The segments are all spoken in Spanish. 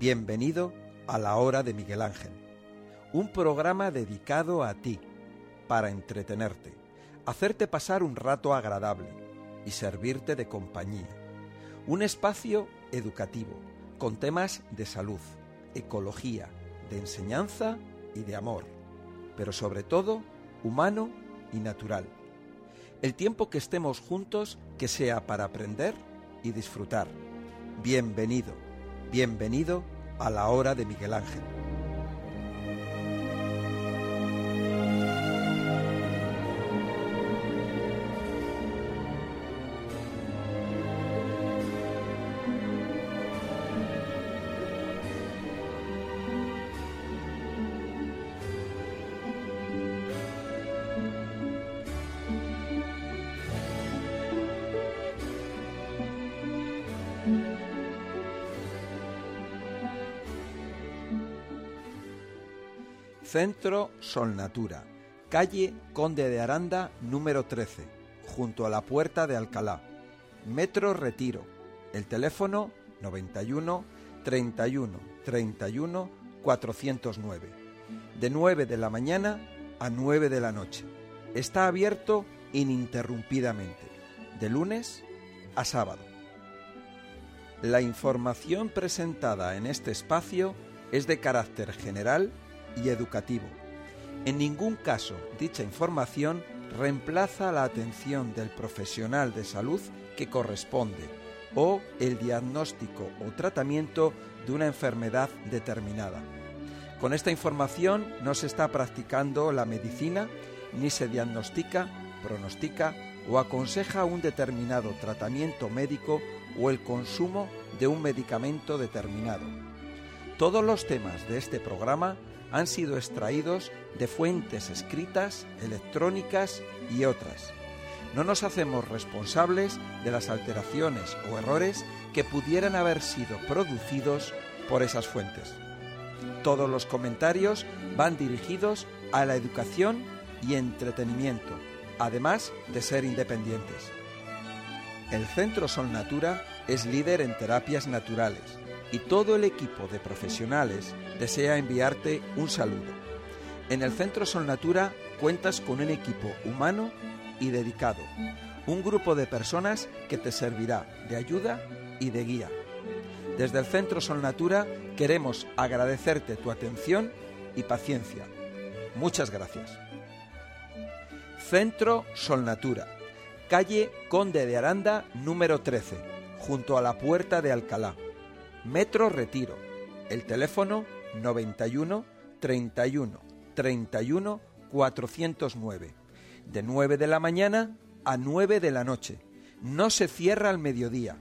Bienvenido a la hora de Miguel Ángel, un programa dedicado a ti, para entretenerte, hacerte pasar un rato agradable y servirte de compañía. Un espacio educativo con temas de salud, ecología, de enseñanza y de amor, pero sobre todo humano y natural. El tiempo que estemos juntos que sea para aprender y disfrutar. Bienvenido, bienvenido a la hora de Miguel Ángel. Centro Solnatura, calle Conde de Aranda número 13, junto a la Puerta de Alcalá. Metro Retiro. El teléfono 91 31 31 409. De 9 de la mañana a 9 de la noche. Está abierto ininterrumpidamente, de lunes a sábado. La información presentada en este espacio es de carácter general y educativo. En ningún caso dicha información reemplaza la atención del profesional de salud que corresponde o el diagnóstico o tratamiento de una enfermedad determinada. Con esta información no se está practicando la medicina ni se diagnostica, pronostica o aconseja un determinado tratamiento médico o el consumo de un medicamento determinado. Todos los temas de este programa han sido extraídos de fuentes escritas, electrónicas y otras. No nos hacemos responsables de las alteraciones o errores que pudieran haber sido producidos por esas fuentes. Todos los comentarios van dirigidos a la educación y entretenimiento, además de ser independientes. El Centro Sol Natura es líder en terapias naturales y todo el equipo de profesionales desea enviarte un saludo. En el Centro Sol Natura cuentas con un equipo humano y dedicado, un grupo de personas que te servirá de ayuda y de guía. Desde el Centro Sol Natura queremos agradecerte tu atención y paciencia. Muchas gracias. Centro Sol Natura, calle Conde de Aranda número 13, junto a la Puerta de Alcalá. Metro Retiro. El teléfono 91 31 31 409. De 9 de la mañana a 9 de la noche. No se cierra al mediodía.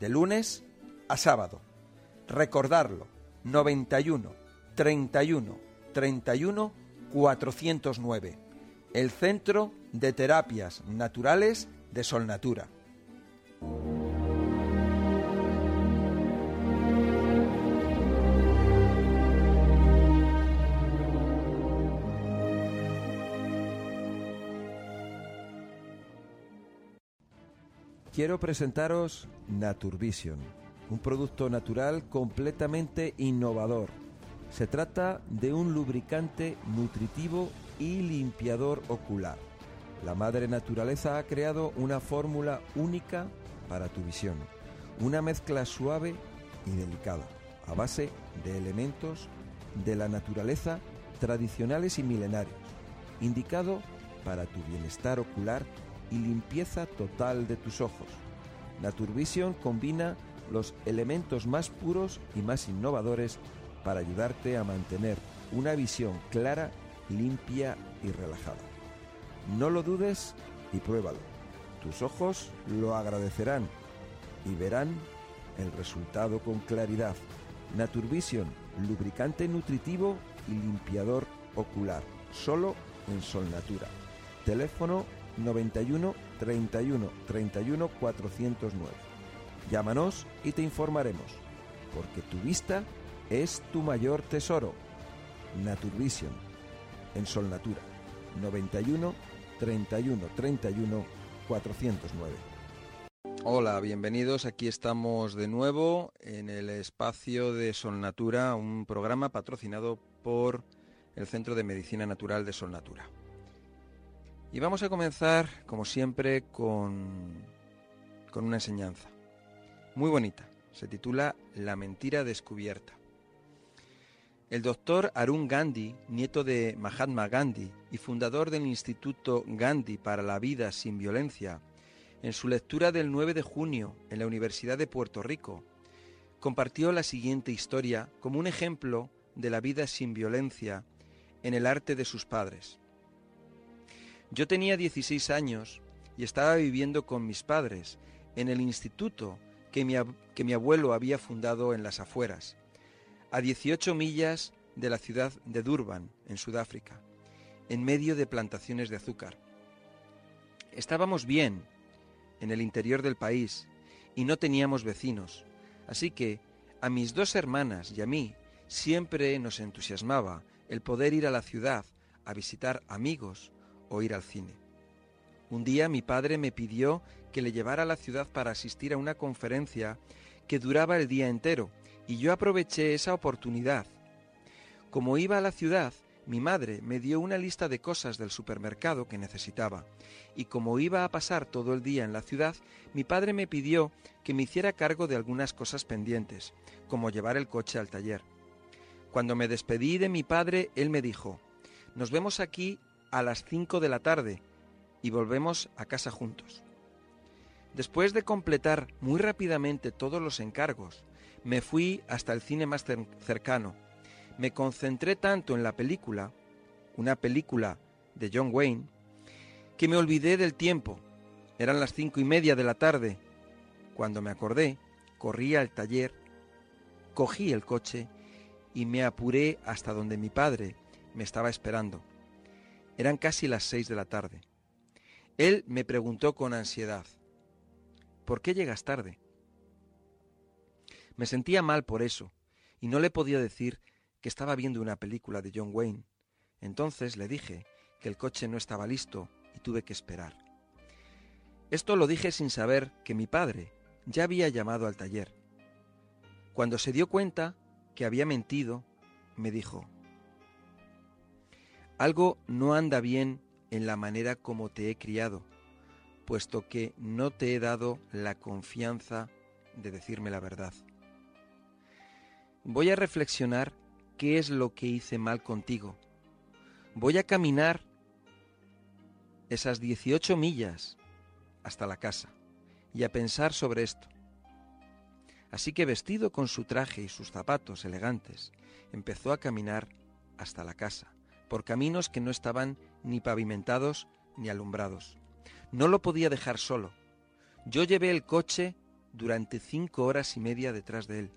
De lunes a sábado. Recordarlo. 91 31 31 409. El Centro de Terapias Naturales de Solnatura. Quiero presentaros Naturvision, un producto natural completamente innovador. Se trata de un lubricante nutritivo y limpiador ocular. La madre naturaleza ha creado una fórmula única para tu visión, una mezcla suave y delicada, a base de elementos de la naturaleza tradicionales y milenarios, indicado para tu bienestar ocular y limpieza total de tus ojos. Naturvision combina los elementos más puros y más innovadores para ayudarte a mantener una visión clara, limpia y relajada. No lo dudes y pruébalo. Tus ojos lo agradecerán y verán el resultado con claridad. Naturvision, lubricante nutritivo y limpiador ocular, solo en Sol Natura. Teléfono 91 31 31 409. Llámanos y te informaremos, porque tu vista es tu mayor tesoro. Naturvision, en Sol Natura, 91 31 31 409. Hola, bienvenidos. Aquí estamos de nuevo en el espacio de Sol Natura, un programa patrocinado por el Centro de Medicina Natural de Sol Natura. Y vamos a comenzar, como siempre, con, con una enseñanza muy bonita. Se titula La mentira descubierta. El doctor Arun Gandhi, nieto de Mahatma Gandhi y fundador del Instituto Gandhi para la Vida sin Violencia, en su lectura del 9 de junio en la Universidad de Puerto Rico, compartió la siguiente historia como un ejemplo de la vida sin violencia en el arte de sus padres. Yo tenía 16 años y estaba viviendo con mis padres en el instituto que mi, que mi, abuelo había fundado en las afueras, a 18 millas de la ciudad de Durban, en Sudáfrica, en medio de plantaciones de azúcar. Estábamos bien, en el interior del país y no teníamos vecinos, así que a mis dos hermanas y a mí siempre nos entusiasmaba el poder ir a la ciudad a visitar amigos o ir al cine. Un día mi padre me pidió que le llevara a la ciudad para asistir a una conferencia que duraba el día entero, y yo aproveché esa oportunidad. Como iba a la ciudad, mi madre me dio una lista de cosas del supermercado que necesitaba, y como iba a pasar todo el día en la ciudad, mi padre me pidió que me hiciera cargo de algunas cosas pendientes, como llevar el coche al taller. Cuando me despedí de mi padre, él me dijo, Nos vemos aquí a las cinco de la tarde y volvemos a casa juntos. Después de completar muy rápidamente todos los encargos, me fui hasta el cine más cercano, me concentré tanto en la película, una película de John Wayne, que me olvidé del tiempo. Eran las cinco y media de la tarde. Cuando me acordé, corrí al taller, cogí el coche y me apuré hasta donde mi padre me estaba esperando. Eran casi las seis de la tarde. Él me preguntó con ansiedad, ¿por qué llegas tarde? Me sentía mal por eso, y no le podía decir que estaba viendo una película de John Wayne. Entonces le dije que el coche no estaba listo y tuve que esperar. Esto lo dije sin saber que mi padre ya había llamado al taller. Cuando se dio cuenta que había mentido, me dijo, algo no anda bien en la manera como te he criado, puesto que no te he dado la confianza de decirme la verdad. Voy a reflexionar qué es lo que hice mal contigo. Voy a caminar esas 18 millas hasta la casa y a pensar sobre esto. Así que vestido con su traje y sus zapatos elegantes, empezó a caminar hasta la casa, por caminos que no estaban ni pavimentados ni alumbrados. No lo podía dejar solo. Yo llevé el coche durante cinco horas y media detrás de él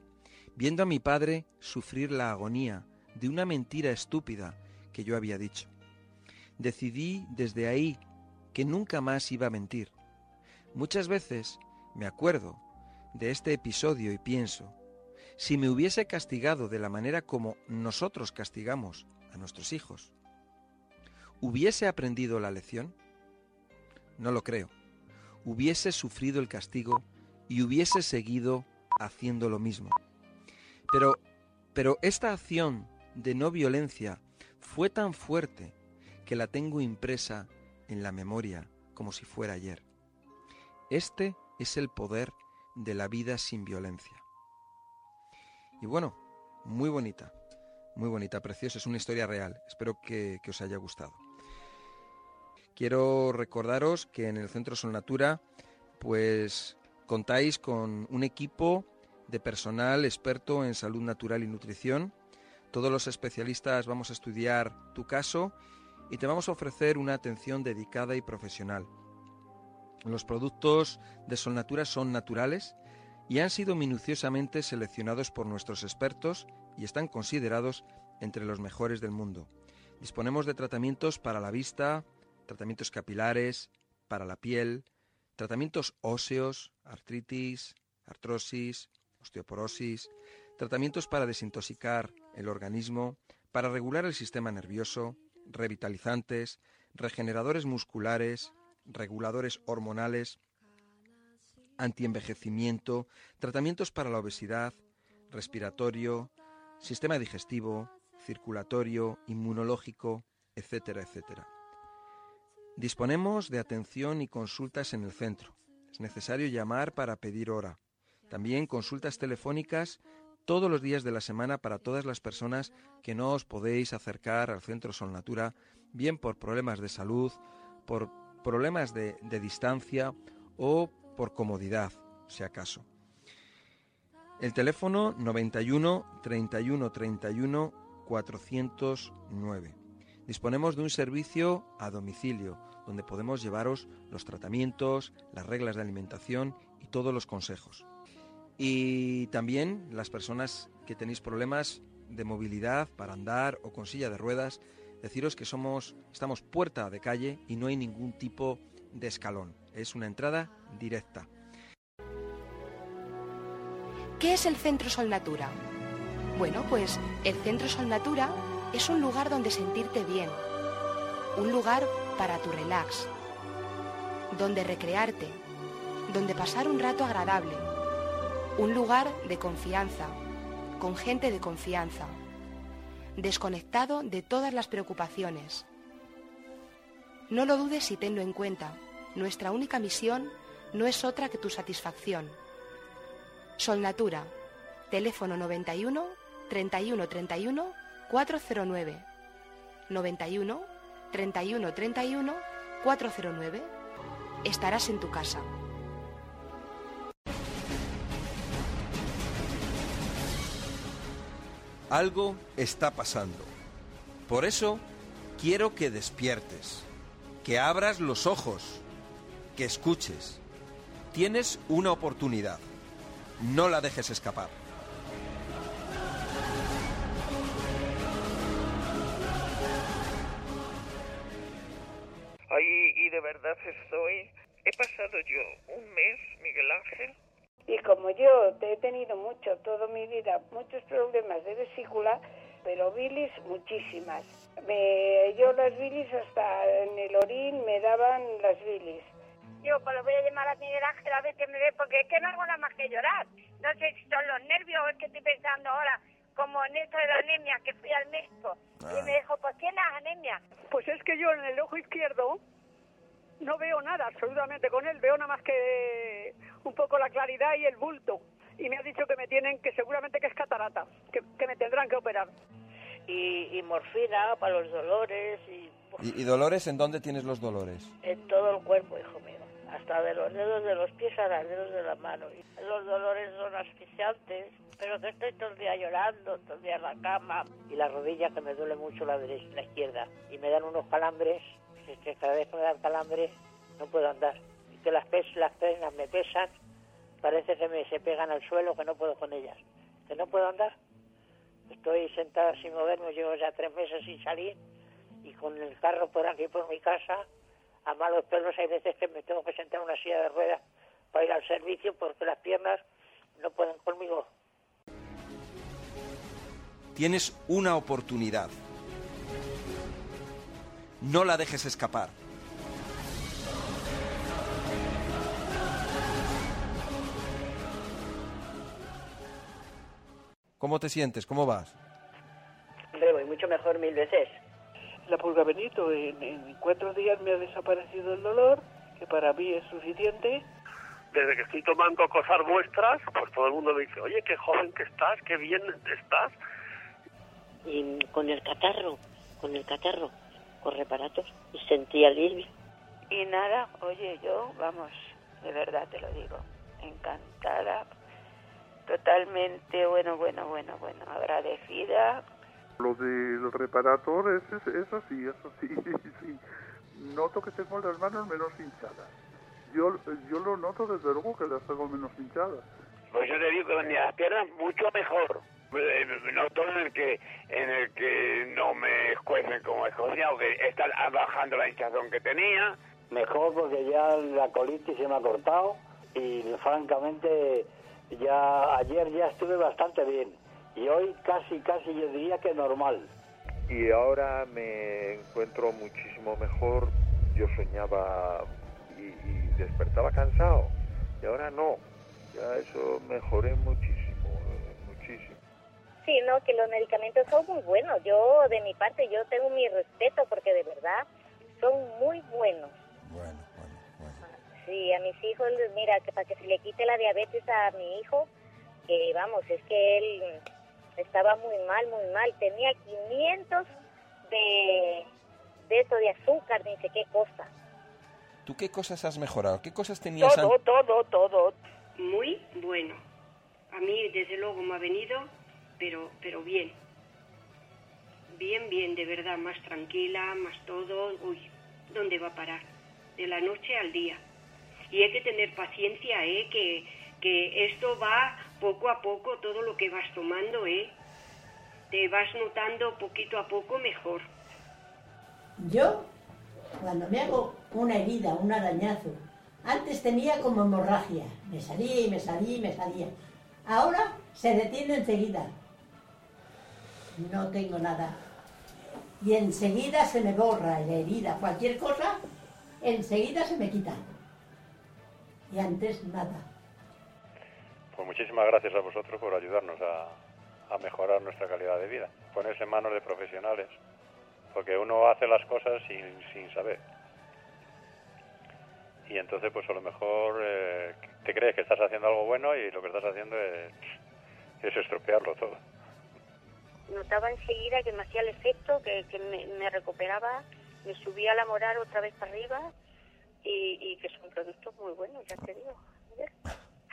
viendo a mi padre sufrir la agonía de una mentira estúpida que yo había dicho. Decidí desde ahí que nunca más iba a mentir. Muchas veces me acuerdo de este episodio y pienso, si me hubiese castigado de la manera como nosotros castigamos a nuestros hijos, ¿hubiese aprendido la lección? No lo creo. Hubiese sufrido el castigo y hubiese seguido haciendo lo mismo. Pero, pero esta acción de no violencia fue tan fuerte que la tengo impresa en la memoria como si fuera ayer. Este es el poder de la vida sin violencia. Y bueno, muy bonita, muy bonita, preciosa, es una historia real. Espero que, os haya gustado. Quiero recordaros que en el Centro Sol Natura, pues contáis con un equipo de personal experto en salud natural y nutrición. Todos los especialistas vamos a estudiar tu caso y te vamos a ofrecer una atención dedicada y profesional. Los productos de Solnatura son naturales y han sido minuciosamente seleccionados por nuestros expertos y están considerados entre los mejores del mundo. Disponemos de tratamientos para la vista, tratamientos capilares, para la piel, tratamientos óseos, artritis, artrosis, osteoporosis, tratamientos para desintoxicar el organismo, para regular el sistema nervioso, revitalizantes, regeneradores musculares, reguladores hormonales, antienvejecimiento, tratamientos para la obesidad, respiratorio, sistema digestivo, circulatorio, inmunológico, etcétera, etcétera. Disponemos de atención y consultas en el centro. Es necesario llamar para pedir hora. También consultas telefónicas todos los días de la semana para todas las personas que no os podéis acercar al centro Sol Natura, bien por problemas de salud, por problemas de, de distancia o por comodidad, si acaso. El teléfono 91 31 31 409. Disponemos de un servicio a domicilio donde podemos llevaros los tratamientos, las reglas de alimentación y todos los consejos. Y también las personas que tenéis problemas de movilidad para andar o con silla de ruedas, deciros que somos estamos puerta de calle y no hay ningún tipo de escalón. Es una entrada directa. ¿Qué es el Centro Sol Natura? Bueno, pues el Centro Sol Natura es un lugar donde sentirte bien, un lugar para tu relax, donde recrearte, donde pasar un rato agradable, un lugar de confianza, con gente de confianza, desconectado de todas las preocupaciones. No lo dudes y tenlo en cuenta. Nuestra única misión no es otra que tu satisfacción. Sol Natura, teléfono 91 31 31 409 91 31 31 409. Estarás en tu casa. Algo está pasando. Por eso quiero que despiertes, que abras los ojos, que escuches. Tienes una oportunidad. No la dejes escapar. Ay, y de verdad estoy. He pasado yo un mes, Miguel Ángel. Y como yo he tenido mucho, toda mi vida, muchos problemas de vesícula, pero bilis muchísimas. Me, yo las bilis hasta en el orín me daban las bilis. Yo pues lo voy a llamar a Miguel Ángel a ver que me ve, porque es que no hago nada más que llorar. No sé si son los nervios o es que estoy pensando ahora, como en esto de la anemia, que fui al médico y me dijo, pues tienes anemia. Pues es que yo en el ojo izquierdo no veo nada absolutamente con él, veo nada más que un poco la claridad y el bulto. Y me ha dicho que me tienen, que seguramente que es catarata, que, que me tendrán que operar. Y, y morfina para los dolores y pues, ¿Y, y dolores en dónde tienes los dolores? en todo el cuerpo, hijo mío. Hasta de los dedos de los pies a los dedos de la mano. Y los dolores son asfixiantes, pero que estoy todo el día llorando, todo el día en la cama. Y la rodilla que me duele mucho la derecha, la izquierda. Y me dan unos calambres, que cada vez que me dan calambres no puedo andar. Y que las, pes- las piernas me pesan, parece que me se pegan al suelo, que no puedo con ellas. Que no puedo andar. Estoy sentada sin moverme, llevo ya tres meses sin salir y con el carro por aquí por mi casa, a malos pelos hay veces que me tengo que sentar en una silla de ruedas para ir al servicio porque las piernas no pueden conmigo. Tienes una oportunidad. No la dejes escapar. ¿Cómo te sientes? ¿Cómo vas? Hombre, voy mucho mejor mil veces. La pulga Benito, en, en cuatro días me ha desaparecido el dolor, que para mí es suficiente. Desde que estoy tomando cosas vuestras, pues todo el mundo me dice, oye, qué joven que estás, qué bien estás. Y con el catarro, con el catarro, con reparatos, y sentí alivio. Y nada, oye, yo, vamos, de verdad te lo digo, encantada, totalmente, bueno, bueno, bueno, bueno, agradecida. Lo del reparator es, es, es así, es así, sí. Noto que tengo las manos menos hinchadas. Yo, yo lo noto desde luego que las tengo menos hinchadas. Pues yo te digo que en las piernas mucho mejor. Eh, Noto en el que en el que no me escuecen como escocía o que está bajando la hinchazón que tenía. Mejor porque ya la colitis se me ha cortado y francamente ya ayer ya estuve bastante bien y hoy casi casi yo diría que normal. Y ahora me encuentro muchísimo mejor. Yo soñaba y, y despertaba cansado. Y ahora no, ya eso mejoré muchísimo, eh, muchísimo. Sí, no, que los medicamentos son muy buenos. Yo, de mi parte, yo tengo mi respeto porque de verdad son muy buenos. Bueno, bueno, bueno. Sí, a mis hijos, mira, que para que se le quite la diabetes a mi hijo, que vamos, es que él estaba muy mal, muy mal. Tenía 500 de, de esto de azúcar, ni sé qué cosa. ¿Tú qué cosas has mejorado? ¿Qué cosas tenías Todo, an- todo, todo. Muy bueno. A mí, desde luego, me ha venido, pero, pero bien. Bien, bien, de verdad, más tranquila, más todo. Uy, ¿dónde va a parar? De la noche al día. Y hay que tener paciencia, ¿eh? Que, que esto va poco a poco, todo lo que vas tomando, ¿eh? Te vas notando poquito a poco mejor. Yo, cuando me hago una herida, un arañazo, antes tenía como hemorragia. Me salía y me salía y me salía. Ahora se detiene enseguida. No tengo nada. Y enseguida se me borra la herida. Cualquier cosa, enseguida se me quita. Y antes nada. Pues muchísimas gracias a vosotros por ayudarnos a, mejorar nuestra calidad de vida. Ponerse en manos de profesionales, porque uno hace las cosas sin, sin saber. Y entonces, pues a lo mejor eh, te crees que estás haciendo algo bueno y lo que estás haciendo es, es estropearlo todo. Notaba enseguida que me hacía el efecto, que, que me, me recuperaba, me subía la moral otra vez para arriba y, y que son productos muy buenos, ya te digo.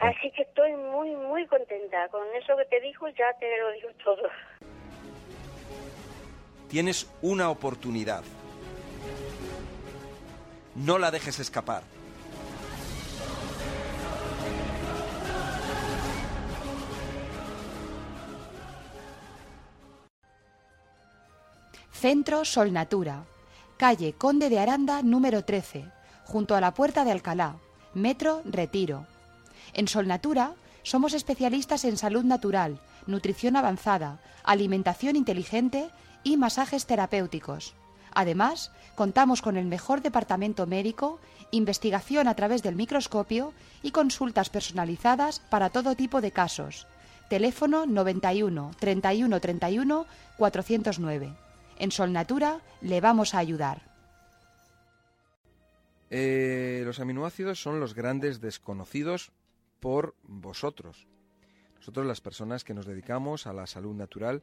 Así que estoy muy, muy contenta. Con eso que te dijo ya te lo digo todo. Tienes una oportunidad. No la dejes escapar. Centro Sol Natura, calle Conde de Aranda número 13, junto a la Puerta de Alcalá, Metro Retiro. En Sol Natura somos especialistas en salud natural, nutrición avanzada, alimentación inteligente y masajes terapéuticos. Además, contamos con el mejor departamento médico, investigación a través del microscopio y consultas personalizadas para todo tipo de casos. Teléfono 91 31 31 409. En Sol Natura le vamos a ayudar. Eh, los aminoácidos son los grandes desconocidos por vosotros. Nosotros, las personas que nos dedicamos a la salud natural,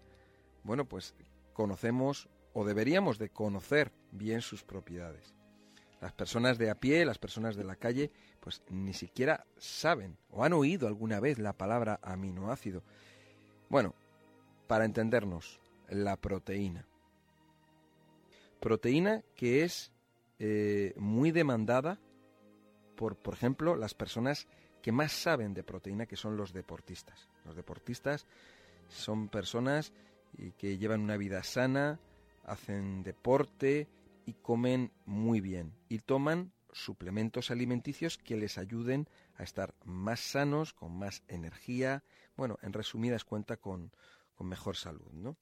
bueno, pues conocemos o deberíamos de conocer bien sus propiedades. Las personas de a pie, las personas de la calle, pues ni siquiera saben o han oído alguna vez la palabra aminoácido. Bueno, para entendernos, la proteína. Proteína que es eh, muy demandada por, por ejemplo, las personas que más saben de proteína, que son los deportistas. Los deportistas son personas que llevan una vida sana, hacen deporte y comen muy bien y toman suplementos alimenticios que les ayuden a estar más sanos, con más energía, bueno, en resumidas cuentas, con, con mejor salud, ¿no?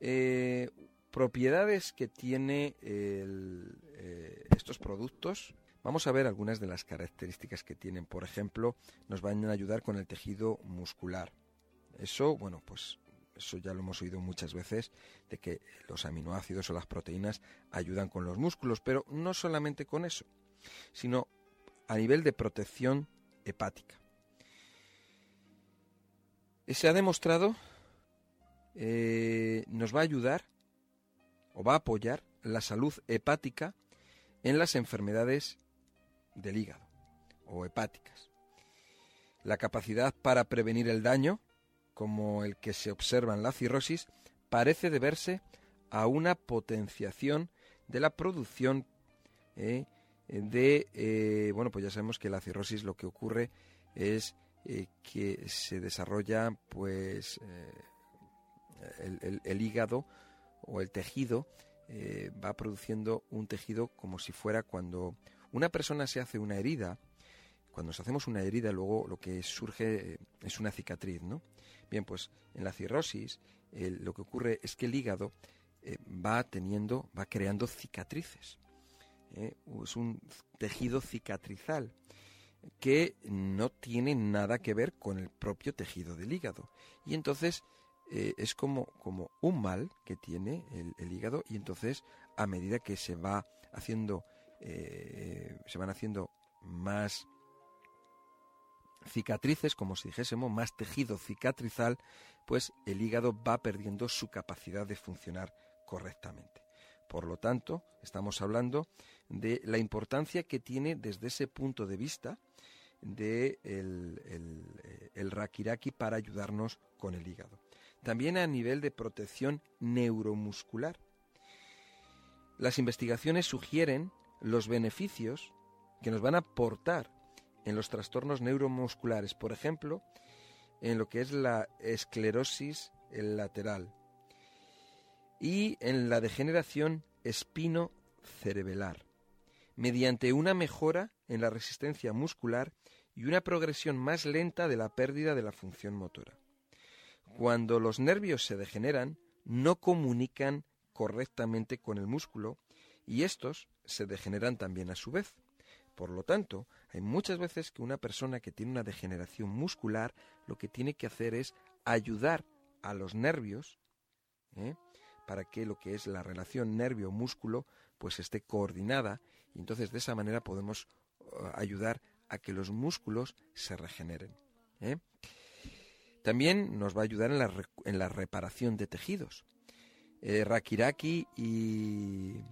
Eh, propiedades que tiene el, eh, estos productos. Vamos a ver algunas de las características que tienen. Por ejemplo, nos van a ayudar con el tejido muscular. Eso, bueno, pues eso ya lo hemos oído muchas veces, de que los aminoácidos o las proteínas ayudan con los músculos, pero no solamente con eso, sino a nivel de protección hepática. Se ha demostrado, eh, nos va a ayudar o va a apoyar la salud hepática en las enfermedades del hígado o hepáticas. La capacidad para prevenir el daño, como el que se observa en la cirrosis, parece deberse a una potenciación de la producción eh, de, eh, bueno, pues ya sabemos que la cirrosis lo que ocurre es eh, que se desarrolla, pues, el, hígado o el tejido va produciendo un tejido como si fuera cuando una persona se hace una herida, cuando nos hacemos una herida luego lo que surge eh, es una cicatriz, ¿no? Bien, pues en la cirrosis eh, lo que ocurre es que el hígado va teniendo, va creando cicatrices. Es un tejido cicatrizal. que no tiene nada que ver con el propio tejido del hígado. Y entonces eh, es como, como un mal que tiene el, hígado y entonces a medida que se va haciendo, eh, se van haciendo más cicatrices, como si dijésemos, más tejido cicatrizal, pues el hígado va perdiendo su capacidad de funcionar correctamente. Por lo tanto, estamos hablando de la importancia que tiene desde ese punto de vista de el, el, el rakiraki para ayudarnos con el hígado. También a nivel de protección neuromuscular. Las investigaciones sugieren los beneficios que nos van a aportar en los trastornos neuromusculares, por ejemplo, en lo que es la esclerosis lateral y en la degeneración espino-cerebelar, mediante una mejora en la resistencia muscular y una progresión más lenta de la pérdida de la función motora. Cuando los nervios se degeneran, no comunican correctamente con el músculo y estos se degeneran también a su vez. Por lo tanto, hay muchas veces que una persona que tiene una degeneración muscular lo que tiene que hacer es ayudar a los nervios ¿eh? para que lo que es la relación nervio-músculo pues esté coordinada y entonces de esa manera podemos uh, ayudar a que los músculos se regeneren. ¿eh? También nos va a ayudar en la, reparación de tejidos. Eh, Rakiraki y,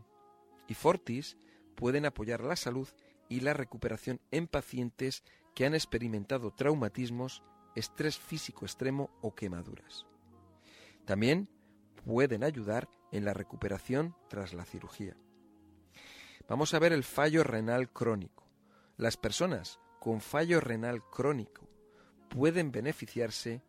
y Fortis pueden apoyar la salud y la recuperación en pacientes que han experimentado traumatismos, estrés físico extremo o quemaduras. También pueden ayudar en la recuperación tras la cirugía. Vamos a ver el fallo renal crónico. Las personas con fallo renal crónico pueden beneficiarse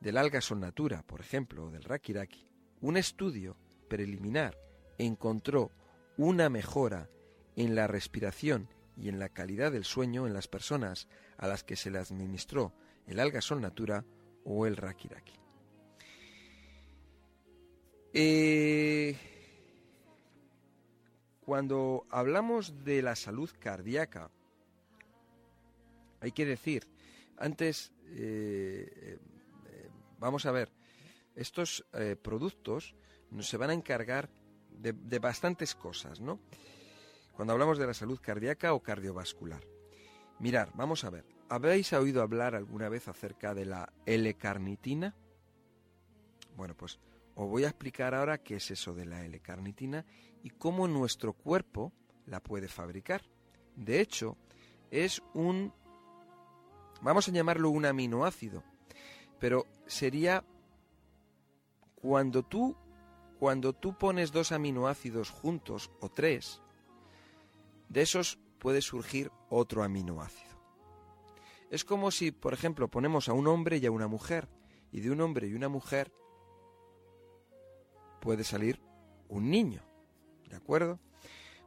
del alga natura, por ejemplo, o del rakiraki. Un estudio preliminar encontró una mejora en la respiración y en la calidad del sueño en las personas a las que se le administró el alga sol natura o el rakiraki. Eh, cuando hablamos de la salud cardíaca, hay que decir, antes, eh, eh, vamos a ver, estos productos se van a encargar de, bastantes cosas, ¿no? cuando hablamos de la salud cardíaca o cardiovascular. Mirar, vamos a ver, ¿habéis oído hablar alguna vez acerca de la L-carnitina? Bueno, pues os voy a explicar ahora qué es eso de la L-carnitina y cómo nuestro cuerpo la puede fabricar. De hecho, es un, vamos a llamarlo un aminoácido, pero sería cuando tú, cuando tú pones dos aminoácidos juntos o tres, de esos puede surgir otro aminoácido. Es como si, por ejemplo, ponemos a un hombre y a una mujer, y de un hombre y una mujer puede salir un niño. ¿De acuerdo?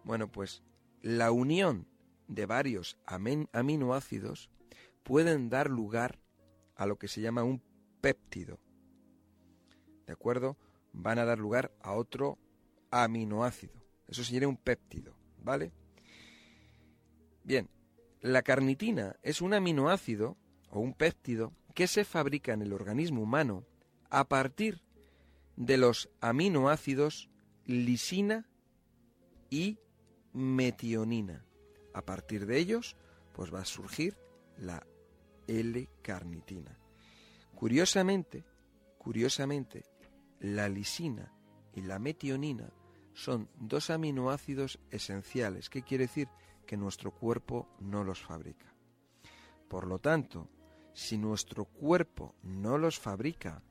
Bueno, pues la unión de varios aminoácidos pueden dar lugar a lo que se llama un péptido. ¿De acuerdo? Van a dar lugar a otro aminoácido. Eso sería un péptido, ¿vale? Bien, la carnitina es un aminoácido o un péptido que se fabrica en el organismo humano a partir de los aminoácidos lisina y metionina. A partir de ellos, pues va a surgir la L-carnitina. Curiosamente, curiosamente, la lisina y la metionina son dos aminoácidos esenciales. ¿Qué quiere decir? que nuestro cuerpo no los fabrica. Por lo tanto, si nuestro cuerpo no los fabrica,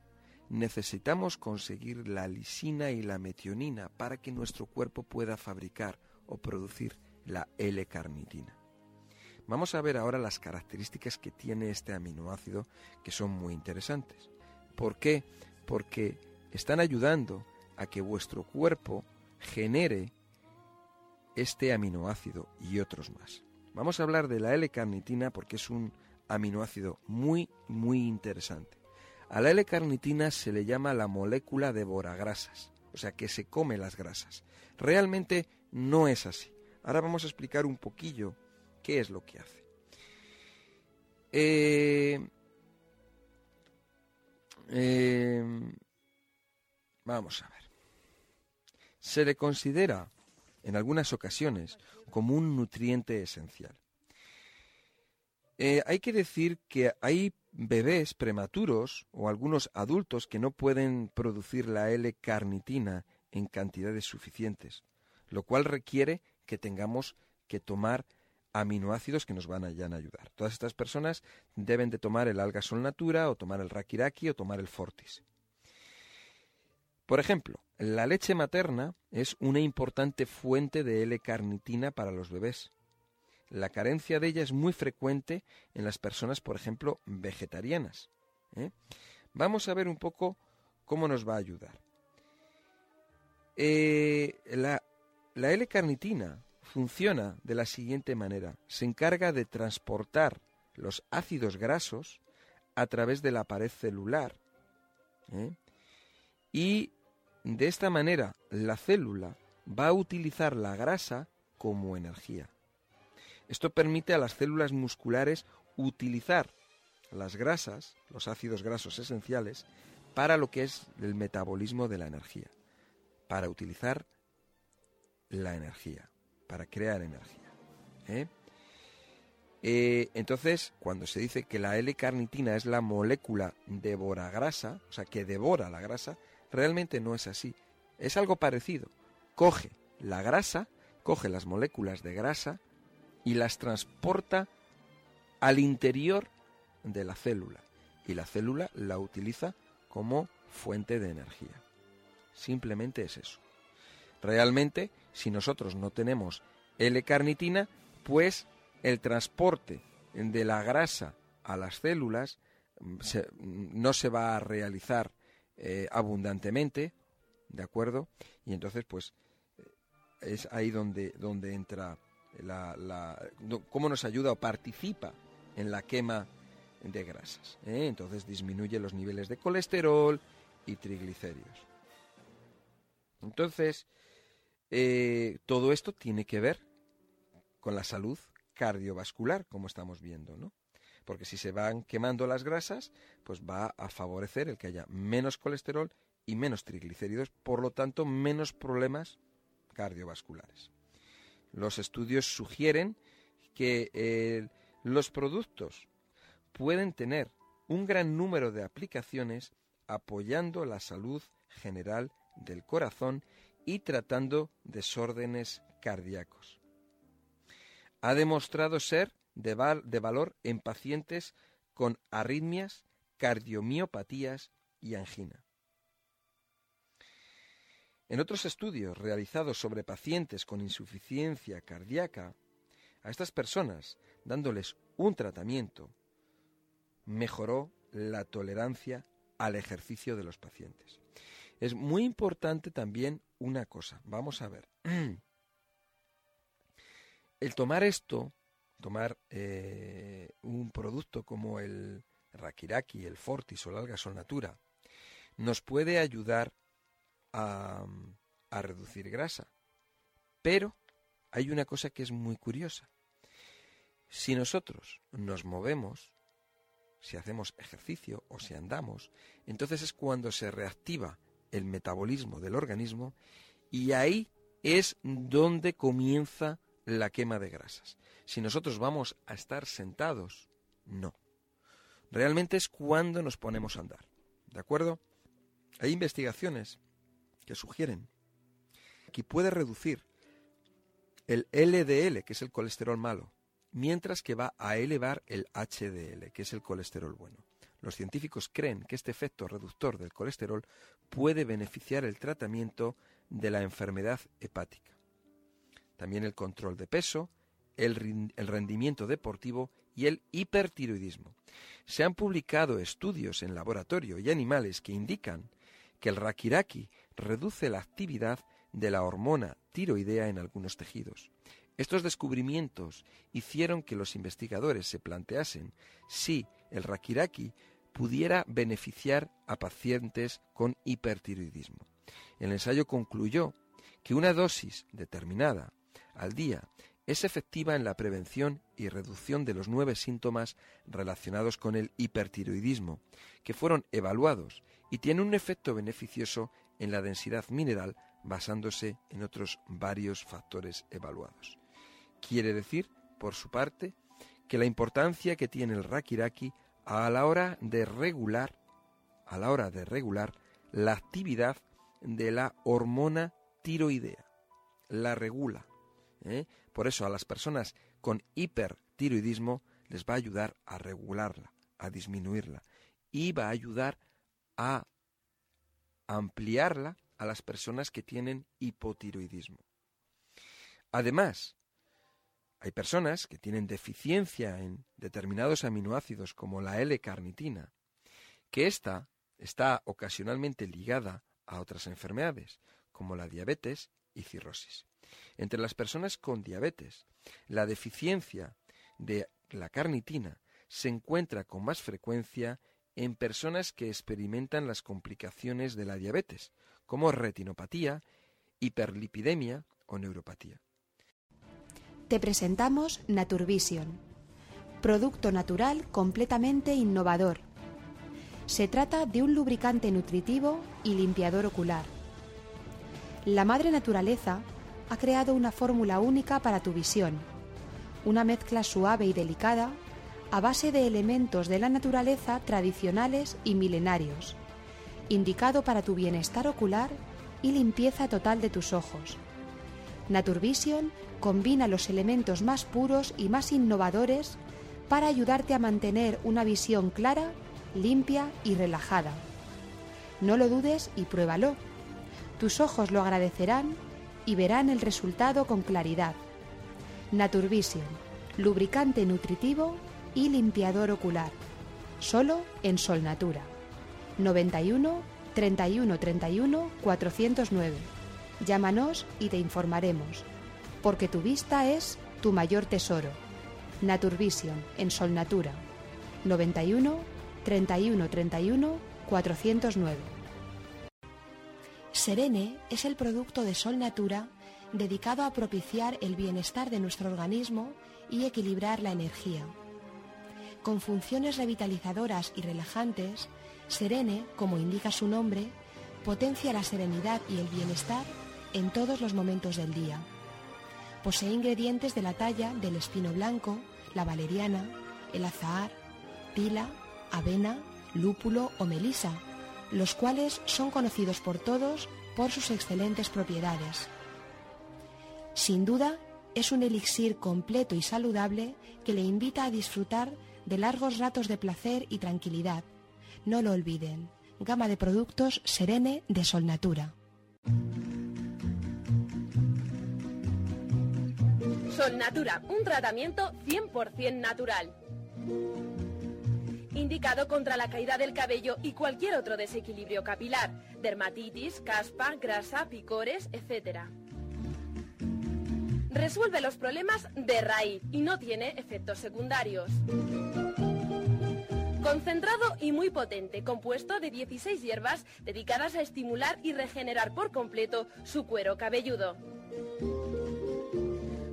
necesitamos conseguir la lisina y la metionina para que nuestro cuerpo pueda fabricar o producir la L-carnitina. Vamos a ver ahora las características que tiene este aminoácido que son muy interesantes. ¿Por qué? Porque están ayudando a que vuestro cuerpo genere este aminoácido y otros más. Vamos a hablar de la L-carnitina porque es un aminoácido muy, muy interesante. A la L-carnitina se le llama la molécula de grasas, o sea que se come las grasas. Realmente no es así. Ahora vamos a explicar un poquillo qué es lo que hace. eh, eh, vamos a ver. Se le considera en algunas ocasiones como un nutriente esencial. Eh, hay que decir que hay bebés prematuros o algunos adultos que no pueden producir la L-carnitina en cantidades suficientes, lo cual requiere que tengamos que tomar aminoácidos que nos van a, ayudar. Todas estas personas deben de tomar el alga sol natura o tomar el rakiraki o tomar el fortis. Por ejemplo, la leche materna es una importante fuente de L-carnitina para los bebés. La carencia de ella es muy frecuente en las personas, por ejemplo, vegetarianas. ¿eh? Vamos a ver un poco cómo nos va a ayudar. Eh, la, L-carnitina funciona de la siguiente manera. Se encarga de transportar los ácidos grasos a través de la pared celular. ¿eh? Y de esta manera la célula va a utilizar la grasa como energía. Esto permite a las células musculares utilizar las grasas, los ácidos grasos esenciales, para lo que es el metabolismo de la energía, para utilizar la energía para crear energía. ¿eh? Eh, entonces, cuando se dice que la L-carnitina es la molécula devora grasa, o sea, que devora la grasa, realmente no es así. Es algo parecido. Coge la grasa, coge las moléculas de grasa y las transporta al interior de la célula. Y la célula la utiliza como fuente de energía. Simplemente es eso. Realmente, si nosotros no tenemos L-carnitina, pues el transporte de la grasa a las células mm, mm, no se va a realizar eh, abundantemente, ¿de acuerdo? Y entonces, pues, eh, es ahí donde, donde entra la, cómo nos ayuda o participa en la quema de grasas. ¿eh? Entonces disminuye los niveles de colesterol y triglicéridos. Entonces, todo esto tiene que ver con la salud cardiovascular, como estamos viendo, ¿no? Porque si se van quemando las grasas, pues va a favorecer el que haya menos colesterol y menos triglicéridos, por lo tanto, menos problemas cardiovasculares. Los estudios sugieren que eh, los productos pueden tener un gran número de aplicaciones apoyando la salud general del corazón y tratando desórdenes cardíacos. Ha demostrado ser de, valor en pacientes con arritmias, cardiomiopatías y angina. En otros estudios realizados sobre pacientes con insuficiencia cardíaca, a estas personas, dándoles un tratamiento, mejoró la tolerancia al ejercicio de los pacientes. Es muy importante también una cosa. Vamos a ver. El tomar esto, tomar eh, un producto como el Rakiraki, el Fortis o la alga sol natura, nos puede ayudar a, a reducir grasa. Pero hay una cosa que es muy curiosa. Si nosotros nos movemos, si hacemos ejercicio o si andamos, entonces es cuando se reactiva el metabolismo del organismo y ahí es donde comienza la quema de grasas. Si nosotros vamos a estar sentados, no. Realmente es cuando nos ponemos a andar. ¿De acuerdo? Hay investigaciones que sugieren que puede reducir el LDL, que es el colesterol malo, mientras que va a elevar el HDL, que es el colesterol bueno. Los científicos creen que este efecto reductor del colesterol puede beneficiar el tratamiento de la enfermedad hepática. También el control de peso, el, rendimiento deportivo y el hipertiroidismo. Se han publicado estudios en laboratorio y animales que indican que el rakiraki reduce la actividad de la hormona tiroidea en algunos tejidos. Estos descubrimientos hicieron que los investigadores se planteasen si el rakiraki pudiera beneficiar a pacientes con hipertiroidismo. El ensayo concluyó que una dosis determinada al día es efectiva en la prevención y reducción de los nueve síntomas relacionados con el hipertiroidismo, que fueron evaluados y tiene un efecto beneficioso en la densidad mineral basándose en otros varios factores evaluados. Quiere decir, por su parte, que la importancia que tiene el rakiraki a la hora de regular a la hora de regular la actividad de la hormona tiroidea. La regula. ¿Eh? Por eso a las personas con hipertiroidismo les va a ayudar a regularla, a disminuirla y va a ayudar a ampliarla a las personas que tienen hipotiroidismo. Además, hay personas que tienen deficiencia en determinados aminoácidos como la L-carnitina, que ésta está ocasionalmente ligada a otras enfermedades, como la diabetes y cirrosis. Entre las personas con diabetes, la deficiencia de la carnitina se encuentra con más frecuencia en personas que experimentan las complicaciones de la diabetes, como retinopatía, hiperlipidemia o neuropatía. Te presentamos Naturvision, producto natural completamente innovador. Se trata de un lubricante nutritivo y limpiador ocular. La madre naturaleza ha creado una fórmula única para tu visión, una mezcla suave y delicada a base de elementos de la naturaleza tradicionales y milenarios, indicado para tu bienestar ocular y limpieza total de tus ojos. Naturvision combina los elementos más puros y más innovadores para ayudarte a mantener una visión clara, limpia y relajada. No lo dudes y pruébalo. Tus ojos lo agradecerán y verán el resultado con claridad. Naturvision, lubricante nutritivo y limpiador ocular. Solo en Sol Natura. 91 31 31 409. Llámanos y te informaremos. Porque tu vista es tu mayor tesoro. Naturvision en Sol Natura. 91 31 31 409. Serene es el producto de Sol Natura dedicado a propiciar el bienestar de nuestro organismo y equilibrar la energía con funciones revitalizadoras y relajantes, Serene, como indica su nombre, potencia la serenidad y el bienestar en todos los momentos del día. Posee ingredientes de la talla del espino blanco, la valeriana, el azahar, tila, avena, lúpulo o melisa, los cuales son conocidos por todos por sus excelentes propiedades. Sin duda, es un elixir completo y saludable que le invita a disfrutar de largos ratos de placer y tranquilidad. No lo olviden. Gama de productos Serene de Sol Natura. Sol Natura, un tratamiento 100% natural. Indicado contra la caída del cabello y cualquier otro desequilibrio capilar, dermatitis, caspa, grasa, picores, etc. Resuelve los problemas de raíz y no tiene efectos secundarios. Concentrado y muy potente, compuesto de 16 hierbas dedicadas a estimular y regenerar por completo su cuero cabelludo.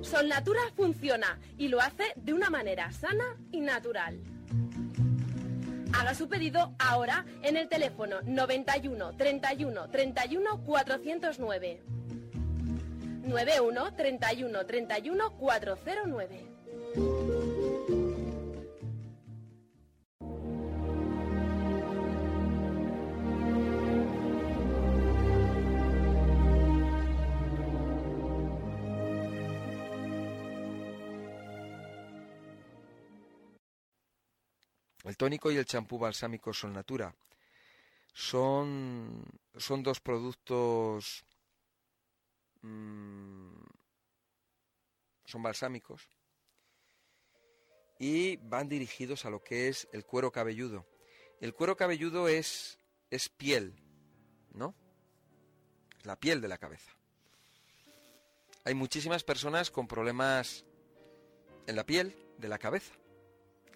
Sol Natura funciona y lo hace de una manera sana y natural. Haga su pedido ahora en el teléfono 91 31 31 409. 91 31 31 409. Tónico y el champú balsámico Sol Natura son, son dos productos mm, son balsámicos y van dirigidos a lo que es el cuero cabelludo. El cuero cabelludo es, es piel, ¿no? La piel de la cabeza. Hay muchísimas personas con problemas en la piel de la cabeza,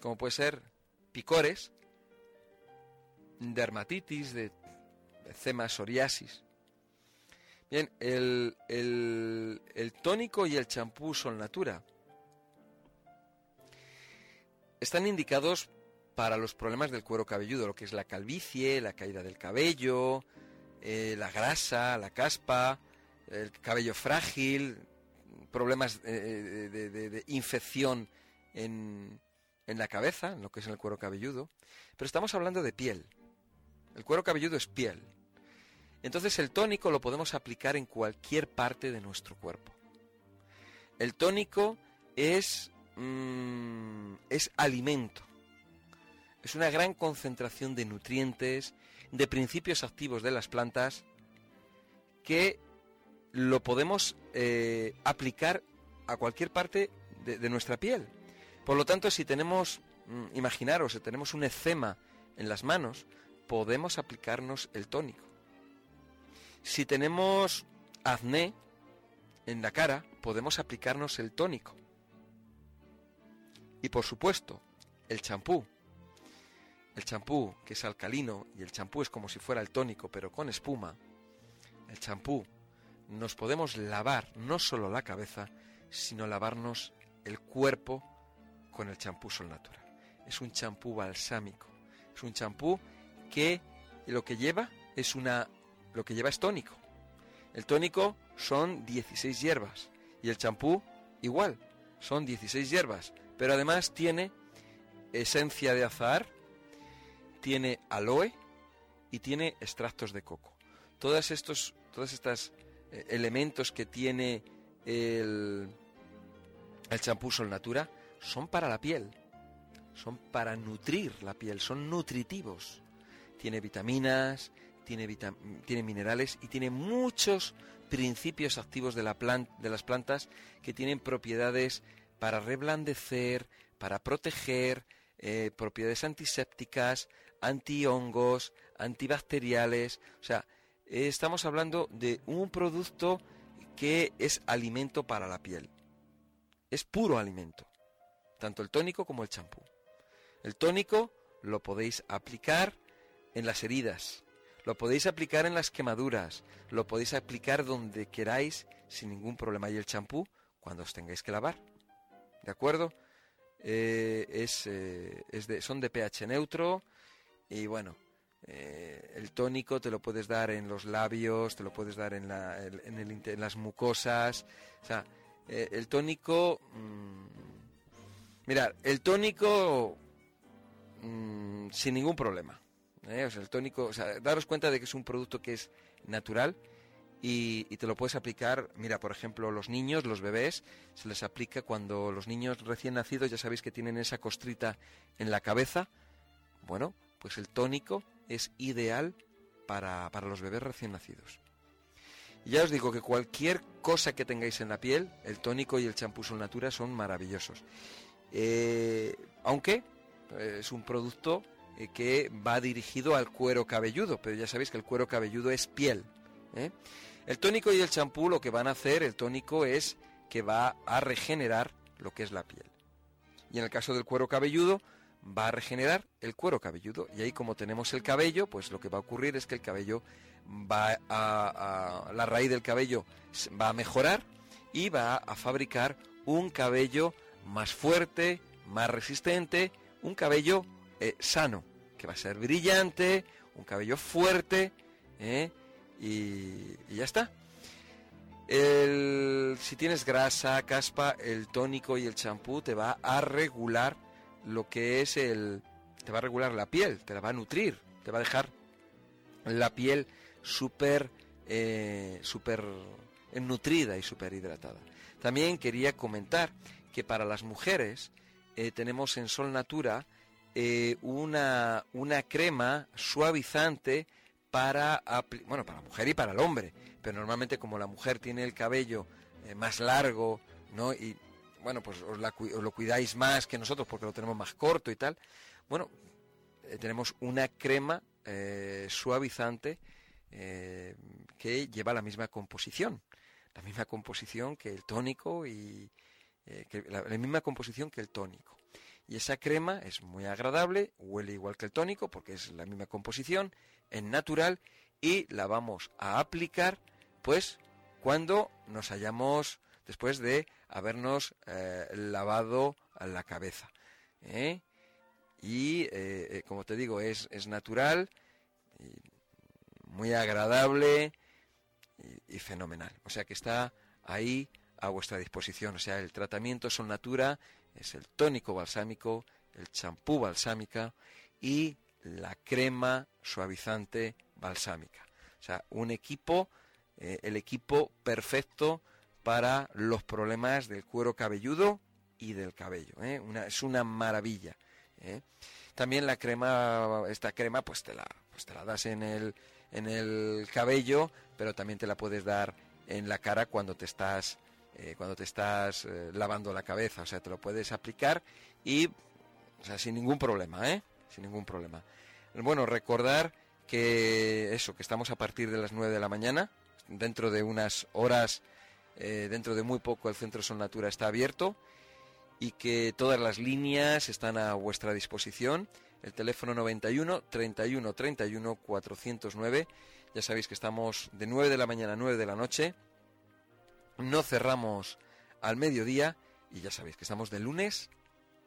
como puede ser picores, dermatitis, de eczema, psoriasis. Bien, el, el, tónico y el champú Sol Natura están indicados para los problemas del cuero cabelludo, lo que es la calvicie, la caída del cabello, eh, la grasa, la caspa, el cabello frágil, problemas eh, de, infección en, en la cabeza, en lo que es el cuero cabelludo. Pero estamos hablando de piel. El cuero cabelludo es piel. Entonces el tónico lo podemos aplicar en cualquier parte de nuestro cuerpo. El tónico es, mm, es alimento. Es una gran concentración de nutrientes, de principios activos de las plantas que lo podemos eh, aplicar a cualquier parte de, nuestra piel. Por lo tanto, si tenemos, mm, imaginaros, si tenemos un eczema en las manos, podemos aplicarnos el tónico. Si tenemos acné en la cara, podemos aplicarnos el tónico. Y por supuesto, el champú. El champú, que es alcalino, y el champú es como si fuera el tónico, pero con espuma. El champú, nos podemos lavar no solo la cabeza, sino lavarnos el cuerpo con el champú Sol Natura. Es un champú balsámico. Es un champú que lo que lleva es una lo que lleva es tónico. El tónico son 16 hierbas y el champú igual, son 16 hierbas, pero además tiene esencia de azahar, tiene aloe y tiene extractos de coco. Todos estos todas estas eh, elementos que tiene el el champú Sol Natura son para la piel, son para nutrir la piel, son nutritivos. Tiene vitaminas, tiene, minerales y tiene muchos principios activos de, la de las plantas que tienen propiedades para reblandecer, para proteger, eh, propiedades antisépticas, antihongos, antibacteriales. O sea, estamos hablando de un producto que es alimento para la piel. Es puro alimento, tanto el tónico como el champú. El tónico lo podéis aplicar en las heridas, lo podéis aplicar en las quemaduras, lo podéis aplicar donde queráis sin ningún problema. Y el champú cuando os tengáis que lavar. ¿De acuerdo? Eh, es, eh, es de, son de pH neutro y bueno, eh, el tónico te lo puedes dar en los labios, te lo puedes dar en, la, en, el, las mucosas. O sea, el tónico... Mmm, mirad, el tónico mm, sin ningún problema. ¿eh? O sea, el tónico, o sea, daros cuenta de que es un producto que es natural y, te lo puedes aplicar, mira, por ejemplo, los niños, los bebés, se les aplica cuando los niños recién nacidos, ya sabéis que tienen esa costrita en la cabeza, bueno, pues el tónico es ideal para, para los bebés recién nacidos. ya os digo que cualquier cosa que tengáis en la piel, el tónico y el champú Sol Natura son maravillosos. Eh, aunque eh, es un producto eh, que va dirigido al cuero cabelludo, pero ya sabéis que el cuero cabelludo es piel. ¿eh? El tónico y el champú lo que van a hacer, el tónico es que va a regenerar lo que es la piel. Y en el caso del cuero cabelludo, va a regenerar el cuero cabelludo. Y ahí como tenemos el cabello, pues lo que va a ocurrir es que el cabello va a, la raíz del cabello va a mejorar y va a fabricar un cabello más fuerte, más resistente, un cabello eh, sano, que va a ser brillante, un cabello fuerte, ¿eh? y, ya está. si tienes grasa, caspa, el tónico y el champú te va a regular lo que es el... te va a regular la piel, te la va a nutrir, te va a dejar la piel súper eh, super nutrida y súper hidratada. También quería comentar que para las mujeres tenemos en Sol Natura eh, una, una crema suavizante para, bueno, para la mujer y para el hombre, pero normalmente como la mujer tiene el cabello eh, más largo, ¿no? Y bueno, pues os, lo cuidáis más que nosotros porque lo tenemos más corto y tal. Bueno, eh, tenemos una crema suavizante que lleva la misma composición, la misma composición que el tónico y la misma composición que el tónico. Y esa crema es muy agradable, huele igual que el tónico porque es la misma composición, es natural y la vamos a aplicar pues cuando nos hayamos, después de habernos eh, lavado la cabeza. ¿eh? y, eh, como te digo, es, es natural, muy agradable y, fenomenal. O sea que está ahí a vuestra disposición. O sea, el tratamiento Sol Natura es el tónico balsámico, el champú balsámica y la crema suavizante balsámica. O sea, un equipo, eh, el equipo perfecto para los problemas del cuero cabelludo y del cabello. ¿eh? es una maravilla. ¿eh? También la crema, esta crema, pues te la, pues te la das en el, en el cabello, pero también te la puedes dar en la cara cuando te estás, cuando te estás lavando la cabeza. O sea, te lo puedes aplicar y, o sea, sin ningún problema, ¿eh? Sin ningún problema. Bueno, recordar que eso, que estamos a partir de las 9 de la mañana, dentro de unas horas, eh, dentro de muy poco el Centro Son Natura está abierto y que todas las líneas están a vuestra disposición. El teléfono 91 31 31 409. Ya sabéis que estamos de 9 de la mañana a 9 de la noche. No cerramos al mediodía y ya sabéis que estamos de lunes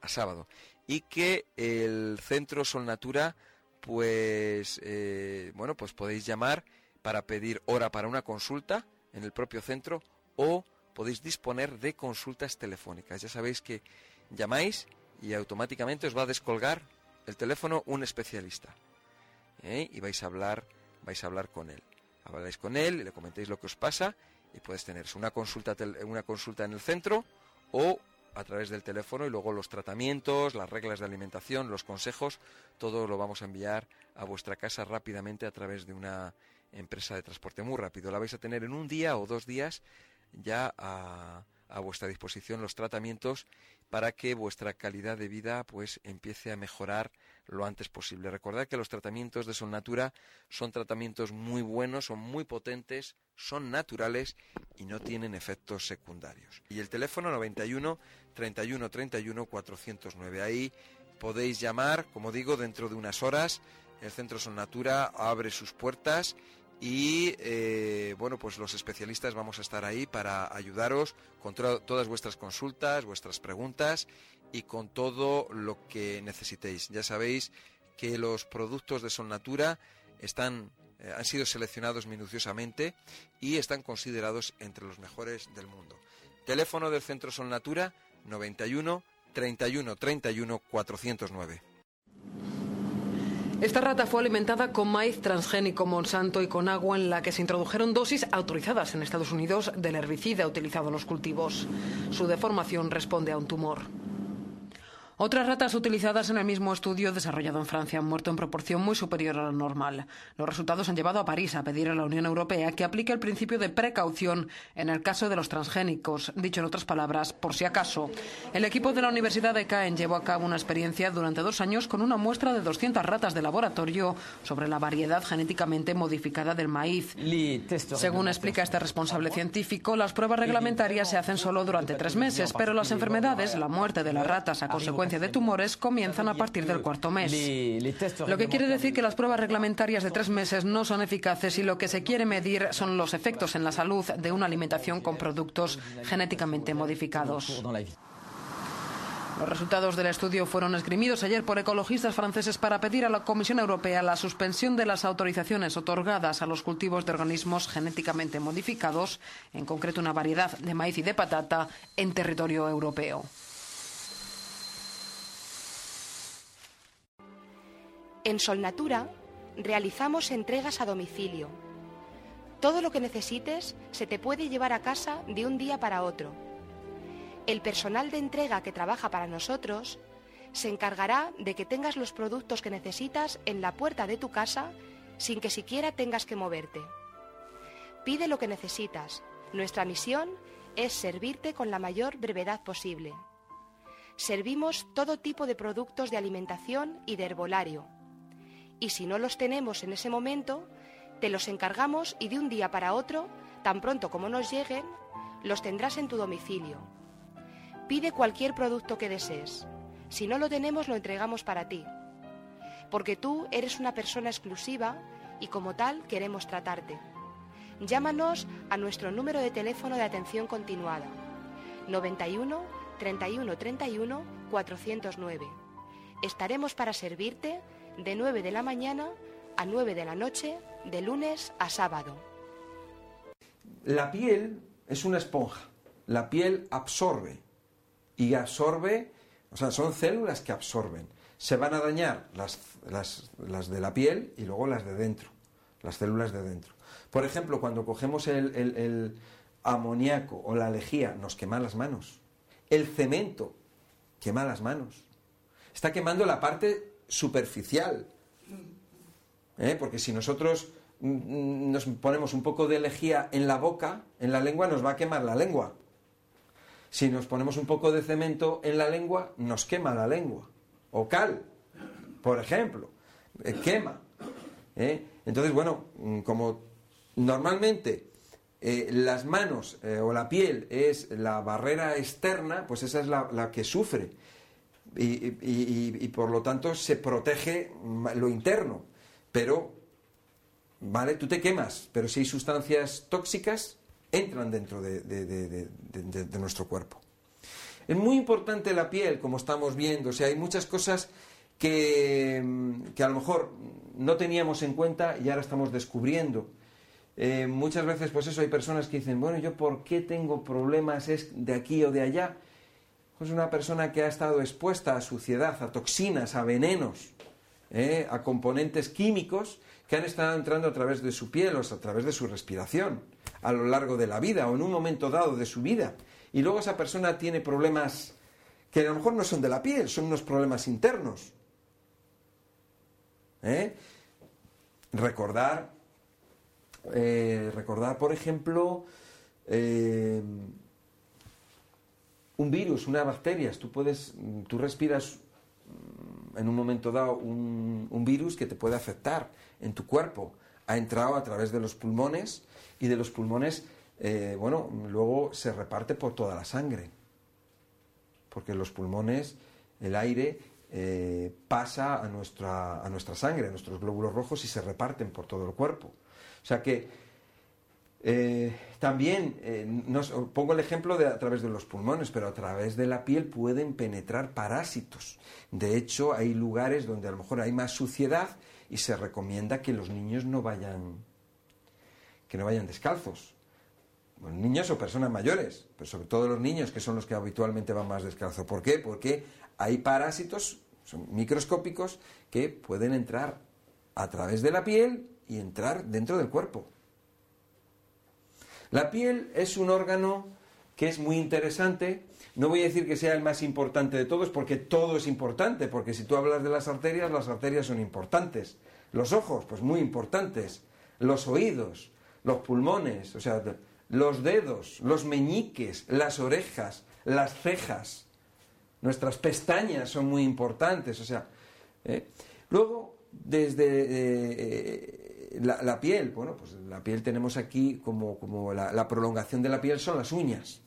a sábado. Y que el Centro Sol Natura pues eh, bueno, pues podéis llamar para pedir hora para una consulta en el propio centro o podéis disponer de consultas telefónicas. Ya sabéis que llamáis y automáticamente os va a descolgar el teléfono un especialista ¿eh? y vais a hablar, vais a hablar con él. Habláis con él, le comentéis lo que os pasa y puedes tener una consulta, una consulta en el centro o a través del teléfono y luego los tratamientos, las reglas de alimentación, los consejos, todo lo vamos a enviar a vuestra casa rápidamente a través de una empresa de transporte muy rápido. La vais a tener en un día o dos días ya a, a vuestra disposición los tratamientos para que vuestra calidad de vida pues empiece a mejorar lo antes posible. Recordad que los tratamientos de Natura son tratamientos muy buenos, son muy potentes, son naturales y no tienen efectos secundarios. Y el teléfono 91 31 31 409. Ahí podéis llamar, como digo, dentro de unas horas. El Centro Son Natura abre sus puertas y eh, bueno, pues los especialistas vamos a estar ahí para ayudaros con todas vuestras consultas, vuestras preguntas y con todo lo que necesitéis. Ya sabéis que los productos de Son Natura están, eh, han sido seleccionados minuciosamente y están considerados entre los mejores del mundo. Teléfono del Centro Son Natura 91 31 31 409. Esta rata fue alimentada con maíz transgénico Monsanto y con agua en la que se introdujeron dosis autorizadas en Estados Unidos del herbicida utilizado en los cultivos. Su deformación responde a un tumor. Otras ratas utilizadas en el mismo estudio desarrollado en Francia han muerto en proporción muy superior a la normal. Los resultados han llevado a París a pedir a la Unión Europea que aplique el principio de precaución en el caso de los transgénicos. Dicho en otras palabras, por si acaso. El equipo de la Universidad de Caen llevó a cabo una experiencia durante dos años con una muestra de 200 ratas de laboratorio sobre la variedad genéticamente modificada del maíz. Según explica este responsable científico, las pruebas reglamentarias se hacen solo durante tres meses, pero las enfermedades, la muerte de las ratas a consecuencia de tumores comienzan a partir del cuarto mes. Lo que quiere decir que las pruebas reglamentarias de tres meses no son eficaces y lo que se quiere medir son los efectos en la salud de una alimentación con productos genéticamente modificados. Los resultados del estudio fueron esgrimidos ayer por ecologistas franceses para pedir a la Comisión Europea la suspensión de las autorizaciones otorgadas a los cultivos de organismos genéticamente modificados, en concreto una variedad de maíz y de patata, en territorio europeo. En Solnatura realizamos entregas a domicilio. Todo lo que necesites se te puede llevar a casa de un día para otro. El personal de entrega que trabaja para nosotros se encargará de que tengas los productos que necesitas en la puerta de tu casa sin que siquiera tengas que moverte. Pide lo que necesitas. Nuestra misión es servirte con la mayor brevedad posible. Servimos todo tipo de productos de alimentación y de herbolario y si no los tenemos en ese momento, te los encargamos y de un día para otro, tan pronto como nos lleguen, los tendrás en tu domicilio. Pide cualquier producto que desees. Si no lo tenemos, lo entregamos para ti. Porque tú eres una persona exclusiva y como tal queremos tratarte. Llámanos a nuestro número de teléfono de atención continuada 91 31 31 409 estaremos para servirte de 9 de la mañana a 9 de la noche, de lunes a sábado. La piel es una esponja. La piel absorbe. Y absorbe, o sea, son células que absorben. Se van a dañar las, las, las de la piel y luego las de dentro, las células de dentro. Por ejemplo, cuando cogemos el, el, el amoníaco o la lejía, nos quema las manos. El cemento quema las manos. Está quemando la parte superficial. ¿Eh? Porque si nosotros mm, nos ponemos un poco de lejía en la boca, en la lengua, nos va a quemar la lengua. Si nos ponemos un poco de cemento en la lengua, nos quema la lengua. O cal, por ejemplo, eh, quema. ¿Eh? Entonces, bueno, mm, como normalmente eh, las manos o la piel es la barrera externa, pues esa es la que sufre. Y, por lo tanto se protege lo interno. Pero, ¿vale? Tú te quemas, pero si hay sustancias tóxicas, entran dentro de, de- de- de- de- de nuestro cuerpo. Es muy importante la piel, como estamos viendo. O sea, hay muchas cosas que, mm, que a lo mejor no teníamos en cuenta y ahora estamos descubriendo. Eh, muchas veces, pues eso, hay personas que dicen, bueno, ¿yo por qué tengo problemas es de aquí o de allá? Pues una persona que ha estado expuesta a suciedad, a toxinas, a venenos, ¿eh? a componentes químicos que han estado entrando a través de su piel o a través de su respiración a lo largo de la vida o en un momento dado de su vida. Y luego esa persona tiene problemas que a lo mejor no son de la piel, son unos problemas internos. ¿Eh? Recordar, eh, recordar, por ejemplo, un virus, unas bacterias. Tú puedes, tú respiras mm, en un momento dado un, un virus que te puede afectar en tu cuerpo. Ha entrado a través de los pulmones y de los pulmones, eh, bueno, luego se reparte por toda la sangre. Porque los pulmones, el aire eh, pasa a nuestra, a nuestra sangre, a nuestros glóbulos rojos y se reparten por todo el cuerpo. O sea que eh, también, eh, nos- pongo el ejemplo de a través de los pulmones, pero a través de la piel pueden penetrar parásitos. De hecho, hay lugares donde a lo mejor hay más suciedad y se recomienda que los niños no vayan, que no vayan descalzos. Bueno, niños o personas mayores, pero sobre todo los niños que son los que habitualmente van más descalzos. ¿Por qué? Porque hay parásitos son microscópicos que pueden entrar a través de la piel y entrar dentro del cuerpo. La piel es un órgano que es muy interesante. No voy a decir que sea el más importante de todos, porque todo es importante, porque si tú hablas de las arterias, las arterias son importantes. Los ojos, pues muy importantes. Los oídos, los pulmones, o sea, los dedos, los meñiques, las orejas, las cejas. Nuestras pestañas son muy importantes, o sea. ¿eh? Luego, desde eh, la, piel, bueno, pues la piel tenemos aquí como, como la, la prolongación de la piel son las uñas.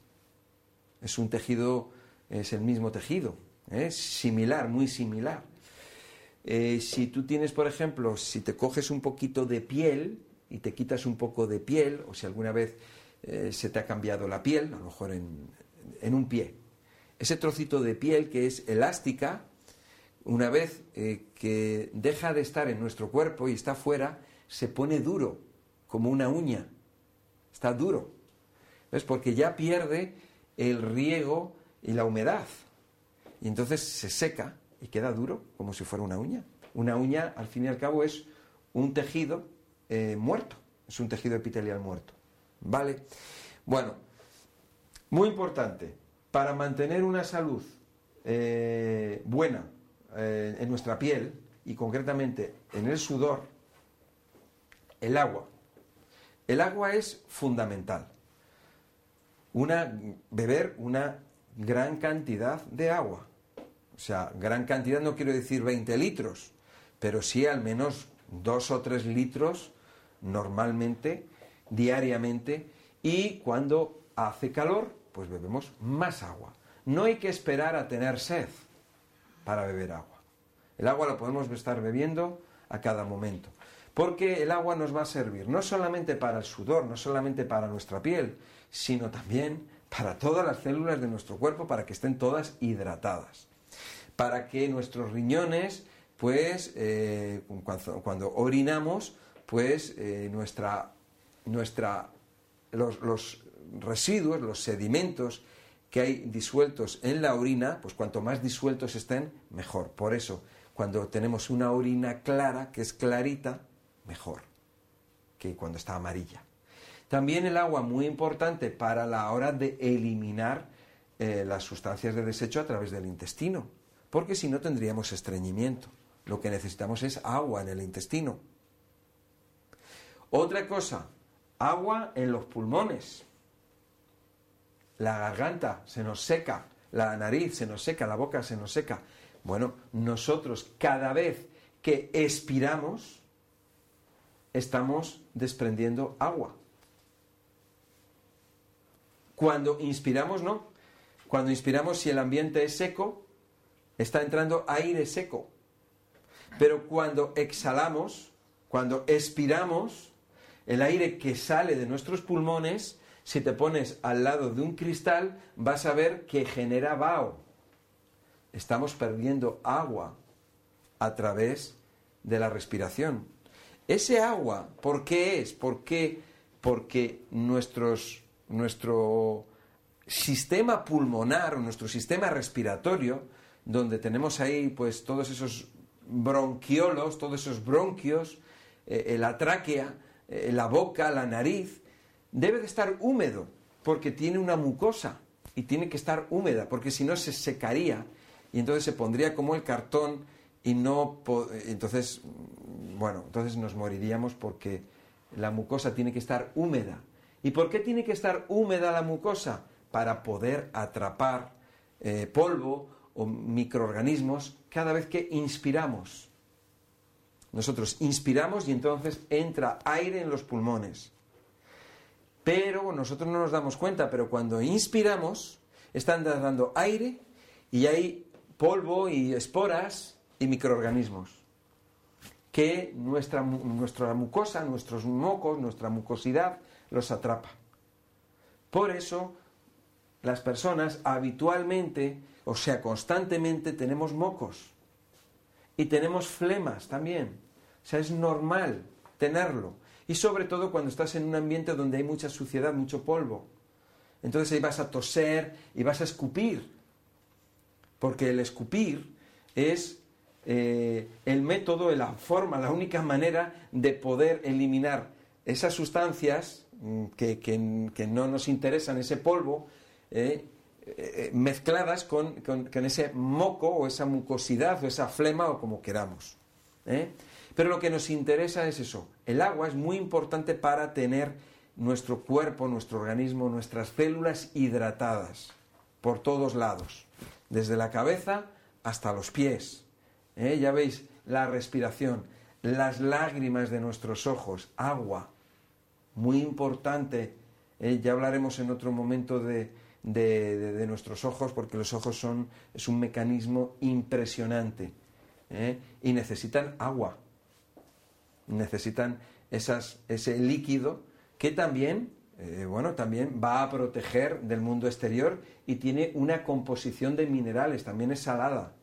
Es un tejido, es el mismo tejido, ¿eh? similar, muy similar. Eh, si tú tienes, por ejemplo, si te coges un poquito de piel y te quitas un poco de piel, o si alguna vez eh, se te ha cambiado la piel, a lo mejor en, en un pie, ese trocito de piel que es elástica, una vez eh, que deja de estar en nuestro cuerpo y está fuera, se pone duro, como una uña. Está duro. ¿Ves? Porque ya pierde el riego y la humedad. Y entonces se seca y queda duro, como si fuera una uña. Una uña, al fin y al cabo, es un tejido eh, muerto. Es un tejido epitelial muerto. ¿Vale? Bueno, muy importante. Para mantener una salud eh, buena eh, en nuestra piel y concretamente en el sudor, el agua. El agua es fundamental. Una, beber una gran cantidad de agua. O sea, gran cantidad no quiero decir 20 litros, pero sí al menos 2 o 3 litros normalmente, diariamente, y cuando hace calor, pues bebemos más agua. No hay que esperar a tener sed para beber agua. El agua la podemos estar bebiendo a cada momento. Porque el agua nos va a servir no solamente para el sudor, no solamente para nuestra piel, sino también para todas las células de nuestro cuerpo para que estén todas hidratadas. para que nuestros riñones, pues, eh, cuando, orinamos, pues eh, nuestra, nuestra, los, los residuos, los sedimentos que hay disueltos en la orina, pues cuanto más disueltos estén, mejor. Por eso, cuando tenemos una orina clara, que es clarita, mejor que cuando está amarilla. También el agua muy importante para la hora de eliminar eh, las sustancias de desecho a través del intestino, porque si no tendríamos estreñimiento. Lo que necesitamos es agua en el intestino. Otra cosa, agua en los pulmones. La garganta se nos seca, la nariz se nos seca, la boca se nos seca. Bueno, nosotros cada vez que expiramos, estamos desprendiendo agua. Cuando inspiramos, no. Cuando inspiramos, si el ambiente es seco, está entrando aire seco. Pero cuando exhalamos, cuando expiramos, el aire que sale de nuestros pulmones, si te pones al lado de un cristal, vas a ver que genera vaho. Estamos perdiendo agua a través de la respiración. Ese agua, ¿por qué es? ¿Por qué? Porque nuestro sistema pulmonar o nuestro sistema respiratorio, donde tenemos ahí pues todos esos bronquiolos, todos esos bronquios, eh, la tráquea, eh, la boca, la nariz, debe de estar húmedo, porque tiene una mucosa y tiene que estar húmeda, porque si no se secaría y entonces se pondría como el cartón y no entonces bueno entonces nos moriríamos porque la mucosa tiene que estar húmeda. Y por qué tiene que estar húmeda la mucosa para poder atrapar eh, polvo o microorganismos cada vez que inspiramos. Nosotros inspiramos y entonces entra aire en los pulmones. Pero nosotros no nos damos cuenta pero cuando inspiramos están dando aire y hay polvo y esporas y microorganismos que nuestra, nuestra mucosa, nuestros mocos, nuestra mucosidad los atrapa. Por eso las personas habitualmente, o sea, constantemente tenemos mocos y tenemos flemas también. O sea, es normal tenerlo. Y sobre todo cuando estás en un ambiente donde hay mucha suciedad, mucho polvo. Entonces ahí vas a toser y vas a escupir. Porque el escupir es eh, el método, la forma, la única manera de poder eliminar esas sustancias mm, que, no nos interesan, ese polvo, eh, eh, mezcladas con, ese moco o esa mucosidad o esa flema o como queramos. Pero lo que nos interesa es eso. El agua es muy importante para tener nuestro cuerpo, nuestro organismo, nuestras células hidratadas por todos lados, desde la cabeza hasta los pies. ¿Eh? Ya veis, la respiración, las lágrimas de nuestros ojos, agua, muy importante. ¿eh? Ya hablaremos en otro momento de, nuestros ojos, porque los ojos son, es un mecanismo impresionante. ¿eh? Y necesitan agua, necesitan esas, ese líquido que también, bueno, también va a proteger del mundo exterior y tiene una composición de minerales, también es salada.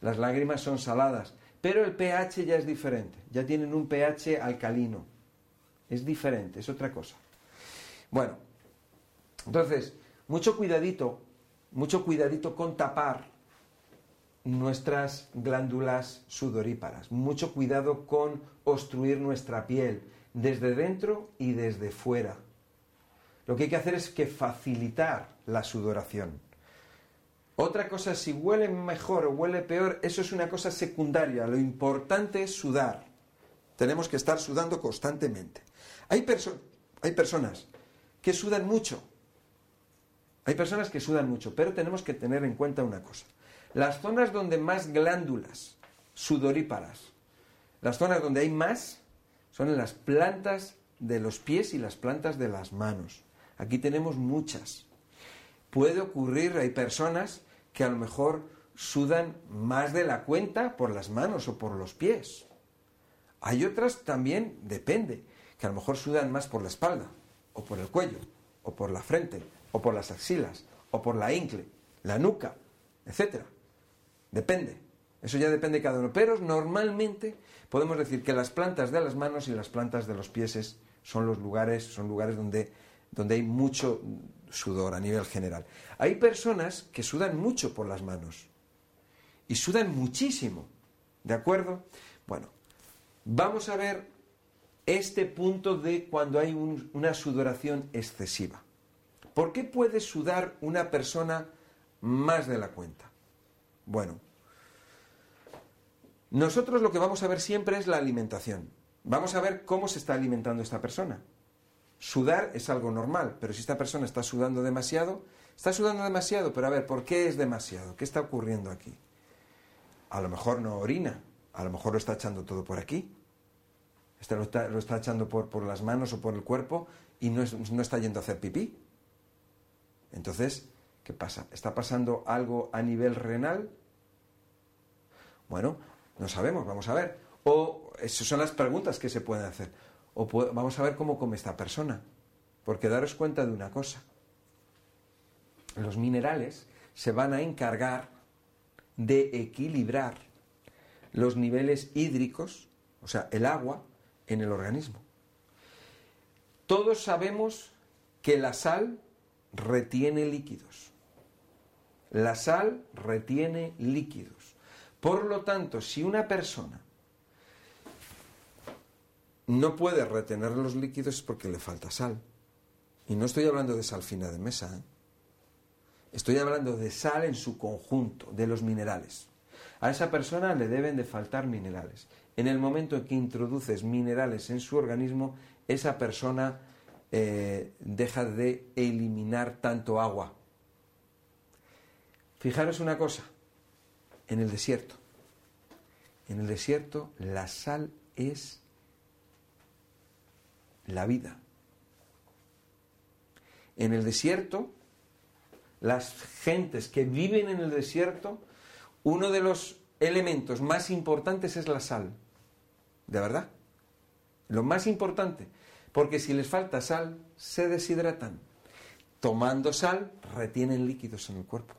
Las lágrimas son saladas, pero el pH ya es diferente, ya tienen un pH alcalino. Es diferente, es otra cosa. Bueno, entonces, mucho cuidadito, mucho cuidadito con tapar nuestras glándulas sudoríparas, mucho cuidado con obstruir nuestra piel desde dentro y desde fuera. Lo que hay que hacer es que facilitar la sudoración. Otra cosa, si huele mejor o huele peor, eso es una cosa secundaria. Lo importante es sudar. Tenemos que estar sudando constantemente. Hay, personas que sudan mucho. Hay personas que sudan mucho, pero tenemos que tener en cuenta una cosa. Las zonas donde más glándulas sudoríparas, las zonas donde hay más, son en las plantas de los pies y las plantas de las manos. Aquí tenemos muchas. Puede ocurrir, hay personas que a lo mejor sudan más de la cuenta por las manos o por los pies. Hay otras también, depende, que a lo mejor sudan más por la espalda, o por el cuello, o por la frente, o por las axilas, o por la ingle, la nuca, etc. Depende. Eso ya depende de cada uno. Pero normalmente podemos decir que las plantas de las manos y las plantas de los pies son los lugares, son lugares donde, donde hay mucho sudor a nivel general. Hay personas que sudan mucho por las manos y sudan muchísimo. ¿De acuerdo? Bueno, vamos a ver este punto de cuando hay una sudoración excesiva. ¿Por qué puede sudar una persona más de la cuenta? Bueno, nosotros lo que vamos a ver siempre es la alimentación. Vamos a ver cómo se está alimentando esta persona. Sudar es algo normal, pero si esta persona está sudando demasiado, está sudando demasiado, pero a ver, ¿por qué es demasiado? ¿Qué está ocurriendo aquí? A lo mejor no orina, a lo mejor lo está echando todo por aquí. Este lo, está, lo está echando por, por, las manos o por el cuerpo y no, no está yendo a hacer pipí. Entonces, ¿qué pasa? ¿Está pasando algo a nivel renal? Bueno, no sabemos, vamos a ver. O esas son las preguntas que se pueden hacer. Vamos a ver cómo come esta persona. Porque daros cuenta de una cosa. Los minerales se van a encargar de equilibrar los niveles hídricos, o sea, el agua, en el organismo. Todos sabemos que la sal retiene líquidos. La sal retiene líquidos. Por lo tanto, si una persona no puede retener los líquidos es porque le falta sal. Y no estoy hablando de sal fina de mesa. ¿eh? Estoy hablando de sal en su conjunto, de los minerales. A esa persona le deben de faltar minerales. En el momento en que introduces minerales en su organismo, esa persona eh, deja de eliminar tanto agua. Fijaros una cosa, en el desierto. En el desierto la sal es la vida. En el desierto, las gentes que viven en el desierto, uno de los elementos más importantes es la sal. ¿De verdad? Lo más importante. Porque si les falta sal, se deshidratan. Tomando sal, retienen líquidos en el cuerpo.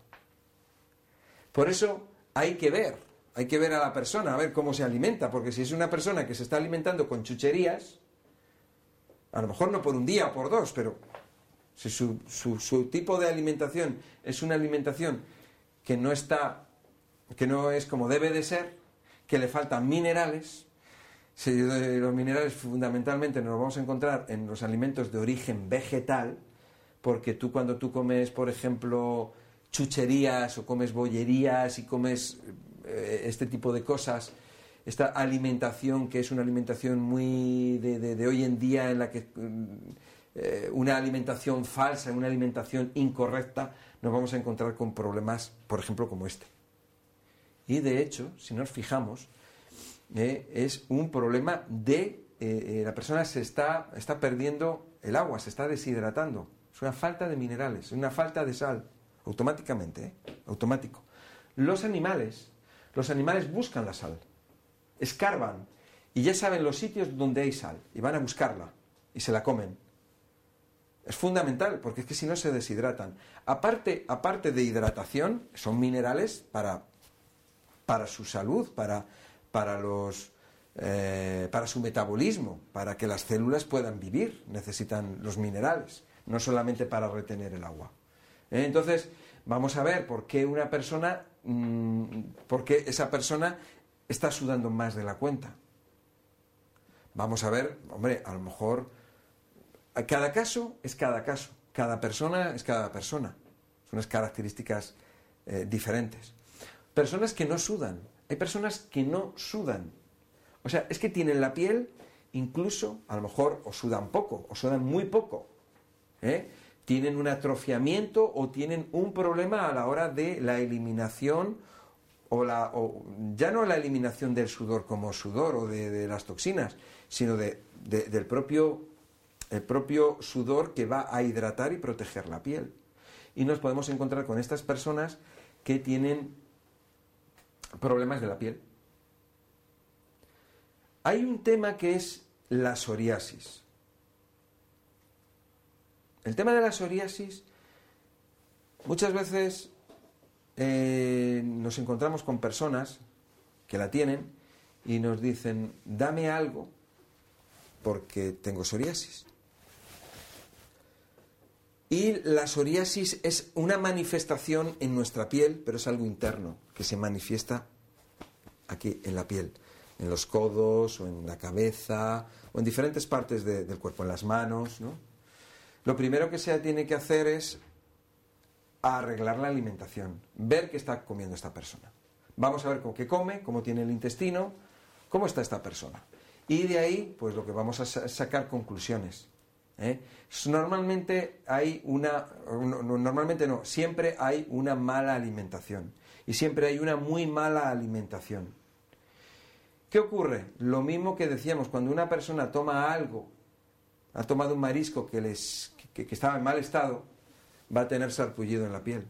Por eso hay que ver, hay que ver a la persona, a ver cómo se alimenta, porque si es una persona que se está alimentando con chucherías, a lo mejor no por un día o por dos, pero si su, tipo de alimentación es una alimentación que no está, que no es como debe de ser, que le faltan minerales, si los minerales fundamentalmente nos los vamos a encontrar en los alimentos de origen vegetal, porque tú cuando tú comes, por ejemplo, chucherías o comes bollerías y comes eh, este tipo de cosas, esta alimentación que es una alimentación muy de, hoy en día en la que mm, eh, una alimentación falsa, una alimentación incorrecta, nos vamos a encontrar con problemas, por ejemplo, como este. Y de hecho, si nos fijamos, eh, es un problema de eh, la persona se está, está perdiendo el agua, se está deshidratando. Es una falta de minerales, es una falta de sal, automáticamente, automático. Los animales, los animales buscan la sal escarban y ya saben los sitios donde hay sal y van a buscarla y se la comen. Es fundamental porque es que si no se deshidratan. Aparte, aparte de hidratación, son minerales para, para su salud, para, para, los, eh, para su metabolismo, para que las células puedan vivir. Necesitan los minerales, no solamente para retener el agua. ¿Eh? Entonces, vamos a ver por qué una persona, mm, por qué esa persona está sudando más de la cuenta. Vamos a ver, hombre, a lo mejor cada caso es cada caso, cada persona es cada persona. Son unas características eh, diferentes. Personas que no sudan. Hay personas que no sudan. O sea, es que tienen la piel, incluso, a lo mejor, o sudan poco, o sudan muy poco. ¿eh? Tienen un atrofiamiento o tienen un problema a la hora de la eliminación o, la, o ya no la eliminación del sudor como sudor o de, las toxinas, sino de, del propio, el propio sudor que va a hidratar y proteger la piel. Y nos podemos encontrar con estas personas que tienen problemas de la piel. Hay un tema que es la psoriasis. El tema de la psoriasis muchas veces eh, nos encontramos con personas que la tienen y nos dicen, dame algo porque tengo psoriasis. Y la psoriasis es una manifestación en nuestra piel, pero es algo interno, que se manifiesta aquí en la piel, en los codos o en la cabeza o en diferentes partes del cuerpo, en las manos. ¿no? Lo primero que se tiene que hacer es arreglar la alimentación, ver qué está comiendo esta persona. Vamos a ver con qué come, cómo tiene el intestino, cómo está esta persona. Y de ahí, pues lo que vamos a sacar conclusiones. ¿eh? Normalmente hay una, normalmente no, siempre hay una mala alimentación. Y siempre hay una muy mala alimentación. ¿Qué ocurre? Lo mismo que decíamos, cuando una persona toma algo, ha tomado un marisco que, les, que, estaba en mal estado, va a tener sarpullido en la piel.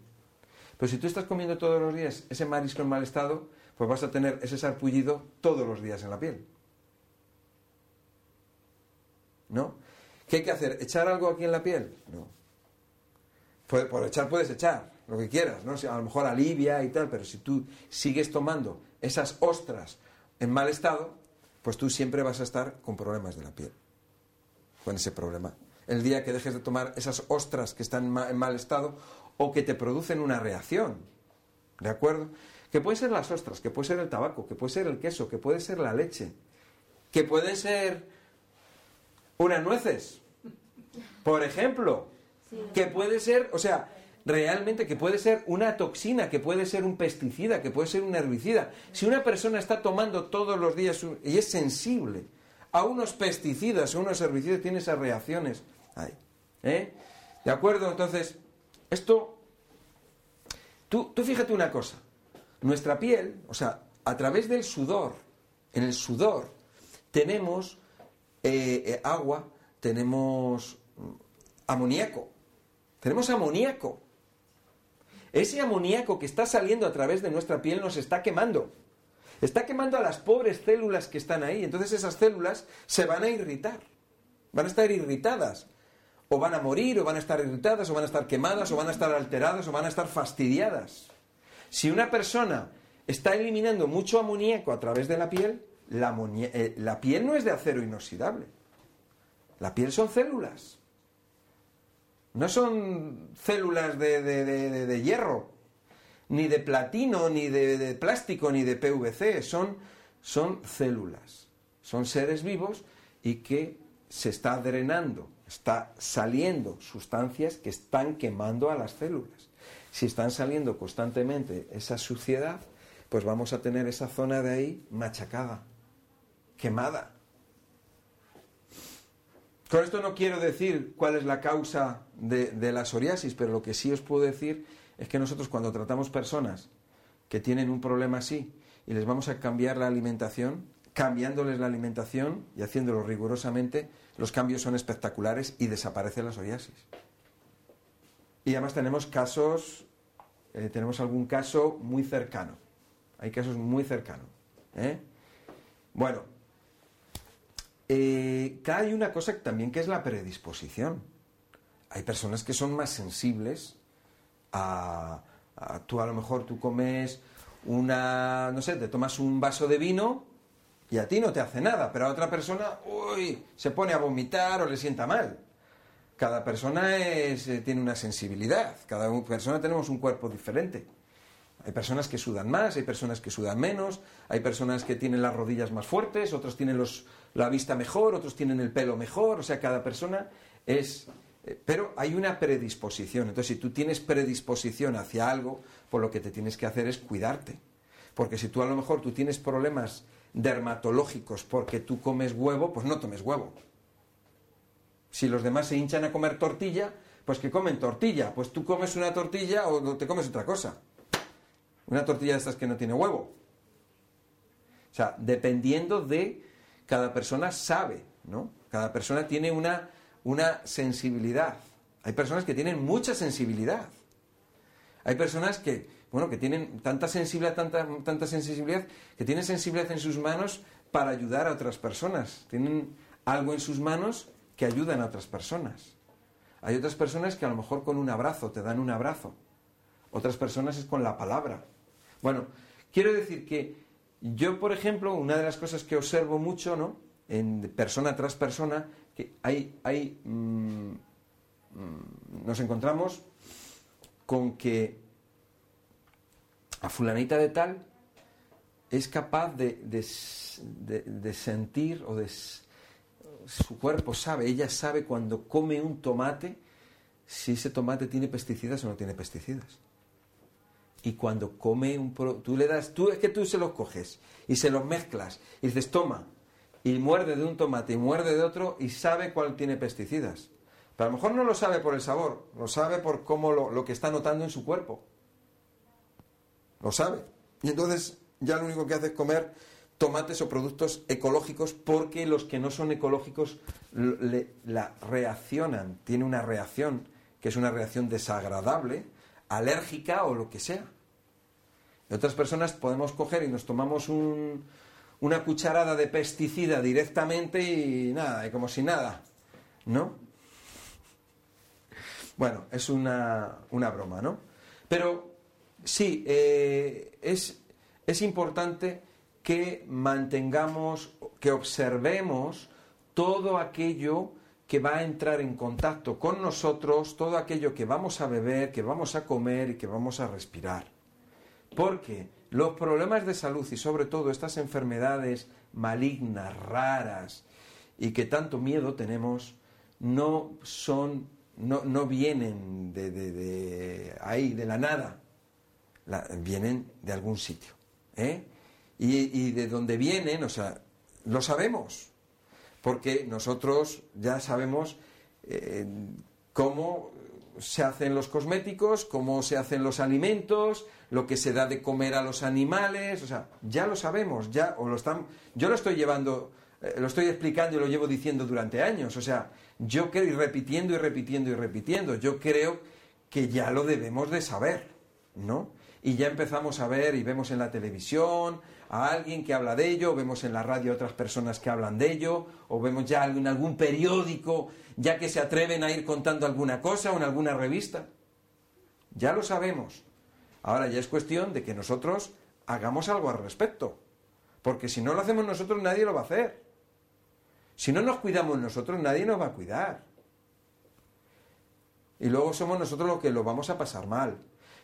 Pero si tú estás comiendo todos los días ese marisco en mal estado, pues vas a tener ese sarpullido todos los días en la piel. ¿No? ¿Qué hay que hacer? ¿Echar algo aquí en la piel? No. Por, echar puedes echar, lo que quieras, ¿no? a lo mejor alivia y tal, pero si tú sigues tomando esas ostras en mal estado, pues tú siempre vas a estar con problemas de la piel, con ese problema. El día que dejes de tomar esas ostras que están en mal estado o que te producen una reacción, ¿de acuerdo? Que puede ser las ostras, que puede ser el tabaco, que puede ser el queso, que puede ser la leche, que puede ser unas nueces, por ejemplo, que puede ser, o sea, realmente que puede ser una toxina, que puede ser un pesticida, que puede ser un herbicida. Si una persona está tomando todos los días y es sensible a unos pesticidas, a unos herbicidas, tiene esas reacciones ahí. ¿eh? ¿De acuerdo? Entonces, esto, tú, tú fíjate una cosa, nuestra piel, o sea, a través del sudor, en el sudor, tenemos eh, eh, agua, tenemos mm, amoníaco. Tenemos amoníaco. Ese amoníaco que está saliendo a través de nuestra piel nos está quemando. Está quemando a las pobres células que están ahí. Entonces esas células se van a irritar. Van a estar irritadas. O van a morir, o van a estar irritadas, o van a estar quemadas, o van a estar alteradas, o van a estar fastidiadas. Si una persona está eliminando mucho amoníaco a través de la piel, la, eh, piel no es de acero inoxidable. La piel son células. No son células de, de, hierro, ni de platino, ni de, plástico, ni de PVC. Son, son células. Son seres vivos y que se está drenando, está saliendo sustancias que están quemando a las células. Si están saliendo constantemente esa suciedad, pues vamos a tener esa zona de ahí machacada quemada. Con esto no quiero decir cuál es la causa de, la psoriasis, pero lo que sí os puedo decir es que nosotros cuando tratamos personas que tienen un problema así y les vamos a cambiar la alimentación, cambiándoles la alimentación y haciéndolo rigurosamente, los cambios son espectaculares y desaparece la psoriasis. Y además tenemos casos, eh, tenemos algún caso muy cercano. Hay casos muy cercanos. ¿eh? Bueno, eh, hay una cosa también que es la predisposición. Hay personas que son más sensibles a, tú a lo mejor tú comes una, no sé, te tomas un vaso de vino y a ti no te hace nada, pero a otra persona, uy, se pone a vomitar o le sienta mal. Cada persona eh, tiene una sensibilidad, cada persona tenemos un cuerpo diferente. Hay personas que sudan más, hay personas que sudan menos, hay personas que tienen las rodillas más fuertes, otros tienen los, la vista mejor, otros tienen el pelo mejor, o sea, cada persona es... Eh, pero hay una predisposición. Entonces, si tú tienes predisposición hacia algo, pues lo que te tienes que hacer es cuidarte. Porque si tú a lo mejor tú tienes problemas dermatológicos porque tú comes huevo, pues no tomes huevo. Si los demás se hinchan a comer tortilla, pues que comen tortilla. Pues tú comes una tortilla o te comes otra cosa. Una tortilla de estas que no tiene huevo. O sea, dependiendo de cada persona sabe, ¿no? Cada persona tiene una, una sensibilidad. Hay personas que tienen mucha sensibilidad. Hay personas que, bueno, que tienen tanta sensibilidad, tanta, tanta sensibilidad, que tienen sensibilidad en sus manos para ayudar a otras personas. Tienen algo en sus manos que ayudan a otras personas. Hay otras personas que a lo mejor con un abrazo te dan un abrazo. otras personas es con la palabra. Bueno, quiero decir que yo, por ejemplo, una de las cosas que observo mucho, ¿no? En persona tras persona, que hay, hay mm, mm, nos encontramos con que a fulanita de tal es capaz de, de, sentir o de su cuerpo sabe, ella sabe cuando come un tomate si ese tomate tiene pesticidas o no tiene pesticidas. Y cuando come un tú le das, tú es que tú se los coges y se los mezclas y dices, "Toma." Y muerde de un tomate y muerde de otro y sabe cuál tiene pesticidas. Pero a lo mejor no lo sabe por el sabor, lo sabe por cómo lo, lo que está notando en su cuerpo. Lo sabe. Y entonces ya lo único que hace es comer tomates o productos ecológicos porque los que no son ecológicos le, la reaccionan, tiene una reacción que es una reacción desagradable, alérgica o lo que sea. Y otras personas podemos coger y nos tomamos una cucharada de pesticida directamente y nada, y como si nada, ¿no? Bueno, es una, una broma, ¿no? Pero sí, eh, es, es importante que mantengamos, que observemos todo aquello que va a entrar en contacto con nosotros, todo aquello que vamos a beber, que vamos a comer y que vamos a respirar. Porque los problemas de salud y sobre todo estas enfermedades malignas, raras y que tanto miedo tenemos, no son, no, no vienen de, de, ahí, de la nada, vienen de algún sitio. ¿eh? y, de dónde vienen, o sea, lo sabemos, porque nosotros ya sabemos eh, cómo se hacen los cosméticos, cómo se hacen los alimentos, lo que se da de comer a los animales, o sea, ya lo sabemos, ya o lo están, yo lo estoy llevando, eh, lo estoy explicando y lo llevo diciendo durante años, o sea, yo creo y repitiendo y repitiendo y repitiendo, yo creo que ya lo debemos de saber, ¿no? Y ya empezamos a ver y vemos en la televisión, a alguien que habla de ello, vemos en la radio a otras personas que hablan de ello, o vemos ya en algún periódico ya que se atreven a ir contando alguna cosa o en alguna revista. Ya lo sabemos. Ahora ya es cuestión de que nosotros hagamos algo al respecto. Porque si no lo hacemos nosotros, nadie lo va a hacer. Si no nos cuidamos nosotros, nadie nos va a cuidar. Y luego somos nosotros los que lo vamos a pasar mal.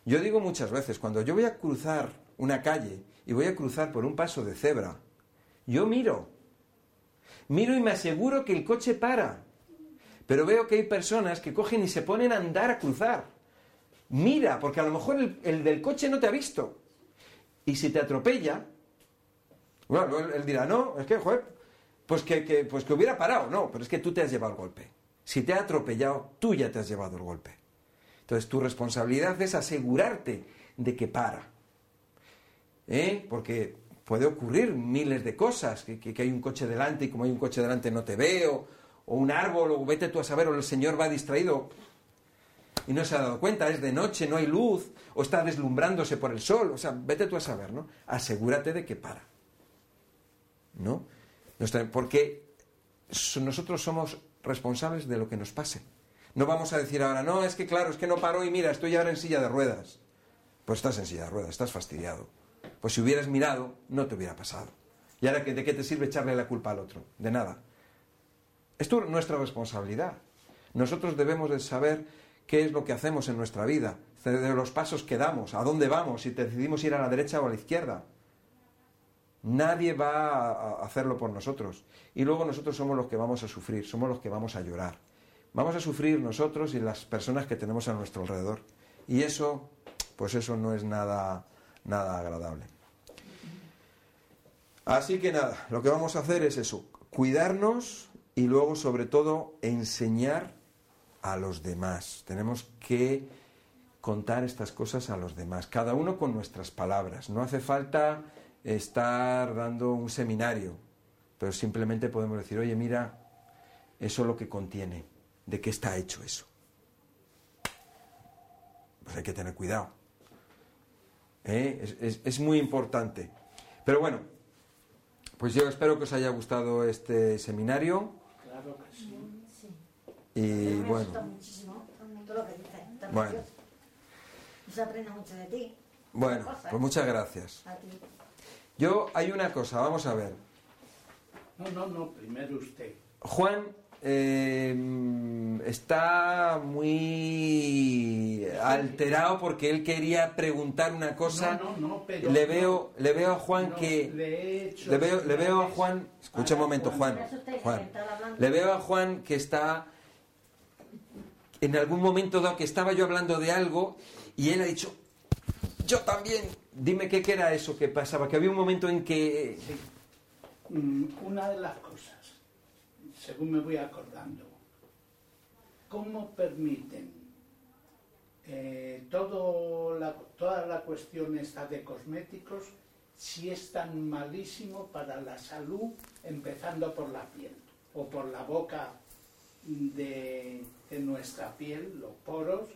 Yo digo muchas veces, cuando yo voy a cruzar una calle y voy a cruzar por un paso de cebra, yo miro. Miro y me aseguro que el coche para. Pero veo que hay personas que cogen y se ponen a andar a cruzar. Mira, porque a lo mejor el, del coche no te ha visto. Y si te atropella, bueno, él, dirá, no, es que, pues que, pues que hubiera parado. No, pero es que tú te has llevado el golpe. Si te ha atropellado, tú ya te has llevado el golpe. Entonces tu responsabilidad es asegurarte de que para. ¿eh? porque puede ocurrir miles de cosas, que, hay un coche delante y como hay un coche delante no te veo, o un árbol, o vete tú a saber, o el señor va distraído y no se ha dado cuenta, es de noche, no hay luz, o está deslumbrándose por el sol, o sea, vete tú a saber, ¿no? Asegúrate de que para. ¿No? Porque nosotros somos responsables de lo que nos pase. No vamos a decir ahora, no, es que claro, es que no paró y mira, estoy ahora en silla de ruedas. Pues estás en silla de ruedas, estás fastidiado. Pues si hubieras mirado, no te hubiera pasado. ¿Y ahora de qué te sirve echarle la culpa al otro? De nada. Es nuestra responsabilidad. Nosotros debemos de saber qué es lo que hacemos en nuestra vida, de los pasos que damos, a dónde vamos, si decidimos ir a la derecha o a la izquierda. Nadie va a hacerlo por nosotros. Y luego nosotros somos los que vamos a sufrir, somos los que vamos a llorar. Vamos a sufrir nosotros y las personas que tenemos a nuestro alrededor. Y eso, pues eso no es nada, nada agradable. Así que nada, lo que vamos a hacer es eso, cuidarnos y luego sobre todo enseñar a los demás. Tenemos que contar estas cosas a los demás, cada uno con nuestras palabras. No hace falta estar dando un seminario, pero simplemente podemos decir, oye, mira, eso es lo que contiene, de qué está hecho eso. Pues hay que tener cuidado. ¿eh? es, muy importante. Pero bueno, pues yo espero que os haya gustado este seminario. Claro que sí. Y bueno. Bueno. Se aprende mucho de ti. Bueno, pues muchas gracias. A ti. Yo, hay una cosa, vamos a ver. No, no, no, primero usted. Juan eh, está muy alterado porque él quería preguntar una cosa. No, no, no, pero le no. veo, le veo a Juan No, que le he hecho le veo, le veo a Juan. Escucha un momento, Juan. Juan. Le veo a Juan que está en algún momento dado que estaba yo hablando de algo y él ha dicho yo también. Dime qué, qué era eso que pasaba, que había un momento en que Mm, Una de las cosas, según me voy acordando, ¿cómo permiten eh, la- toda la cuestión esta de cosméticos si es tan malísimo para la salud, empezando por la piel o por la boca de nuestra piel, los poros,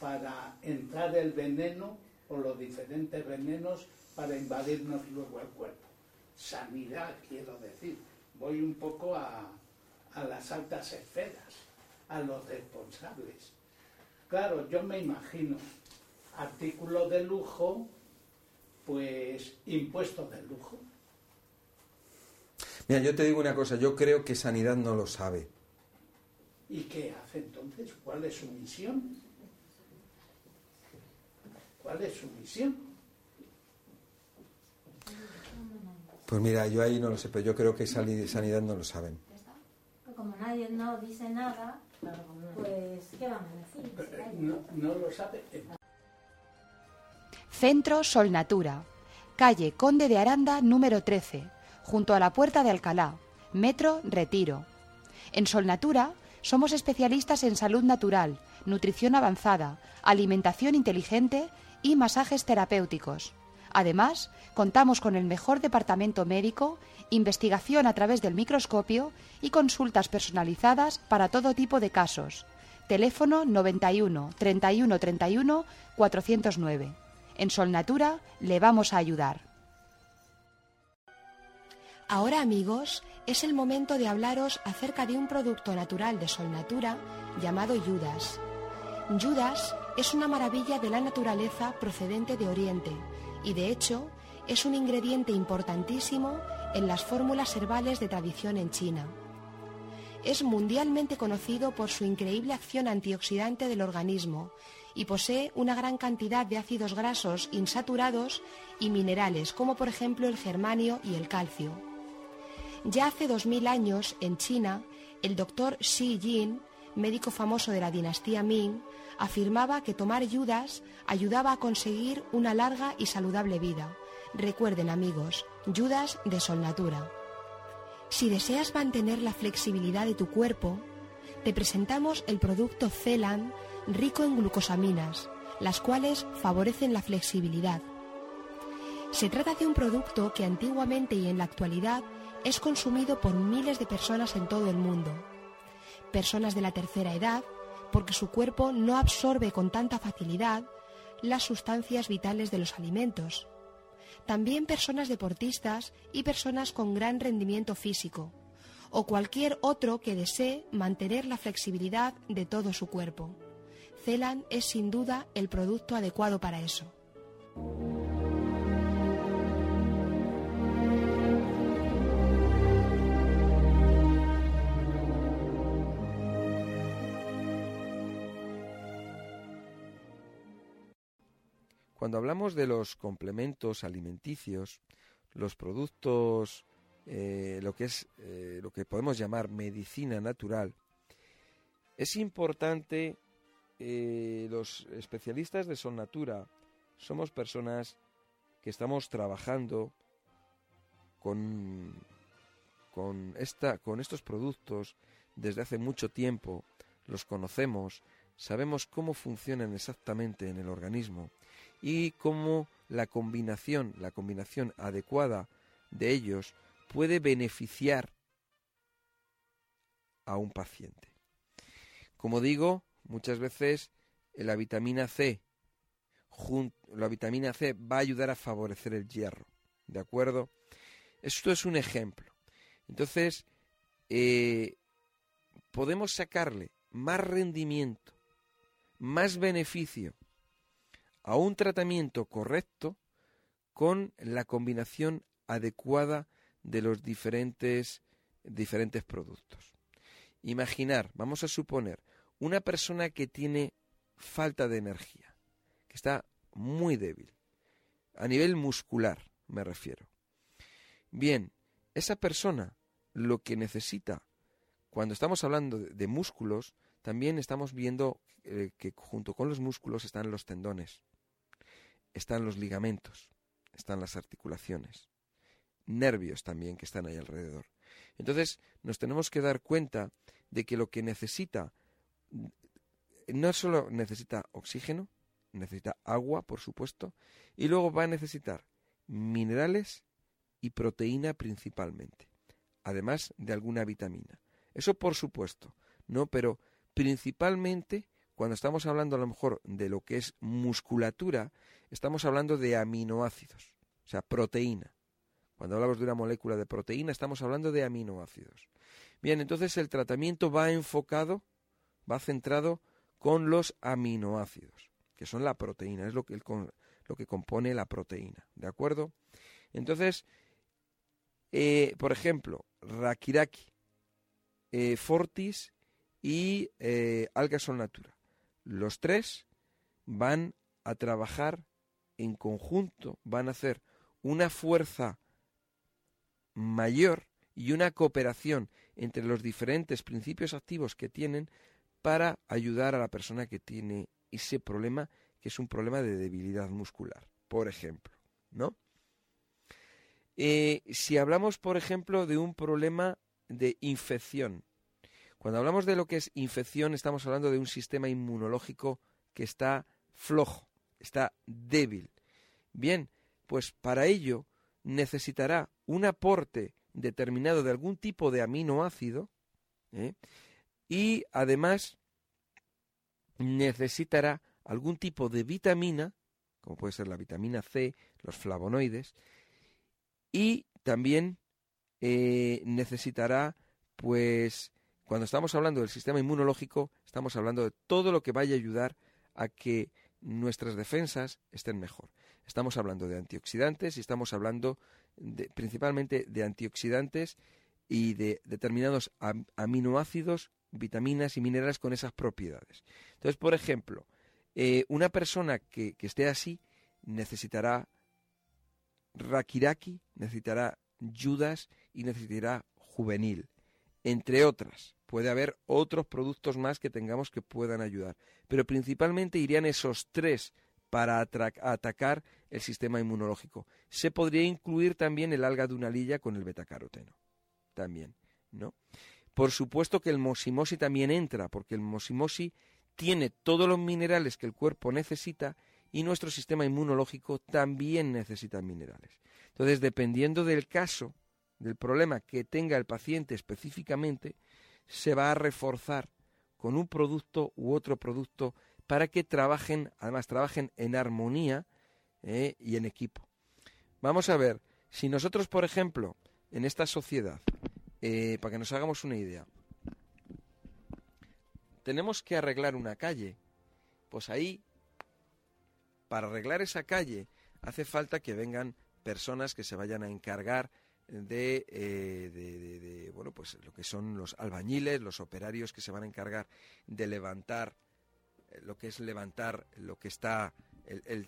para entrar el veneno o los diferentes venenos para invadirnos luego el cuerpo? sanidad, quiero decir. Voy un poco a, a las altas esferas, a los responsables. Claro, yo me imagino artículos de lujo, pues impuestos de lujo. Mira, yo te digo una cosa, yo creo que Sanidad no lo sabe. ¿Y qué hace entonces? ¿Cuál es su misión? ¿Cuál es su misión? Pues mira, yo ahí no lo sé, pero yo creo que Sanidad no lo saben. Como nadie no dice nada, pues, ¿qué van a decir? Callan. No, no lo sabe. Centro Sol Natura, calle Conde de Aranda número 13, junto a la Puerta de Alcalá, Metro Retiro. En Sol Natura somos especialistas en salud natural, nutrición avanzada, alimentación inteligente y masajes terapéuticos. Además, contamos con el mejor departamento médico, investigación a través del microscopio y consultas personalizadas para todo tipo de casos. Teléfono 91 31 31 409. En Sol Natura le vamos a ayudar. Ahora amigos, es el momento de hablaros acerca de un producto natural de Sol Natura llamado Judas. Judas es una maravilla de la naturaleza procedente de Oriente y de hecho es un ingrediente importantísimo en las fórmulas herbales de tradición en China. Es mundialmente conocido por su increíble acción antioxidante del organismo y posee una gran cantidad de ácidos grasos insaturados y minerales como por ejemplo el germanio y el calcio. Ya hace 2000 años, en China, el doctor Xi Jin, médico famoso de la dinastía Ming, afirmaba que tomar Judas ayudaba a conseguir una larga y saludable vida. Recuerden amigos, Judas de Sol Natura. Si deseas mantener la flexibilidad de tu cuerpo, te presentamos el producto Celan rico en glucosaminas, las cuales favorecen la flexibilidad. Se trata de un producto que antiguamente y en la actualidad es consumido por miles de personas en todo el mundo. Personas de la tercera edad, porque su cuerpo no absorbe con tanta facilidad las sustancias vitales de los alimentos. También personas deportistas y personas con gran rendimiento físico, o cualquier otro que desee mantener la flexibilidad de todo su cuerpo. Celan es sin duda el producto adecuado para eso. Cuando hablamos de los complementos alimenticios, los productos, eh, lo que es eh, lo que podemos llamar medicina natural, es importante. eh, los especialistas de Son Natura somos personas que estamos trabajando con, con, esta, con estos productos desde hace mucho tiempo, los conocemos, sabemos cómo funcionan exactamente en el organismo y cómo la combinación, la combinación adecuada de ellos puede beneficiar a un paciente. Como digo, muchas veces eh, la vitamina C, la vitamina C va a ayudar a favorecer el hierro, ¿de acuerdo? Esto es un ejemplo. Entonces, eh, podemos sacarle más rendimiento, más beneficio a un tratamiento correcto con la combinación adecuada de los diferentes, diferentes productos. Imaginar, vamos a suponer, una persona que tiene falta de energía, que está muy débil, a nivel muscular me refiero. Bien, esa persona lo que necesita, cuando estamos hablando de, músculos, también estamos viendo eh, que junto con los músculos están los tendones, están los ligamentos, están las articulaciones, nervios también que están ahí alrededor. Entonces nos tenemos que dar cuenta de que lo que necesita no solo necesita oxígeno, necesita agua, por supuesto, y luego va a necesitar minerales y proteína principalmente, además de alguna vitamina. Eso por supuesto, ¿no? Pero principalmente cuando estamos hablando a lo mejor de lo que es musculatura, estamos hablando de aminoácidos, o sea, proteína. Cuando hablamos de una molécula de proteína, estamos hablando de aminoácidos. Bien, entonces el tratamiento va enfocado, va centrado con los aminoácidos, que son la proteína, es lo que, lo que compone la proteína, ¿de acuerdo? Entonces, eh, por ejemplo, Rakiraki, eh, Fortis y eh, Natura. Los tres van a trabajar en conjunto, van a hacer una fuerza mayor y una cooperación entre los diferentes principios activos que tienen para ayudar a la persona que tiene ese problema, que es un problema de debilidad muscular, por ejemplo, ¿no? Eh, si hablamos, por ejemplo, de un problema de infección, cuando hablamos de lo que es infección, estamos hablando de un sistema inmunológico que está flojo, está débil. Bien, pues para ello necesitará un aporte determinado de algún tipo de aminoácido ¿eh? y además necesitará algún tipo de vitamina, como puede ser la vitamina C, los flavonoides, y también eh, necesitará, pues, cuando estamos hablando del sistema inmunológico, estamos hablando de todo lo que vaya a ayudar a que nuestras defensas estén mejor. Estamos hablando de antioxidantes y estamos hablando principalmente de antioxidantes y de determinados aminoácidos, vitaminas y minerales con esas propiedades. Entonces, por ejemplo, eh, una persona que, que esté así necesitará Rakiraki, necesitará Judas y necesitará Juvenil, entre otras. Puede haber otros productos más que tengamos que puedan ayudar, pero principalmente irían esos tres para atacar el sistema inmunológico. Se podría incluir también el alga de una lilla con el betacaroteno. También, ¿no? Por supuesto que el mosimosi también entra, porque el mosimosi tiene todos los minerales que el cuerpo necesita y nuestro sistema inmunológico también necesita minerales. Entonces, dependiendo del caso, del problema que tenga el paciente específicamente, se va a reforzar con un producto u otro producto para que trabajen, además trabajen en armonía eh, y en equipo. Vamos a ver, si nosotros, por ejemplo, en esta sociedad, eh, para que nos hagamos una idea, tenemos que arreglar una calle, pues ahí, para arreglar esa calle, hace falta que vengan personas que se vayan a encargar de, eh, de, bueno, pues lo que son los albañiles, los operarios que se van a encargar de levantar lo que es levantar lo que está, el,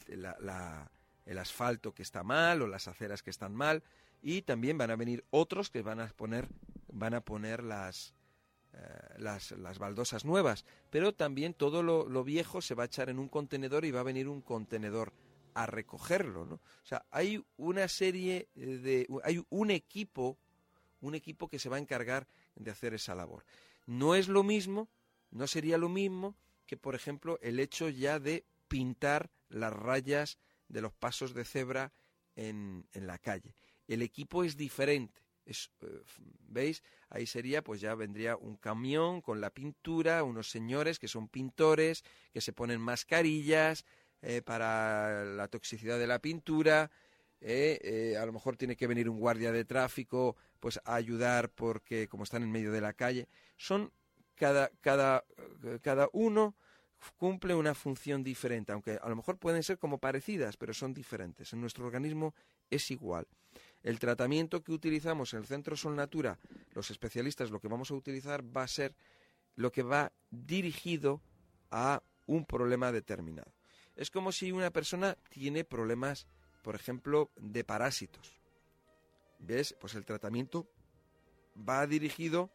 el, asfalto que está mal o las aceras que están mal. Y también van a venir otros que van a poner, van a poner las, eh, las, las, baldosas nuevas, pero también todo lo, lo, viejo se va a echar en un contenedor y va a venir un contenedor a recogerlo, ¿no? O sea, hay una serie de, hay un equipo, un equipo que se va a encargar de hacer esa labor. No es lo mismo, no sería lo mismo que, por ejemplo, el hecho ya de pintar las rayas de los pasos de cebra en, en la calle. El equipo es diferente. Eh, ¿Veis? Ahí sería, pues ya vendría un camión con la pintura, unos señores que son pintores, que se ponen mascarillas eh, para la toxicidad de la pintura. Eh, a lo mejor tiene que venir un guardia de tráfico pues a ayudar porque como están en medio de la calle son cada, cada, cada uno cumple una función diferente, aunque a lo mejor pueden ser como parecidas, pero son diferentes. En nuestro organismo es igual. El tratamiento que utilizamos en el Centro Sol Natura, los especialistas lo que vamos a utilizar va a ser lo que va dirigido a un problema determinado. Es como si una persona tiene problemas, por ejemplo, de parásitos. ¿Ves? Pues el tratamiento va dirigido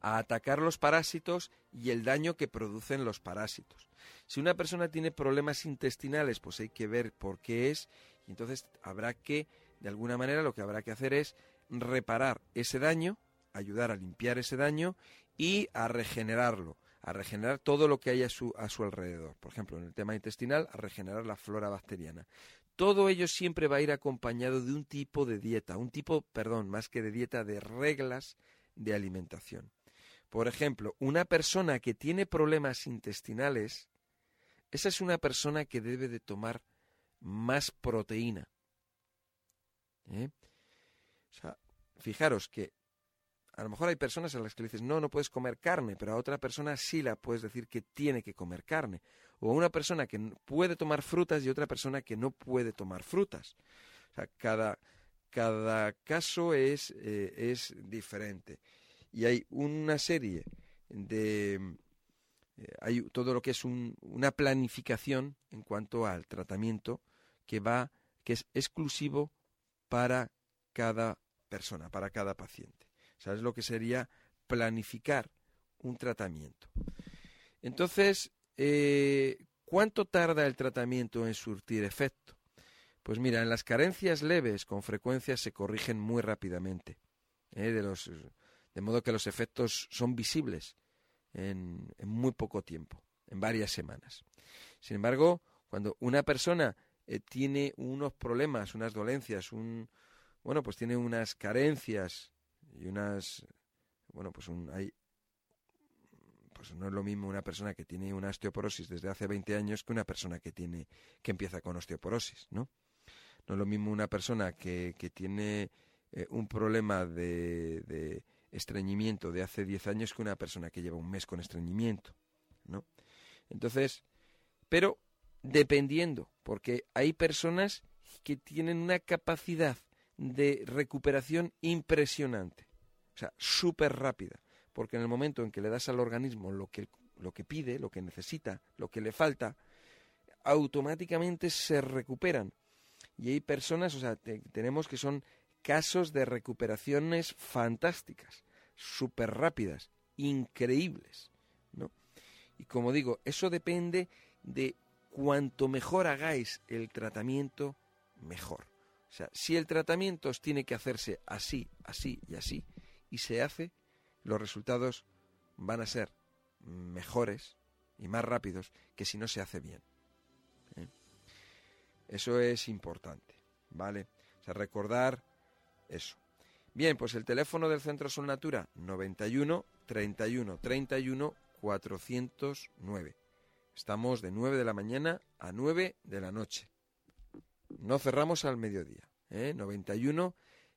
a atacar los parásitos y el daño que producen los parásitos. Si una persona tiene problemas intestinales, pues hay que ver por qué es y entonces habrá que, de alguna manera, lo que habrá que hacer es reparar ese daño, ayudar a limpiar ese daño y a regenerarlo, a regenerar todo lo que hay a su, a su alrededor. Por ejemplo, en el tema intestinal, a regenerar la flora bacteriana. Todo ello siempre va a ir acompañado de un tipo de dieta, un tipo, perdón, más que de dieta, de reglas de alimentación. Por ejemplo, una persona que tiene problemas intestinales, esa es una persona que debe de tomar más proteína. ¿Eh? O sea, fijaros que a lo mejor hay personas a las que le dices, no, no puedes comer carne, pero a otra persona sí la puedes decir que tiene que comer carne. O a una persona que puede tomar frutas y otra persona que no puede tomar frutas. O sea, cada, cada caso es, eh, es diferente. Y hay una serie de... Eh, hay todo lo que es una planificación en cuanto al tratamiento que va, que es exclusivo para cada persona, para cada paciente. ¿Sabes lo que sería planificar un tratamiento? Entonces, eh, ¿cuánto tarda el tratamiento en surtir efecto? Pues mira, en las carencias leves con frecuencia se corrigen muy rápidamente, ¿eh? de, los, de modo que los efectos son visibles en, muy poco tiempo, en varias semanas. Sin embargo, cuando una persona eh, tiene unos problemas, unas dolencias, un, bueno, pues tiene unas carencias y unas, bueno, pues un, hay, pues no es lo mismo una persona que tiene una osteoporosis desde hace 20 años que una persona que tiene, que empieza con osteoporosis, ¿no? No es lo mismo una persona que, que tiene eh, un problema de, de estreñimiento de hace 10 años que una persona que lleva un mes con estreñimiento, ¿no? Entonces, pero dependiendo, porque hay personas que tienen una capacidad de recuperación impresionante, o sea, súper rápida, porque en el momento en que le das al organismo lo que, lo que pide, lo que necesita, lo que le falta, automáticamente se recuperan. Y hay personas, o sea, tenemos que son casos de recuperaciones fantásticas, súper rápidas, increíbles, ¿no? Y como digo, eso depende de cuanto mejor hagáis el tratamiento, mejor. O sea, si el tratamiento os tiene que hacerse así, así y así, y se hace, los resultados van a ser mejores y más rápidos que si no se hace bien. ¿eh? Eso es importante, ¿vale? O sea, recordar eso. Bien, pues el teléfono del Centro Sol Natura, 91 31 31 409. Estamos de 9 de la mañana a 9 de la noche. No cerramos al mediodía. ¿eh? 91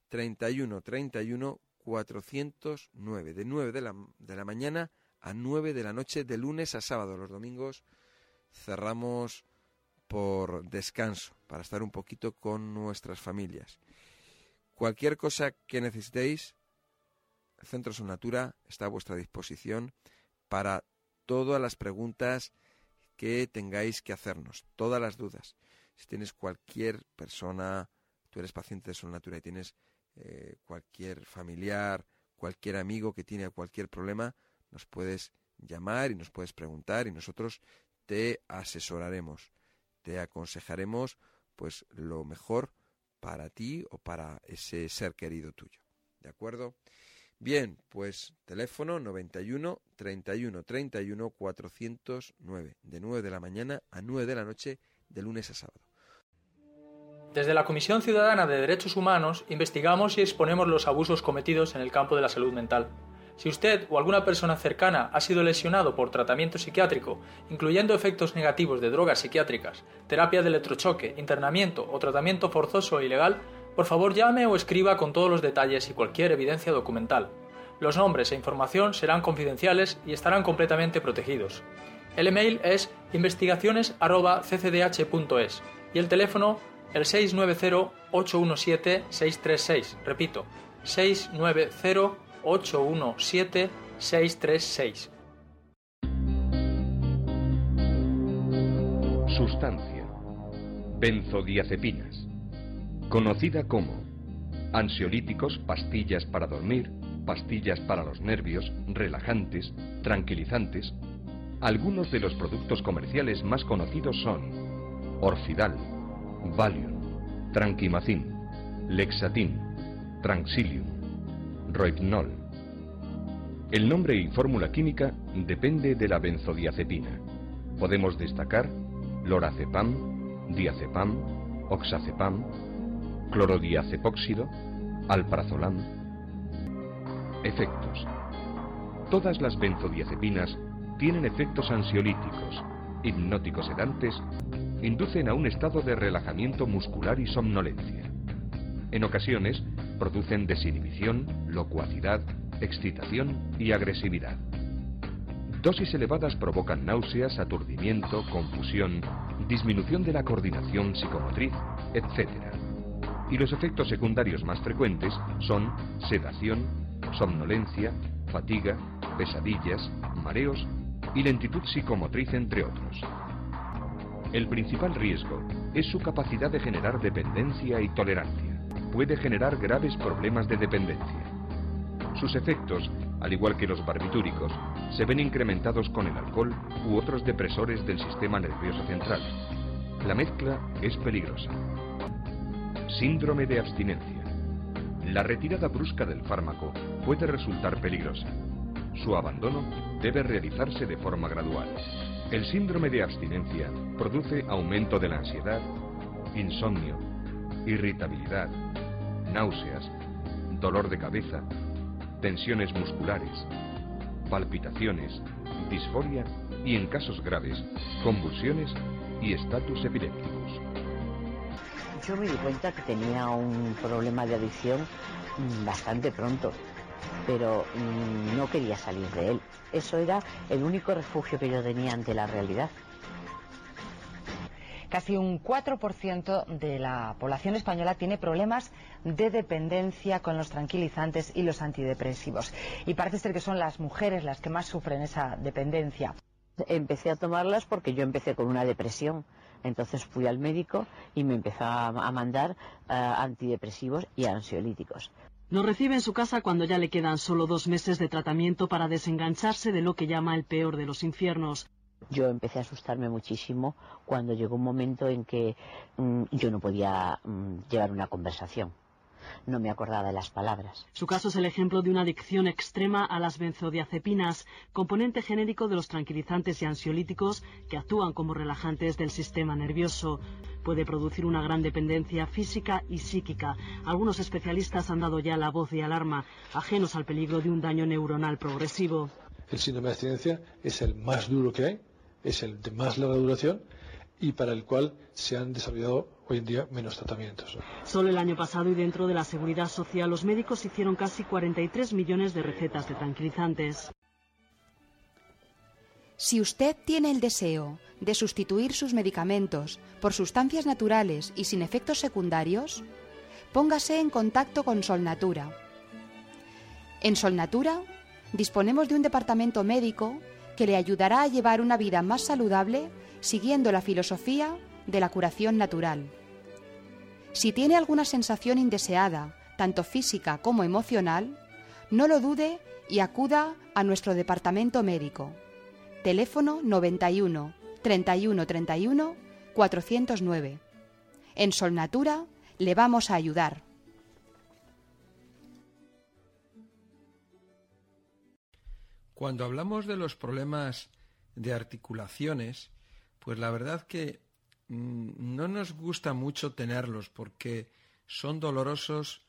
31 31 409. De 9 de la, de la mañana a 9 de la noche, de lunes a sábado. Los domingos cerramos por descanso, para estar un poquito con nuestras familias. Cualquier cosa que necesitéis, el Centro Sonatura está a vuestra disposición para todas las preguntas que tengáis que hacernos, todas las dudas. Si tienes cualquier persona, tú eres paciente de Sol Natura y tienes eh, cualquier familiar, cualquier amigo que tiene cualquier problema, nos puedes llamar y nos puedes preguntar y nosotros te asesoraremos, te aconsejaremos pues lo mejor para ti o para ese ser querido tuyo. ¿De acuerdo? Bien, pues teléfono 91 31 31 409, de 9 de la mañana a 9 de la noche, de lunes a sábado. Desde la Comisión Ciudadana de Derechos Humanos investigamos y exponemos los abusos cometidos en el campo de la salud mental. Si usted o alguna persona cercana ha sido lesionado por tratamiento psiquiátrico, incluyendo efectos negativos de drogas psiquiátricas, terapia de electrochoque, internamiento o tratamiento forzoso o ilegal, por favor llame o escriba con todos los detalles y cualquier evidencia documental. Los nombres e información serán confidenciales y estarán completamente protegidos. El email es investigaciones.ccdh.es y el teléfono el 690-817-636. Repito, 690-817-636. Sustancia. Benzodiazepinas. Conocida como ansiolíticos, pastillas para dormir, pastillas para los nervios, relajantes, tranquilizantes. Algunos de los productos comerciales más conocidos son Orfidal, Valium, Tranquimacin, Lexatin, Tranxilium, Rohypnol. El nombre y fórmula química depende de la benzodiazepina. Podemos destacar lorazepam, diazepam, oxazepam, clorodiazepóxido, alprazolam. Efectos. Todas las benzodiazepinas tienen efectos ansiolíticos, hipnóticos sedantes, inducen a un estado de relajamiento muscular y somnolencia. En ocasiones producen desinhibición, locuacidad, excitación y agresividad. Dosis elevadas provocan náuseas, aturdimiento, confusión, disminución de la coordinación psicomotriz, etc. Y los efectos secundarios más frecuentes son sedación, somnolencia, fatiga, pesadillas, mareos y lentitud psicomotriz, entre otros. El principal riesgo es su capacidad de generar dependencia y tolerancia. Puede generar graves problemas de dependencia. Sus efectos, al igual que los barbitúricos, se ven incrementados con el alcohol u otros depresores del sistema nervioso central. La mezcla es peligrosa. Síndrome de abstinencia. La retirada brusca del fármaco puede resultar peligrosa. Su abandono debe realizarse de forma gradual. El síndrome de abstinencia produce aumento de la ansiedad, insomnio, irritabilidad, náuseas, dolor de cabeza, tensiones musculares, palpitaciones, disforia y, en casos graves, convulsiones y estatus epilépticos. Yo me di cuenta que tenía un problema de adicción bastante pronto, pero mm, no quería salir de él. Eso era el único refugio que yo tenía ante la realidad. Casi un 4% de la población española tiene problemas de dependencia con los tranquilizantes y los antidepresivos. Y parece ser que son las mujeres las que más sufren esa dependencia. Empecé a tomarlas porque yo empecé con una depresión. Entonces fui al médico y me empezó a mandar eh, antidepresivos y ansiolíticos. Lo recibe en su casa cuando ya le quedan solo dos meses de tratamiento para desengancharse de lo que llama el peor de los infiernos. Yo empecé a asustarme muchísimo cuando llegó un momento en que mm, yo no podía mm, llevar una conversación. No me acordaba de las palabras. Su caso es el ejemplo de una adicción extrema a las benzodiazepinas, componente genérico de los tranquilizantes y ansiolíticos que actúan como relajantes del sistema nervioso. Puede producir una gran dependencia física y psíquica. Algunos especialistas han dado ya la voz de alarma, ajenos al peligro de un daño neuronal progresivo. El síndrome de abstinencia es el más duro que hay es el de más larga duración y para el cual se han desarrollado hoy en día menos tratamientos. Solo el año pasado y dentro de la seguridad social los médicos hicieron casi 43 millones de recetas de tranquilizantes. Si usted tiene el deseo de sustituir sus medicamentos por sustancias naturales y sin efectos secundarios, póngase en contacto con Solnatura. En Solnatura disponemos de un departamento médico que le ayudará a llevar una vida más saludable siguiendo la filosofía de la curación natural. Si tiene alguna sensación indeseada, tanto física como emocional, no lo dude y acuda a nuestro departamento médico. Teléfono 91 31 31 409. En Solnatura le vamos a ayudar. Cuando hablamos de los problemas de articulaciones, pues la verdad que no nos gusta mucho tenerlos porque son dolorosos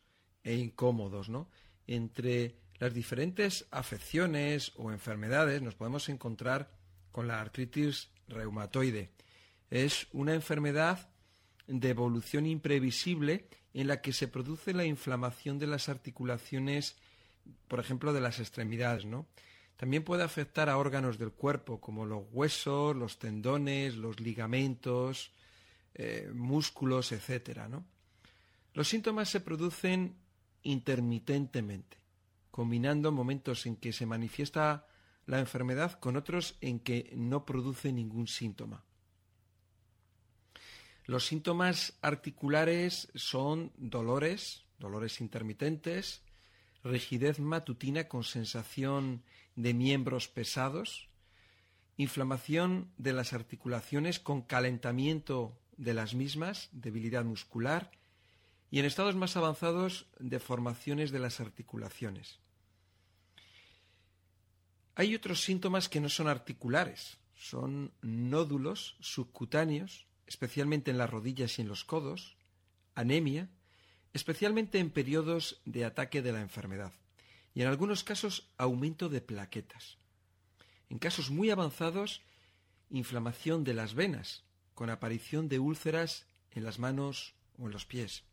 e incómodos, ¿no? Entre las diferentes afecciones o enfermedades nos podemos encontrar con la artritis reumatoide. Es una enfermedad de evolución imprevisible en la que se produce la inflamación de las articulaciones, por ejemplo, de las extremidades, ¿no? También puede afectar a órganos del cuerpo como los huesos, los tendones, los ligamentos, eh, músculos, etc. Los síntomas se producen intermitentemente, combinando momentos en que se manifiesta la enfermedad con otros en que no produce ningún síntoma. Los síntomas articulares son dolores, dolores intermitentes, rigidez matutina con sensación de miembros pesados, inflamación de las articulaciones con calentamiento de las mismas, debilidad muscular, y en estados más avanzados, deformaciones de las articulaciones. Hay otros síntomas que no son articulares, son nódulos subcutáneos, especialmente en las rodillas y en los codos, anemia, especialmente en periodos de ataque de la enfermedad, y en algunos casos aumento de plaquetas. En casos muy avanzados, inflamación de las venas, con aparición de úlceras en las manos o en los pies.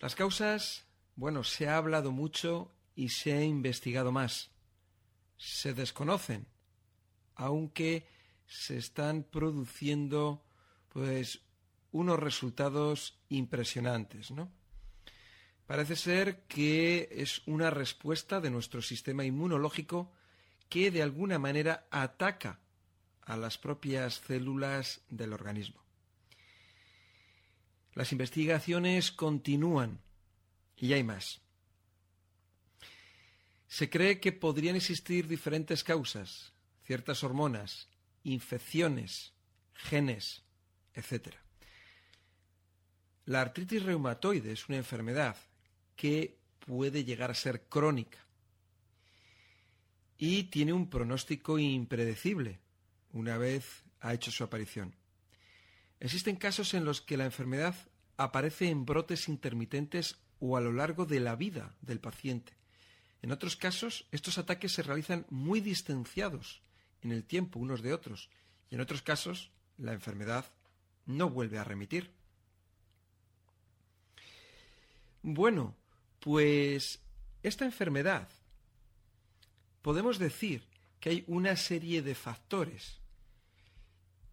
Las causas, bueno, se ha hablado mucho y se ha investigado más. Se desconocen, aunque se están produciendo pues unos resultados impresionantes, ¿no? Parece ser que es una respuesta de nuestro sistema inmunológico que de alguna manera ataca a las propias células del organismo. Las investigaciones continúan y hay más. Se cree que podrían existir diferentes causas, ciertas hormonas, infecciones, genes, etc. La artritis reumatoide es una enfermedad que puede llegar a ser crónica y tiene un pronóstico impredecible una vez ha hecho su aparición. Existen casos en los que la enfermedad aparece en brotes intermitentes o a lo largo de la vida del paciente. En otros casos, estos ataques se realizan muy distanciados en el tiempo unos de otros, y en otros casos, la enfermedad no vuelve a remitir. Bueno, pues esta enfermedad podemos decir que hay una serie de factores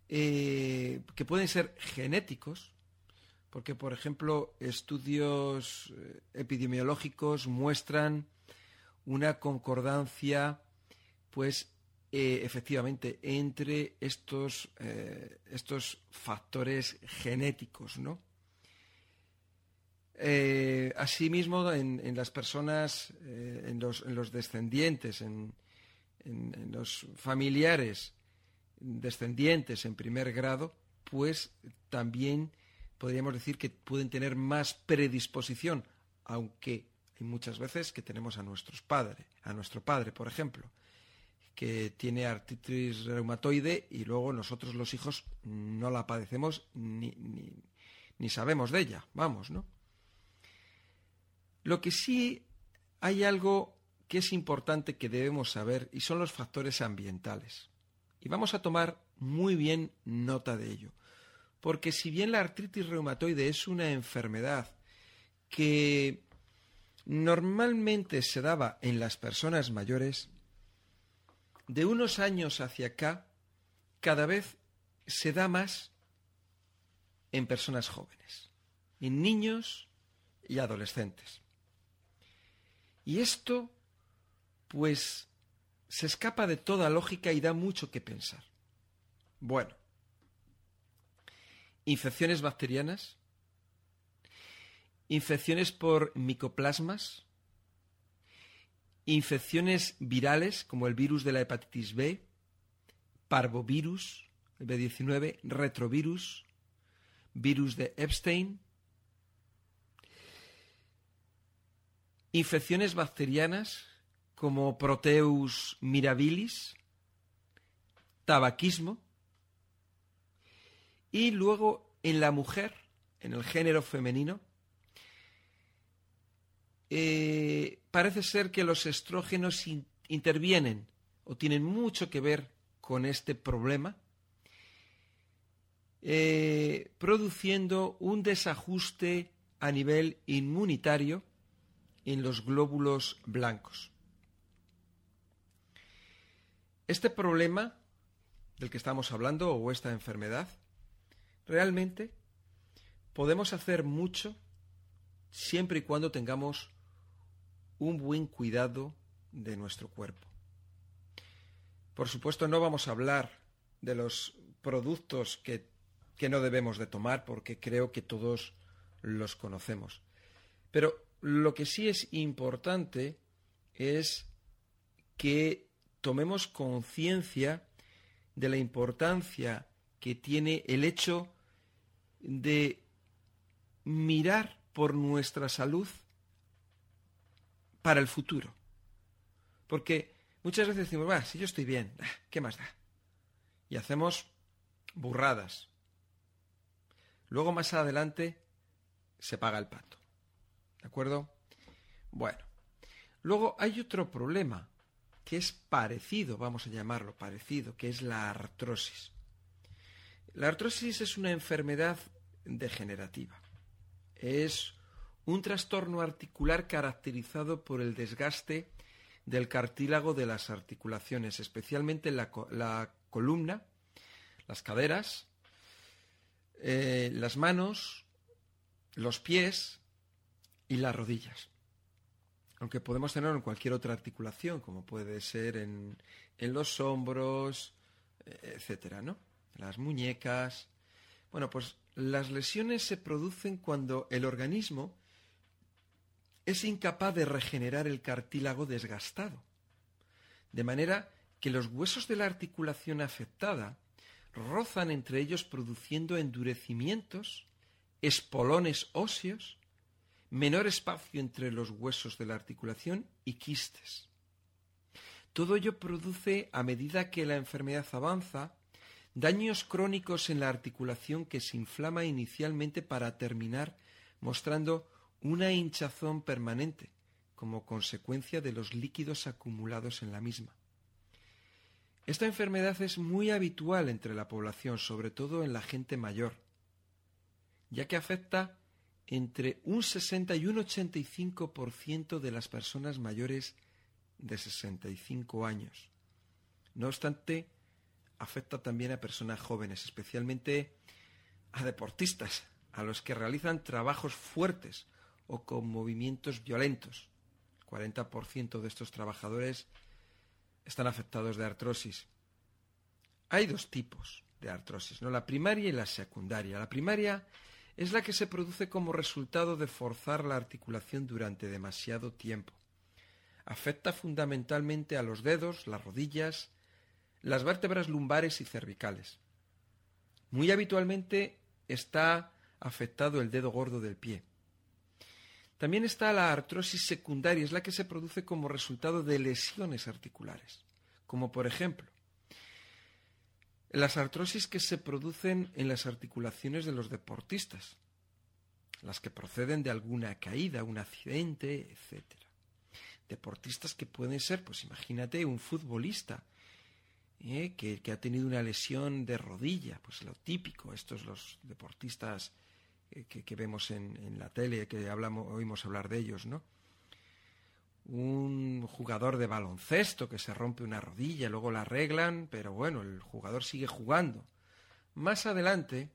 eh, que pueden ser genéticos, porque por ejemplo estudios eh, epidemiológicos muestran una concordancia, pues eh, efectivamente, entre estos, estos factores genéticos, ¿no? Asimismo, en, las personas, en los, en, los, descendientes, en, los familiares descendientes en primer grado, pues también podríamos decir que pueden tener más predisposición, aunque hay muchas veces que tenemos a nuestros padres, a nuestro padre, por ejemplo, que tiene artritis reumatoide y luego nosotros los hijos no la padecemos ni sabemos de ella, vamos, ¿no? Lo que sí hay algo que es importante que debemos saber y son los factores ambientales. Y vamos a tomar muy bien nota de ello. Porque si bien la artritis reumatoide es una enfermedad que normalmente se daba en las personas mayores, de unos años hacia acá, cada vez se da más en personas jóvenes, en niños y adolescentes. Y esto pues se escapa de toda lógica y da mucho que pensar. Bueno, infecciones bacterianas, infecciones por micoplasmas, infecciones virales como el virus de la hepatitis B, parvovirus, el B19, retrovirus, virus de Epstein, infecciones bacterianas como Proteus mirabilis, tabaquismo, y luego en la mujer, en el género femenino, eh, parece ser que los estrógenos intervienen o tienen mucho que ver con este problema, eh, produciendo un desajuste a nivel inmunitario en los glóbulos blancos. este problema del que estamos hablando o esta enfermedad, realmente podemos hacer mucho siempre y cuando tengamos un buen cuidado de nuestro cuerpo. Por supuesto, no vamos a hablar de los productos que, que no debemos de tomar porque creo que todos los conocemos. Pero lo que sí es importante es que tomemos conciencia de la importancia que tiene el hecho de mirar por nuestra salud para el futuro. Porque muchas veces decimos, va, si yo estoy bien, ah, ¿qué más da? Y hacemos burradas. Luego más adelante se paga el pato. ¿De acuerdo? Bueno. Luego hay otro problema que es parecido, vamos a llamarlo parecido, que es la artrosis. La artrosis es una enfermedad degenerativa. Es un trastorno articular caracterizado por el desgaste del cartílago de las articulaciones, especialmente la, columna, las caderas, eh, las manos, los pies y las rodillas. Aunque podemos tenerlo en cualquier otra articulación, como puede ser en, en los hombros, eh, etcétera, ¿no? Las muñecas. Bueno, pues las lesiones se producen cuando el organismo es incapaz de regenerar el cartílago desgastado, de manera que los huesos de la articulación afectada rozan entre ellos produciendo endurecimientos, espolones óseos, menor espacio entre los huesos de la articulación y quistes. Todo ello produce, a medida que la enfermedad avanza, daños crónicos en la articulación que se inflama inicialmente para terminar mostrando una hinchazón permanente como consecuencia de los líquidos acumulados en la misma. Esta enfermedad es muy habitual entre la población, sobre todo en la gente mayor, ya que afecta entre un 60 y un 85% de las personas mayores de 65 años. No obstante, afecta también a personas jóvenes, especialmente a deportistas, a los que realizan trabajos fuertes o con movimientos violentos. El 40% de estos trabajadores están afectados de artrosis. Hay dos tipos de artrosis, ¿no? La primaria y la secundaria. La primaria es la que se produce como resultado de forzar la articulación durante demasiado tiempo. Afecta fundamentalmente a los dedos, las rodillas, las vértebras lumbares y cervicales. Muy habitualmente está afectado el dedo gordo del pie. También está la artrosis secundaria, es la que se produce como resultado de lesiones articulares, como por ejemplo las artrosis que se producen en las articulaciones de los deportistas, las que proceden de alguna caída, un accidente, etc. Deportistas que pueden ser, pues imagínate, un futbolista ¿eh? que, ha tenido una lesión de rodilla, pues lo típico, estos los deportistas que, vemos en, la tele, que hablamos, oímos hablar de ellos, ¿no? Un jugador de baloncesto que se rompe una rodilla, luego la arreglan, pero bueno, el jugador sigue jugando. Más adelante,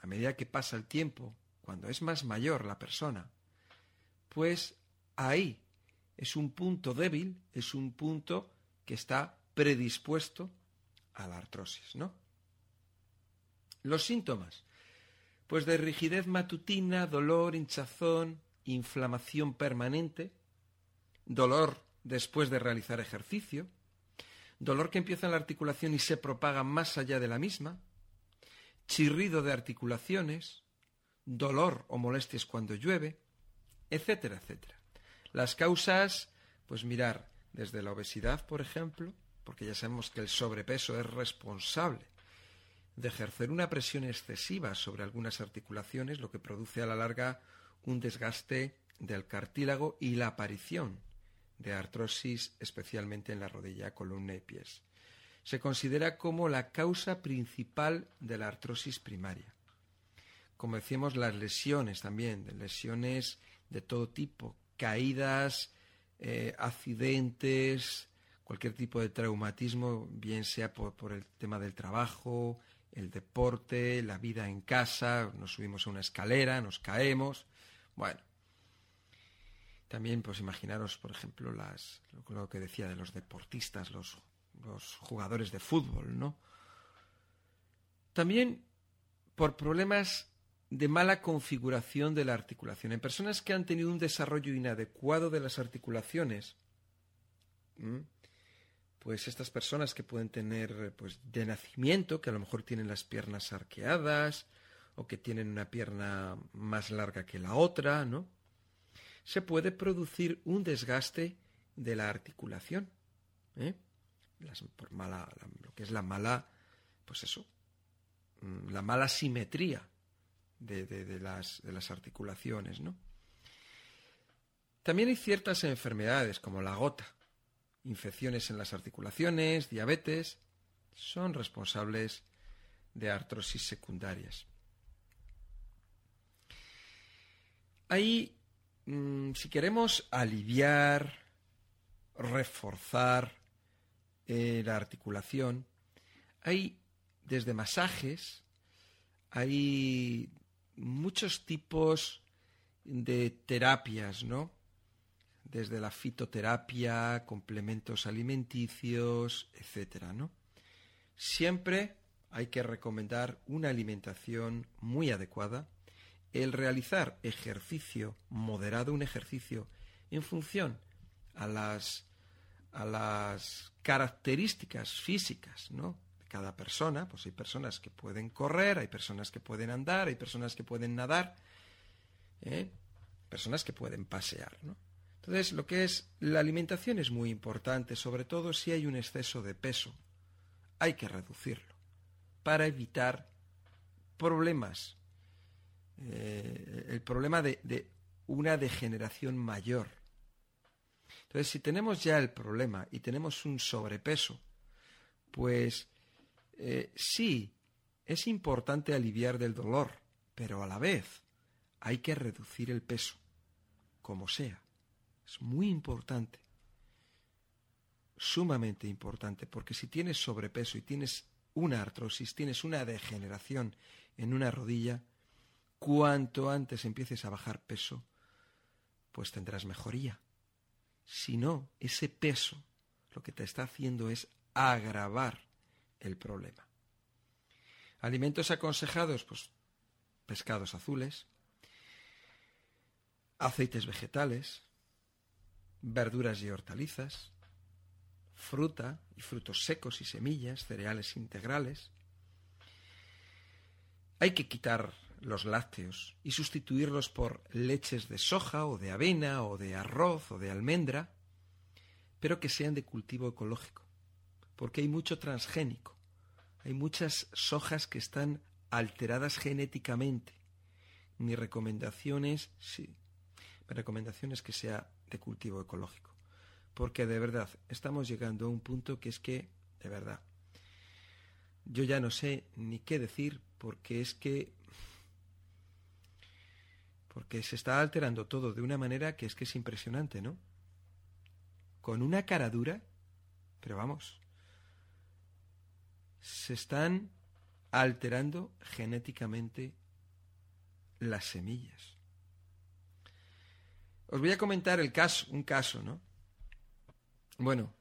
a medida que pasa el tiempo, cuando es más mayor la persona, pues ahí es un punto débil, es un punto que está predispuesto a la artrosis, ¿no? Los síntomas pues de rigidez matutina, dolor, hinchazón, inflamación permanente, dolor después de realizar ejercicio, dolor que empieza en la articulación y se propaga más allá de la misma, chirrido de articulaciones, dolor o molestias cuando llueve, etcétera, etcétera. Las causas, pues mirar, desde la obesidad, por ejemplo, porque ya sabemos que el sobrepeso es responsable de ejercer una presión excesiva sobre algunas articulaciones, lo que produce a la larga un desgaste del cartílago y la aparición de artrosis, especialmente en la rodilla, columna y pies. Se considera como la causa principal de la artrosis primaria. Como decíamos, las lesiones también, lesiones de todo tipo, caídas, eh, accidentes, cualquier tipo de traumatismo, bien sea por, el tema del trabajo, el deporte, la vida en casa, nos subimos a una escalera, nos caemos, bueno. También, pues imaginaros, por ejemplo, las, lo que decía de los deportistas, los, los jugadores de fútbol, ¿no? También por problemas de mala configuración de la articulación. En personas que han tenido un desarrollo inadecuado de las articulaciones, pues estas personas que pueden tener pues de nacimiento, que a lo mejor tienen las piernas arqueadas o que tienen una pierna más larga que la otra, ¿no? Se puede producir un desgaste de la articulación, ¿eh? por mala, lo que es la mala, pues eso, mm, la mala simetría de, las, de las articulaciones, ¿no? También hay ciertas enfermedades como la gota, infecciones en las articulaciones, diabetes, son responsables de artrosis secundarias. Mm, si queremos aliviar, reforzar eh, la articulación, hay desde masajes, hay muchos tipos de terapias, ¿no? Desde la fitoterapia, complementos alimenticios, etcétera, ¿no? Siempre hay que recomendar una alimentación muy adecuada, el realizar ejercicio moderado, un ejercicio en función a las, a las características físicas, ¿no? cada persona, pues hay personas que pueden correr, hay personas que pueden andar, hay personas que pueden nadar, ¿eh? personas que pueden pasear, ¿no? Entonces, lo que es la alimentación es muy importante, sobre todo si hay un exceso de peso. Hay que reducirlo para evitar problemas. Eh, el problema de, una degeneración mayor. Entonces, si tenemos ya el problema y tenemos un sobrepeso, pues eh, sí, es importante aliviar del dolor, pero a la vez hay que reducir el peso, como sea. Es muy importante, sumamente importante, porque si tienes sobrepeso y tienes una artrosis, tienes una degeneración en una rodilla, cuanto antes empieces a bajar peso, pues tendrás mejoría. Si no, ese peso lo que te está haciendo es agravar el problema. Alimentos aconsejados, pues pescados azules, aceites vegetales, verduras y hortalizas, fruta y frutos secos y semillas, cereales integrales. Hay que quitar los lácteos y sustituirlos por leches de soja o de avena o de arroz o de almendra, pero que sean de cultivo ecológico, porque hay mucho transgénico hay muchas sojas que están alteradas genéticamente. Mi recomendación es, sí, mi recomendación es que sea de cultivo ecológico. Porque de verdad, estamos llegando a un punto que es que, de verdad, yo ya no sé ni qué decir porque es que porque se está alterando todo de una manera que es que es impresionante, ¿no? Con una cara dura, pero vamos, se están alterando genéticamente las semillas. Os voy a comentar el caso, un caso, ¿no? Bueno,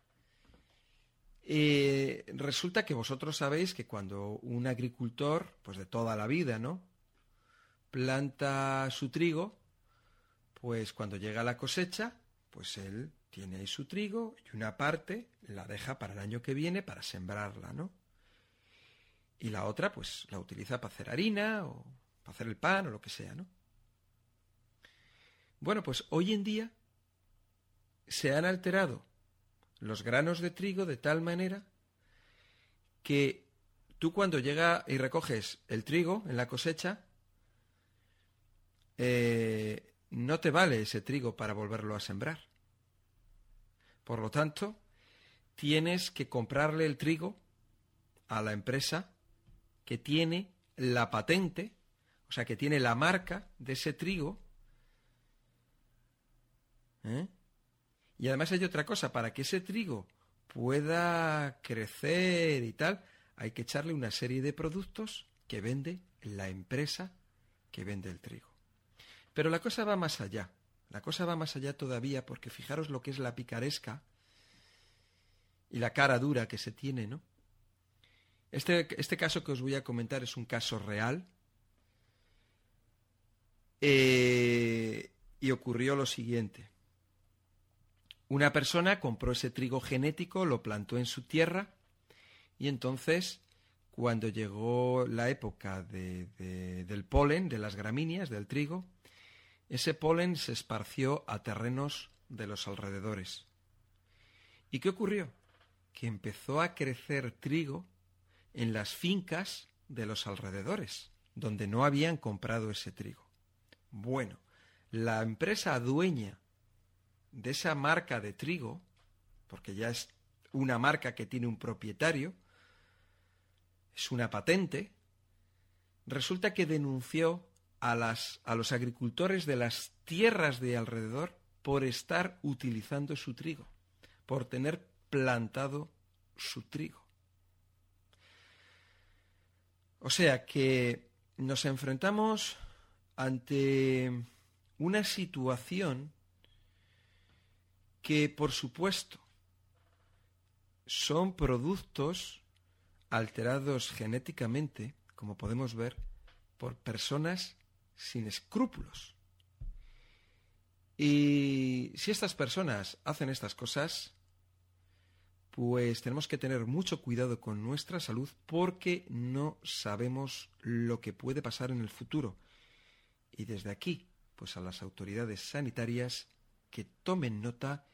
eh, resulta que vosotros sabéis que cuando un agricultor, pues de toda la vida, ¿no? Planta su trigo, pues cuando llega la cosecha, pues él tiene ahí su trigo y una parte la deja para el año que viene para sembrarla, ¿no? y la otra pues la utiliza para hacer harina o para hacer el pan o lo que sea, ¿no? Bueno, pues hoy en día se han alterado los granos de trigo de tal manera que tú cuando llega y recoges el trigo en la cosecha, eh, no te vale ese trigo para volverlo a sembrar. Por lo tanto, tienes que comprarle el trigo a la empresa que tiene la patente, o sea, que tiene la marca de ese trigo. ¿eh? Y además hay otra cosa, para que ese trigo pueda crecer y tal, hay que echarle una serie de productos que vende la empresa que vende el trigo. Pero la cosa va más allá. La cosa va más allá todavía porque fijaros lo que es la picaresca y la cara dura que se tiene, ¿no? Este, este caso que os voy a comentar es un caso real. Eh, y ocurrió lo siguiente. Una persona compró ese trigo genético, lo plantó en su tierra y entonces cuando llegó la época del polen, de las gramíneas, del trigo, ese polen se esparció a terrenos de los alrededores. ¿Y qué ocurrió? Que empezó a crecer trigo en las fincas de los alrededores, donde no habían comprado ese trigo. Bueno, la empresa dueña de esa marca de trigo, porque ya es una marca que tiene un propietario, es una patente, resulta que denunció a, los agricultores de las tierras de alrededor por estar utilizando su trigo, por tener plantado su trigo. O sea que nos enfrentamos ante una situación que, por supuesto, son productos alterados genéticamente, como podemos ver, por personas sin escrúpulos. Y si estas personas hacen estas cosas, pues tenemos que tener mucho cuidado con nuestra salud porque no sabemos lo que puede pasar en el futuro. Y desde aquí, pues a las autoridades sanitarias que tomen nota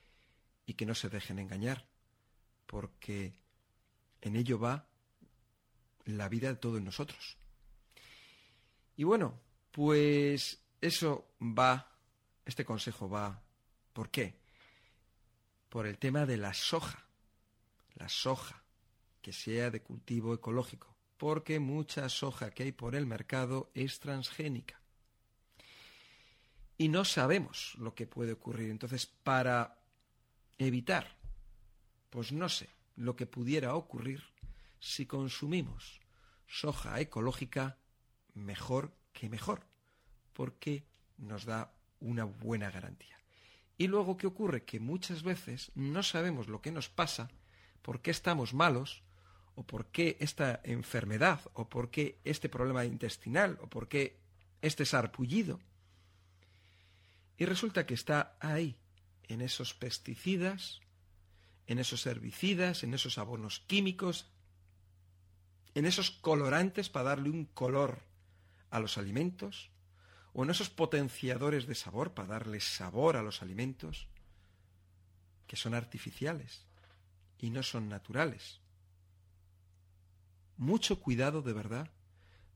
y que no se dejen engañar, porque en ello va la vida de todos nosotros. Y bueno, pues eso va, este consejo va, ¿por qué? Por el tema de la soja, la soja, que sea de cultivo ecológico, porque mucha soja que hay por el mercado es transgénica. Y no sabemos lo que puede ocurrir. Entonces, para evitar, pues no sé, lo que pudiera ocurrir, si consumimos soja ecológica, mejor que mejor, porque nos da una buena garantía. Y luego, ¿qué ocurre? Que muchas veces no sabemos lo que nos pasa, por qué estamos malos, o por qué esta enfermedad, o por qué este problema intestinal, o por qué este sarpullido. Y resulta que está ahí, en esos pesticidas, en esos herbicidas, en esos abonos químicos, en esos colorantes para darle un color a los alimentos, o en esos potenciadores de sabor para darle sabor a los alimentos, que son artificiales y no son naturales. Mucho cuidado de verdad,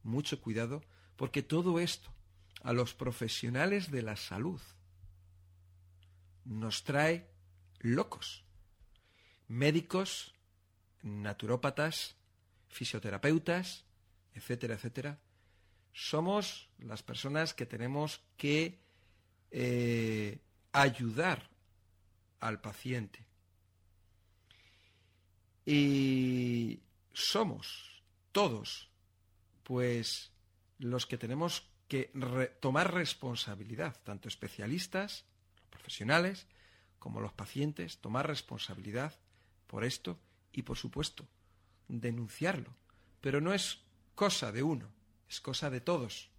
mucho cuidado, porque todo esto a los profesionales de la salud nos trae locos médicos, naturópatas, fisioterapeutas, etcétera, etcétera, somos las personas que tenemos que eh, ayudar al paciente. Y somos todos, pues, los que tenemos que tomar responsabilidad, tanto especialistas, profesionales, como los pacientes, tomar responsabilidad por esto y, por supuesto, denunciarlo. Pero no es cosa de uno, es cosa de todos.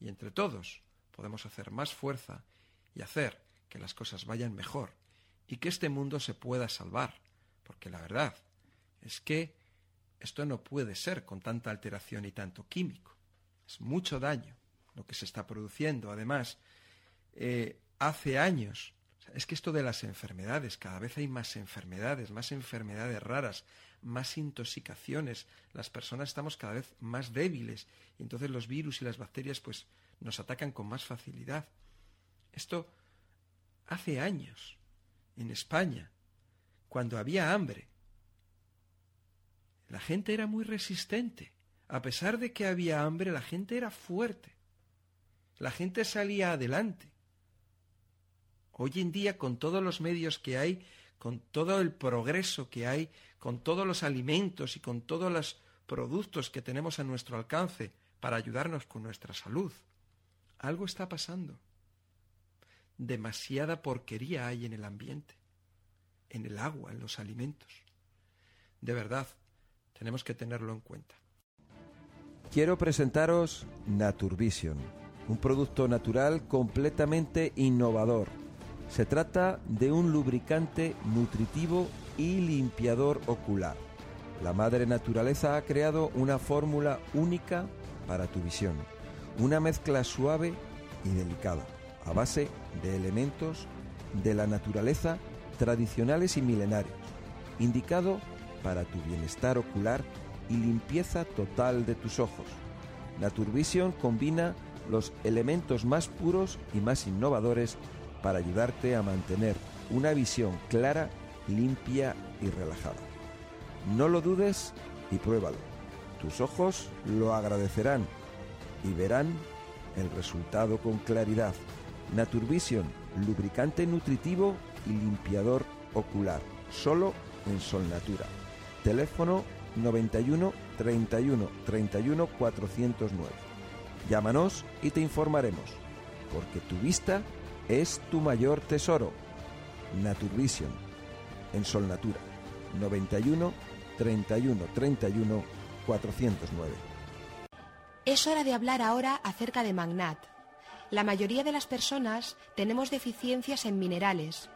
Y entre todos podemos hacer más fuerza y hacer que las cosas vayan mejor y que este mundo se pueda salvar. Porque la verdad es que esto no puede ser con tanta alteración y tanto químico. Es mucho daño lo que se está produciendo. Además, eh, hace años es que esto de las enfermedades, cada vez hay más enfermedades, más enfermedades raras, más intoxicaciones, las personas estamos cada vez más débiles y entonces los virus y las bacterias pues nos atacan con más facilidad. Esto hace años, en España, cuando había hambre, la gente era muy resistente. A pesar de que había hambre, la gente era fuerte. La gente salía adelante. Hoy en día, con todos los medios que hay, con todo el progreso que hay, con todos los alimentos y con todos los productos que tenemos a nuestro alcance para ayudarnos con nuestra salud. Algo está pasando. Demasiada porquería hay en el ambiente, en el agua, en los alimentos. De verdad, tenemos que tenerlo en cuenta. Quiero presentaros Naturvision, un producto natural completamente innovador. Se trata de un lubricante nutritivo y limpiador ocular. La madre naturaleza ha creado una fórmula única para tu visión, una mezcla suave y delicada, a base de elementos de la naturaleza tradicionales y milenarios, indicado para tu bienestar ocular y limpieza total de tus ojos. Naturvision combina los elementos más puros y más innovadores para ayudarte a mantener una visión clara, limpia y relajada. No lo dudes y pruébalo. Tus ojos lo agradecerán y verán el resultado con claridad. Naturvision, lubricante nutritivo y limpiador ocular, solo en Sol Natura. Teléfono 91 31 31 409. Llámanos y te informaremos, porque tu vista es tu mayor tesoro. Naturvision, en Sol Natura, 91 31 31 409. Es hora de hablar ahora acerca de Magnat. La mayoría de las personas tenemos deficiencias en minerales,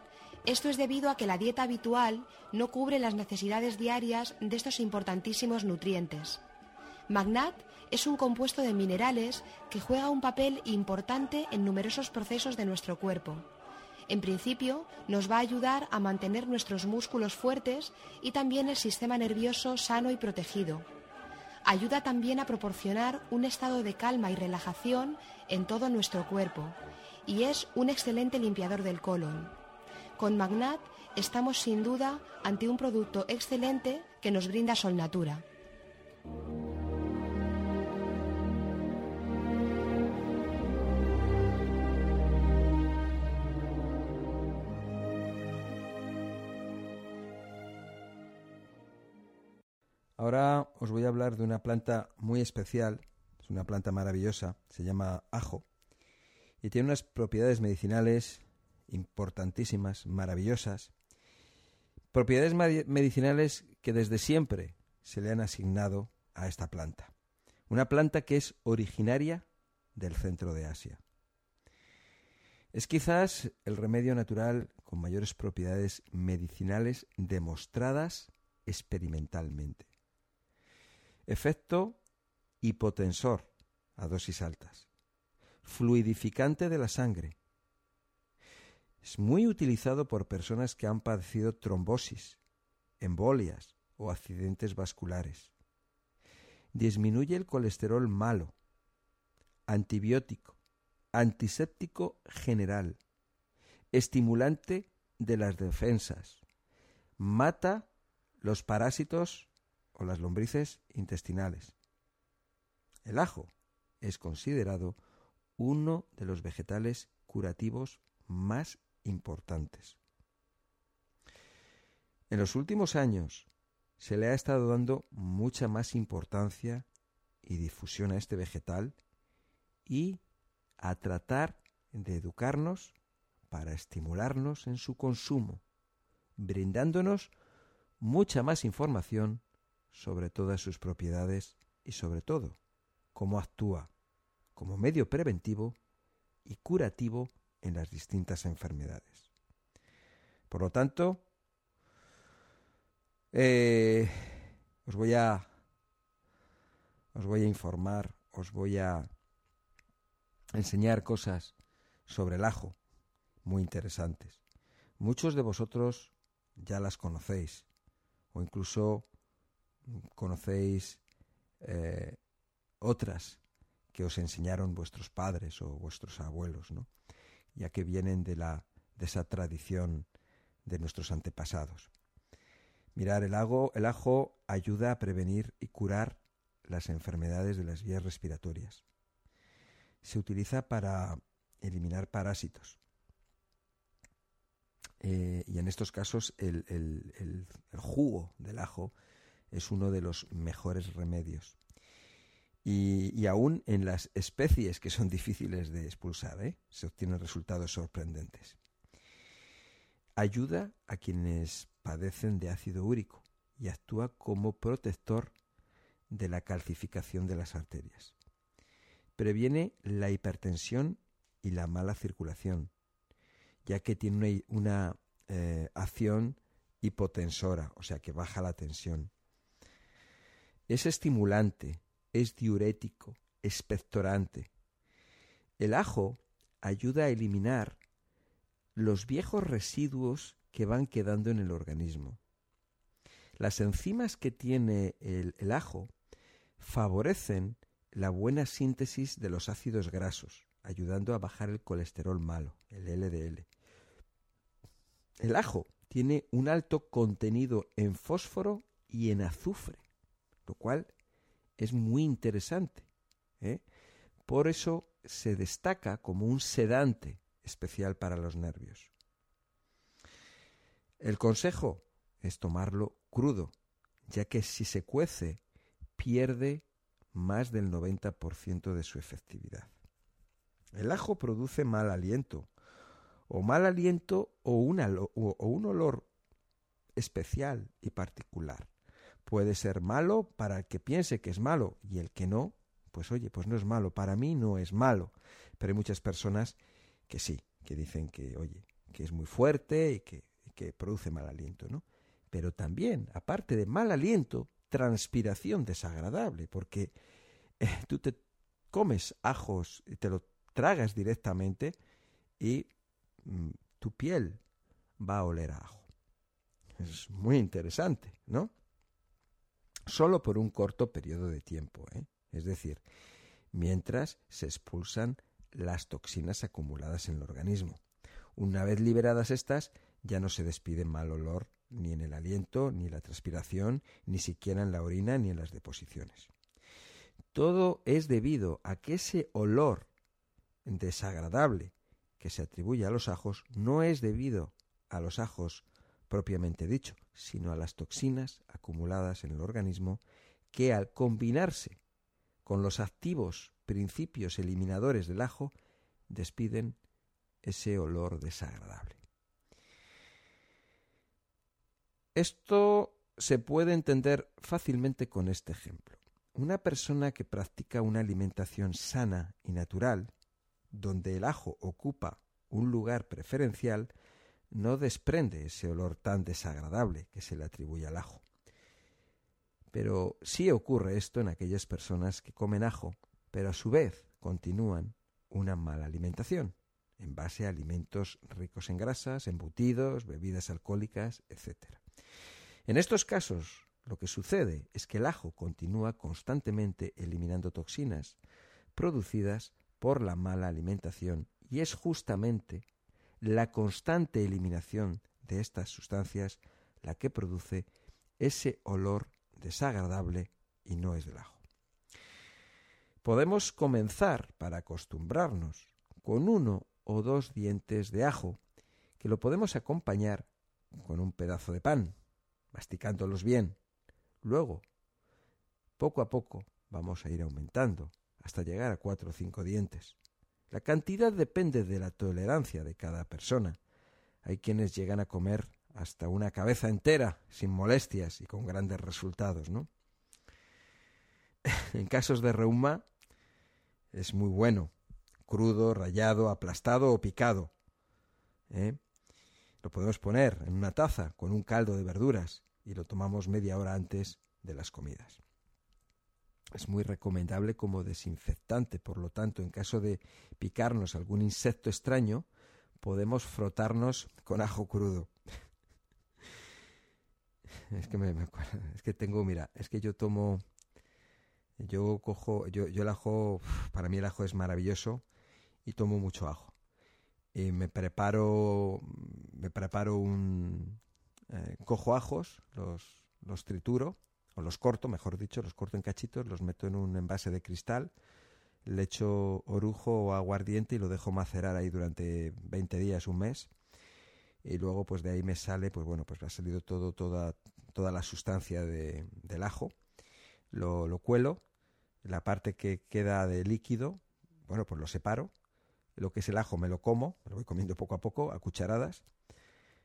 esto es debido a que la dieta habitual no cubre las necesidades diarias de estos importantísimos nutrientes. Magnat es un compuesto de minerales que juega un papel importante en numerosos procesos de nuestro cuerpo. En principio, nos va a ayudar a mantener nuestros músculos fuertes y también el sistema nervioso sano y protegido. Ayuda también a proporcionar un estado de calma y relajación en todo nuestro cuerpo y es un excelente limpiador del colon. Con Magnat estamos sin duda ante un producto excelente que nos brinda Solnatura. Ahora os voy a hablar de una planta muy especial, es una planta maravillosa, se llama ajo, y tiene unas propiedades medicinales importantísimas, maravillosas, propiedades medicinales que desde siempre se le han asignado a esta planta. Una planta que es originaria del centro de Asia. Es quizás el remedio natural con mayores propiedades medicinales demostradas experimentalmente. Efecto hipotensor a dosis altas. Fluidificante de la sangre. Es muy utilizado por personas que han padecido trombosis, embolias o accidentes vasculares. Disminuye el colesterol malo. Antibiótico. Antiséptico general. Estimulante de las defensas. Mata los parásitos o las lombrices intestinales. El ajo es considerado uno de los vegetales curativos más importantes. En los últimos años se le ha estado dando mucha más importancia y difusión a este vegetal y a tratar de educarnos para estimularnos en su consumo, brindándonos mucha más información sobre todas sus propiedades y sobre todo cómo actúa como medio preventivo y curativo en las distintas enfermedades. Por lo tanto, eh, os voy a os voy a informar, os voy a enseñar cosas sobre el ajo muy interesantes. Muchos de vosotros ya las conocéis o incluso conocéis eh, otras que os enseñaron vuestros padres o vuestros abuelos, ¿no? ya que vienen de, la, de esa tradición de nuestros antepasados. Mirar, el, ajo, el ajo ayuda a prevenir y curar las enfermedades de las vías respiratorias. Se utiliza para eliminar parásitos. eh, y en estos casos el, el, jugo del ajo es uno de los mejores remedios. Y, y aún en las especies que son difíciles de expulsar, ¿eh? se obtienen resultados sorprendentes. Ayuda a quienes padecen de ácido úrico y actúa como protector de la calcificación de las arterias. Previene la hipertensión y la mala circulación, ya que tiene una, eh, acción hipotensora, o sea que baja la tensión. Es estimulante, es diurético, expectorante. El ajo ayuda a eliminar los viejos residuos que van quedando en el organismo. Las enzimas que tiene el, el ajo favorecen la buena síntesis de los ácidos grasos, ayudando a bajar el colesterol malo, el LDL. El ajo tiene un alto contenido en fósforo y en azufre, lo cual es muy interesante. ¿eh? Por eso se destaca como un sedante especial para los nervios. El consejo es tomarlo crudo, ya que si se cuece pierde más del 90% de su efectividad. El ajo produce mal aliento, o mal aliento o, o un olor especial y particular. Puede ser malo para el que piense que es malo y el que no, pues oye, pues no es malo. Para mí no es malo. Pero hay muchas personas que sí, que dicen que, oye, que es muy fuerte y que, que produce mal aliento, ¿no? Pero también, aparte de mal aliento, transpiración desagradable, porque eh, tú te comes ajos y te lo tragas directamente y Mm, tu piel va a oler a ajo. Es muy interesante, ¿no? Solo por un corto periodo de tiempo, ¿eh? es decir, mientras se expulsan las toxinas acumuladas en el organismo. Una vez liberadas estas, ya no se despide mal olor ni en el aliento, ni en la transpiración, ni siquiera en la orina, ni en las deposiciones. Todo es debido a que ese olor desagradable que se atribuye a los ajos no es debido a los ajos propiamente dicho, sino a las toxinas acumuladas en el organismo que al combinarse con los activos principios eliminadores del ajo despiden ese olor desagradable. Esto se puede entender fácilmente con este ejemplo. Una persona que practica una alimentación sana y natural donde el ajo ocupa un lugar preferencial, no desprende ese olor tan desagradable que se le atribuye al ajo. Pero sí ocurre esto en aquellas personas que comen ajo, pero a su vez continúan una mala alimentación, en base a alimentos ricos en grasas, embutidos, bebidas alcohólicas, etc. En estos casos, lo que sucede es que el ajo continúa constantemente eliminando toxinas producidas por la mala alimentación y es justamente la constante eliminación de estas sustancias la que produce ese olor desagradable y no es del ajo. Podemos comenzar para acostumbrarnos con uno o dos dientes de ajo que lo podemos acompañar con un pedazo de pan, masticándolos bien. Luego, poco a poco, vamos a ir aumentando hasta llegar a cuatro o cinco dientes. La cantidad depende de la tolerancia de cada persona. Hay quienes llegan a comer hasta una cabeza entera, sin molestias y con grandes resultados, ¿no? en casos de reuma es muy bueno, crudo, rayado, aplastado o picado. ¿eh? Lo podemos poner en una taza con un caldo de verduras y lo tomamos media hora antes de las comidas. Es muy recomendable como desinfectante, por lo tanto, en caso de picarnos algún insecto extraño, podemos frotarnos con ajo crudo. es que me, acuerdo, es que tengo, mira, es que yo tomo, yo cojo, yo, yo el ajo, para mí el ajo es maravilloso y tomo mucho ajo. Y me preparo, me preparo un, eh, cojo ajos, los, los trituro o los corto, mejor dicho, los corto en cachitos, los meto en un envase de cristal, le echo orujo o aguardiente y lo dejo macerar ahí durante 20 días, un mes. y luego pues de ahí me sale, pues bueno, pues me ha salido todo, toda, toda la sustancia de, del ajo, lo, lo cuelo, la parte que queda de líquido, bueno, pues lo separo, lo que es el ajo me lo como, lo voy comiendo poco a poco, a cucharadas,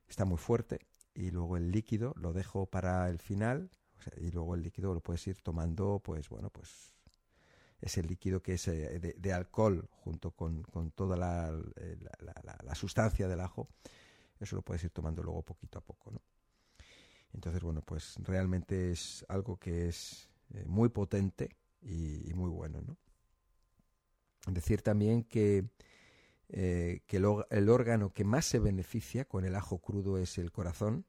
está muy fuerte, y luego el líquido lo dejo para el final, y luego el líquido lo puedes ir tomando, pues bueno, pues ese líquido que es eh, de, alcohol junto con, con toda eh, la, la, la, sustancia del ajo, eso lo puedes ir tomando luego poquito a poco, ¿no? Entonces, bueno, pues realmente es algo que es eh, muy potente y, muy bueno, ¿no? Decir también que, que el, el, órgano que más se beneficia con el ajo crudo es el corazón,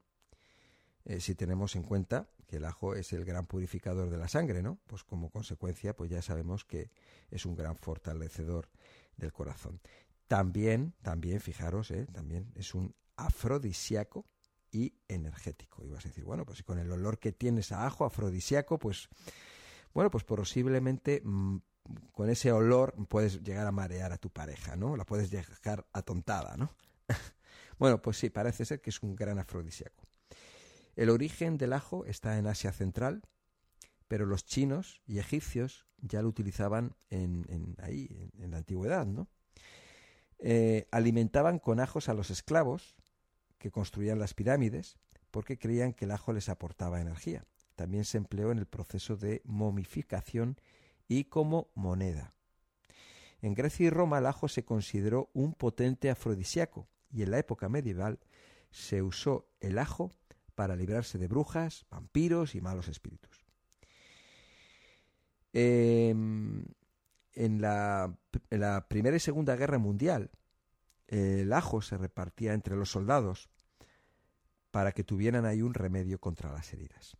si tenemos en cuenta que el ajo es el gran purificador de la sangre, ¿no? Pues como consecuencia, pues ya sabemos que es un gran fortalecedor del corazón. También, también, fijaros, ¿eh? también es un afrodisíaco y energético. Y vas a decir, bueno, pues con el olor que tienes a ajo afrodisíaco, pues, bueno, pues posiblemente mm, con ese olor puedes llegar a marear a tu pareja, ¿no? La puedes dejar atontada, ¿no? bueno, pues sí, parece ser que es un gran afrodisíaco. El origen del ajo está en Asia Central, pero los chinos y egipcios ya lo utilizaban en, ahí, en, la antigüedad, ¿no? Eh, alimentaban con ajos a los esclavos que construían las pirámides porque creían que el ajo les aportaba energía. También se empleó en el proceso de momificación y como moneda. En Grecia y Roma el ajo se consideró un potente afrodisíaco y en la época medieval se usó el ajo para librarse de brujas, vampiros y malos espíritus. Em, en, la, Primera y Segunda Guerra Mundial, el ajo se repartía entre los soldados para que tuvieran ahí un remedio contra las heridas.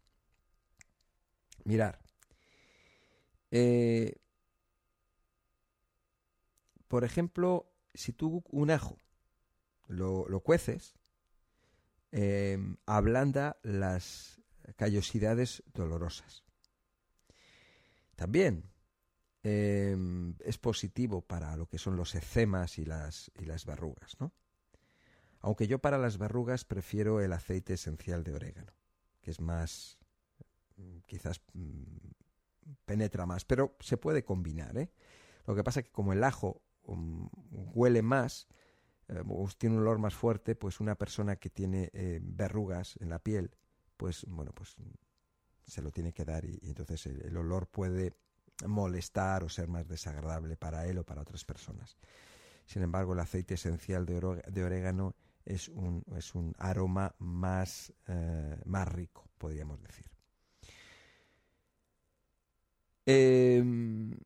Mirar, eh, por ejemplo, si tú un ajo lo, lo cueces, Em, ablanda las callosidades dolorosas. También em, es positivo para lo que son los eczemas y las, y las verrugas, ¿no? Aunque yo para las verrugas prefiero el aceite esencial de orégano, que es más, quizás mm, penetra más, pero se puede combinar, ¿eh? Lo que pasa es que como el ajo um, huele más, eh, tiene un olor más fuerte, pues una persona que tiene eh, verrugas en la piel, pues bueno, pues se lo tiene que dar y, entonces el, olor puede molestar o ser más desagradable para él o para otras personas. Sin embargo, el aceite esencial de, orégano es un, es un aroma más, eh, más rico, podríamos decir. Em,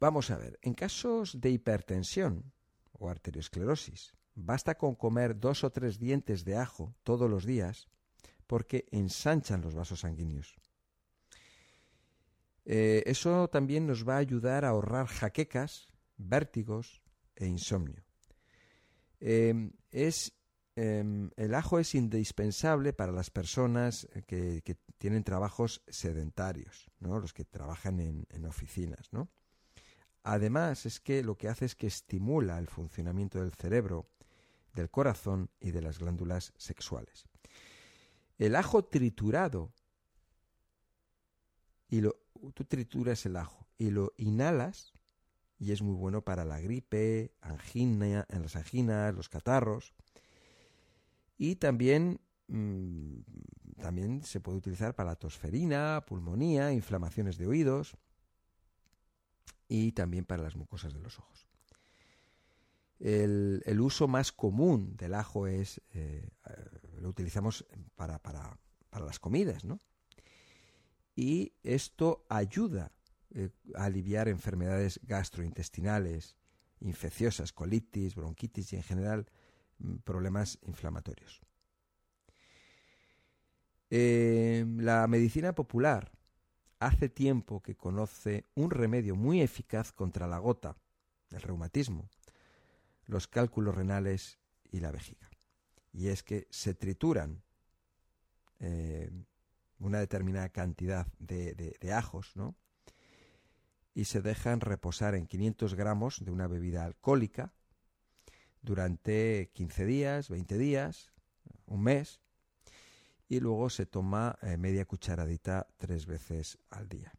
vamos a ver, en casos de hipertensión, o arteriosclerosis. Basta con comer dos o tres dientes de ajo todos los días porque ensanchan los vasos sanguíneos. Eh, eso también nos va a ayudar a ahorrar jaquecas, vértigos e insomnio. Em, es, em, el ajo es indispensable para las personas que, tienen trabajos sedentarios, ¿no? los que trabajan en, en oficinas. ¿no? Además es que lo que hace es que estimula el funcionamiento del cerebro, del corazón y de las glándulas sexuales. El ajo triturado, y lo, tú trituras el ajo y lo inhalas, y es muy bueno para la gripe, angina, en las anginas, los catarros, y también, mm, también se puede utilizar para la tosferina, pulmonía, inflamaciones de oídos, y también para las mucosas de los ojos. El, uso más común del ajo es, eh, lo utilizamos para, para, para, las comidas, ¿no? Y esto ayuda eh, a aliviar enfermedades gastrointestinales, infecciosas, colitis, bronquitis y en general mm, problemas inflamatorios. Eh, la medicina popular hace tiempo que conoce un remedio muy eficaz contra la gota, el reumatismo, los cálculos renales y la vejiga. Y es que se trituran eh, una determinada cantidad de, ajos, ¿no? Y se dejan reposar en 500 gramos de una bebida alcohólica durante 15 días, 20 días, un mes, y luego se toma eh, media cucharadita tres veces al día.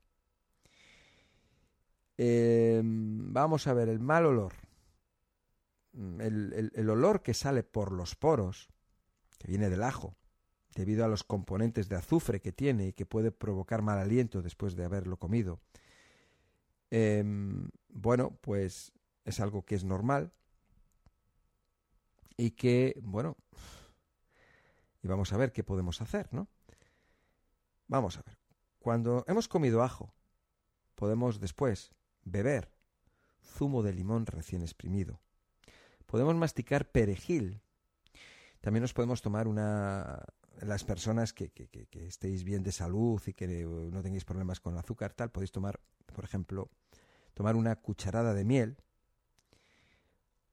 Em, vamos a ver el mal olor. Mm, el olor que sale por los poros, que viene del ajo, debido a los componentes de azufre que tiene y que puede provocar mal aliento después de haberlo comido, em, bueno, pues es algo que es normal y que, bueno, y vamos a ver qué podemos hacer, ¿no? Vamos a ver. Cuando hemos comido ajo, podemos después beber zumo de limón recién exprimido. Podemos masticar perejil. También nos podemos tomar una las personas que, que, que, estéis bien de salud y que no tengáis problemas con el azúcar, tal, podéis tomar, por ejemplo, tomar una cucharada de miel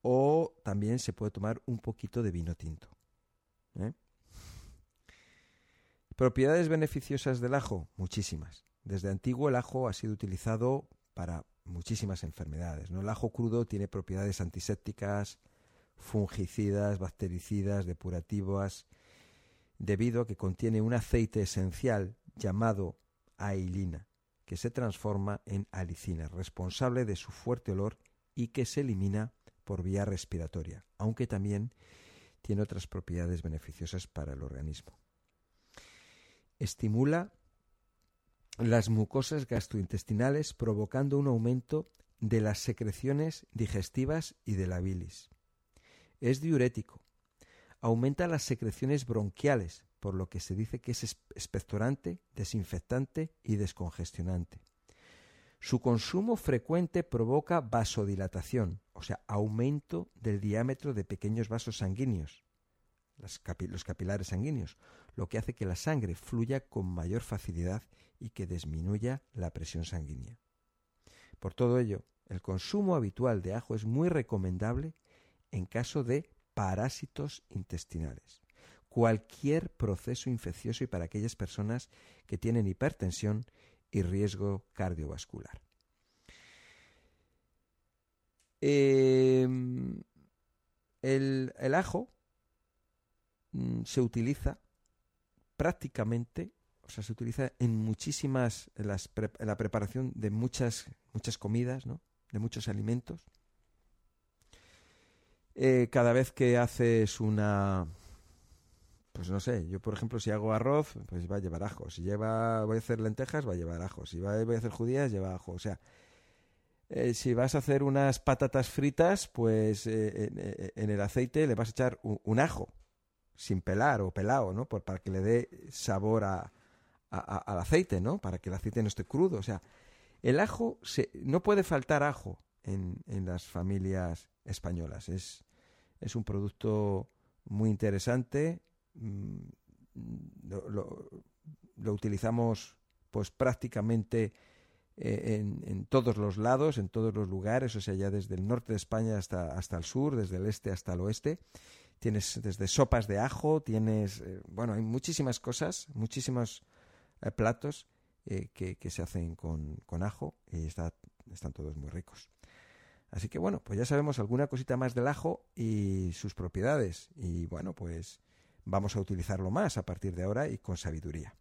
o también se puede tomar un poquito de vino tinto. ¿eh? Propiedades beneficiosas del ajo, muchísimas. Desde antiguo el ajo ha sido utilizado para muchísimas enfermedades. El ajo crudo tiene propiedades antisépticas, fungicidas, bactericidas, depurativas, debido a que contiene un aceite esencial llamado ailina, que se transforma en alicina, responsable de su fuerte olor y que se elimina por vía respiratoria, aunque también tiene otras propiedades beneficiosas para el organismo. Estimula las mucosas gastrointestinales provocando un aumento de las secreciones digestivas y de la bilis. Es diurético, aumenta las secreciones bronquiales, por lo que se dice que es expectorante, desinfectante y descongestionante. Su consumo frecuente provoca vasodilatación, o sea, aumento del diámetro de pequeños vasos sanguíneos, los capilares sanguíneos, lo que hace que la sangre fluya con mayor facilidad y que disminuya la presión sanguínea. Por todo ello, el consumo habitual de ajo es muy recomendable en caso de parásitos intestinales, cualquier proceso infeccioso y para aquellas personas que tienen hipertensión y riesgo cardiovascular. Em, el, ajo mm, se utiliza prácticamente, o sea, se utiliza en muchísimas, en, la preparación de muchas, muchas comidas, ¿no? de muchos alimentos. Eh, cada vez que haces una, pues no sé, yo por ejemplo si hago arroz, pues va a llevar ajo. Si lleva, voy a hacer lentejas, va a llevar ajo. Si voy a hacer judías, lleva ajo. O sea, eh, si vas a hacer unas patatas fritas, pues eh, en, el aceite le vas a echar un, ajo, sin pelar o pelado, ¿no? Por, para que le dé sabor a, al aceite, ¿no? Para que el aceite no esté crudo. O sea, el ajo, se, no puede faltar ajo en, en las familias españolas. Es, un producto muy interesante. Mm, lo, utilizamos pues prácticamente eh, en, todos los lados, en todos los lugares, o sea, ya desde el norte de España hasta, hasta el sur, desde el este hasta el oeste. Tienes desde sopas de ajo, tienes, eh, bueno, hay muchísimas cosas, muchísimos eh, platos que, que, se hacen con, con ajo y está, están todos muy ricos. Así que bueno, pues ya sabemos alguna cosita más del ajo y sus propiedades. Y bueno, pues vamos a utilizarlo más a partir de ahora y con sabiduría.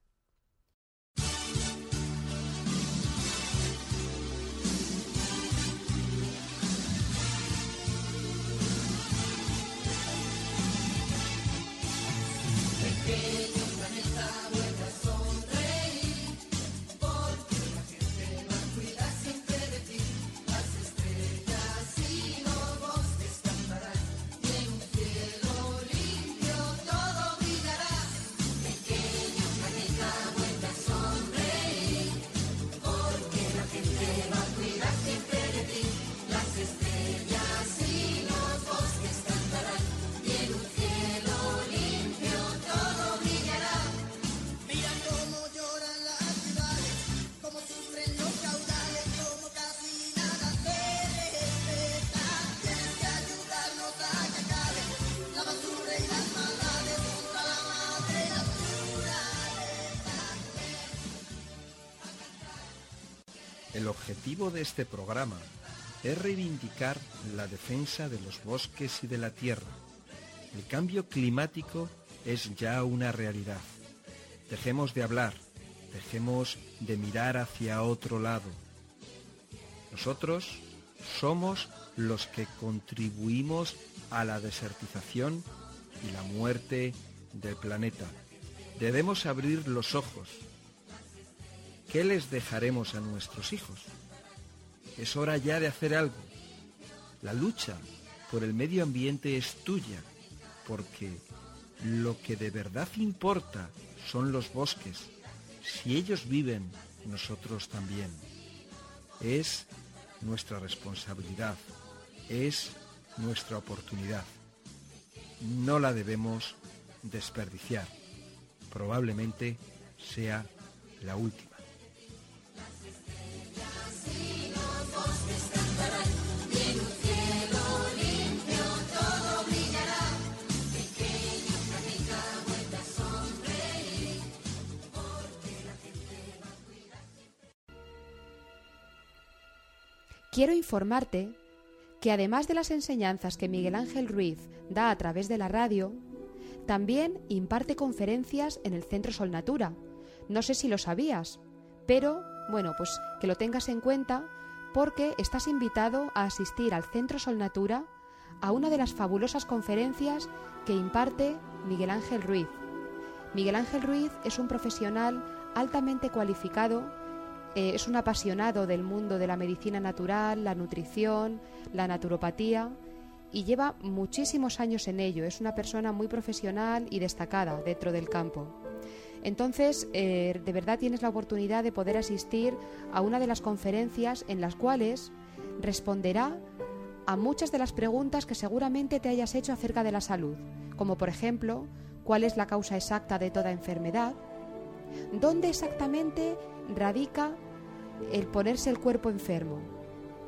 El objetivo de este programa es reivindicar la defensa de los bosques y de la tierra. El cambio climático es ya una realidad. Dejemos de hablar, dejemos de mirar hacia otro lado. Nosotros somos los que contribuimos a la desertización y la muerte del planeta. Debemos abrir los ojos. ¿Qué les dejaremos a nuestros hijos? Es hora ya de hacer algo. La lucha por el medio ambiente es tuya, porque lo que de verdad importa son los bosques. Si ellos viven, nosotros también. Es nuestra responsabilidad, es nuestra oportunidad. No la debemos desperdiciar. Probablemente sea la última. Quiero informarte que además de las enseñanzas que Miguel Ángel Ruiz da a través de la radio, también imparte conferencias en el Centro Sol Natura. No sé si lo sabías, pero bueno, pues que lo tengas en cuenta porque estás invitado a asistir al Centro Sol Natura a una de las fabulosas conferencias que imparte Miguel Ángel Ruiz. Miguel Ángel Ruiz es un profesional altamente cualificado eh, es un apasionado del mundo de la medicina natural, la nutrición, la naturopatía y lleva muchísimos años en ello. Es una persona muy profesional y destacada dentro del campo. Entonces, eh, de verdad tienes la oportunidad de poder asistir a una de las conferencias en las cuales responderá a muchas de las preguntas que seguramente te hayas hecho acerca de la salud, como por ejemplo, ¿cuál es la causa exacta de toda enfermedad? ¿Dónde exactamente radica el ponerse el cuerpo enfermo,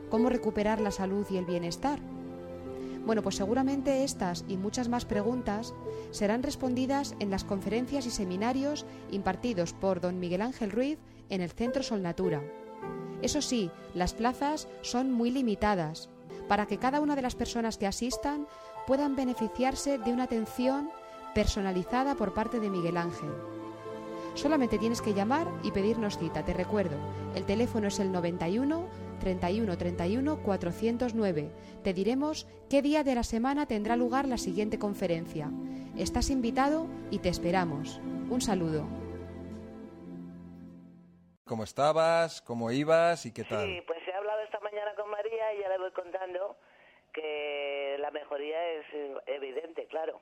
cómo recuperar la salud y el bienestar. Bueno, pues seguramente estas y muchas más preguntas serán respondidas en las conferencias y seminarios impartidos por don Miguel Ángel Ruiz en el Centro Sol Natura. Eso sí, las plazas son muy limitadas para que cada una de las personas que asistan puedan beneficiarse de una atención personalizada por parte de Miguel Ángel. Solamente tienes que llamar y pedirnos cita, te recuerdo. El teléfono es el 91 31 31 409. Te diremos qué día de la semana tendrá lugar la siguiente conferencia. Estás invitado y te esperamos. Un saludo. ¿Cómo estabas? ¿Cómo ibas? ¿Y qué tal? Sí, pues he hablado esta mañana con María y ya le voy contando que la mejoría es evidente, claro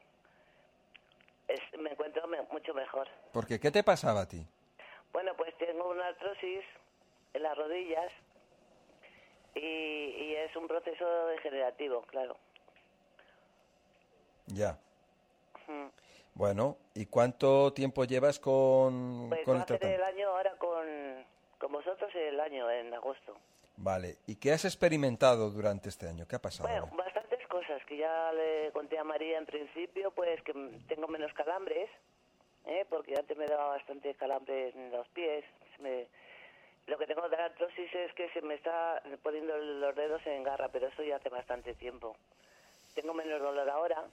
me encuentro mucho mejor. Porque qué te pasaba a ti? Bueno, pues tengo una artrosis en las rodillas y, es un proceso degenerativo, claro. Ya. Bueno, ¿y cuánto tiempo llevas con, pues con el tratamiento? el año ahora con, con vosotros el año, en agosto. Vale, ¿y qué has experimentado durante este año? ¿Qué ha pasado? Bueno, cosas que ya le conté a María en principio, pues que tengo menos calambres, ¿eh? porque antes me daba bastante calambre en los pies. Lo que tengo de artrosis es que se me está poniendo los dedos en garra, pero eso ya hace bastante tiempo. Tengo menos dolor ahora,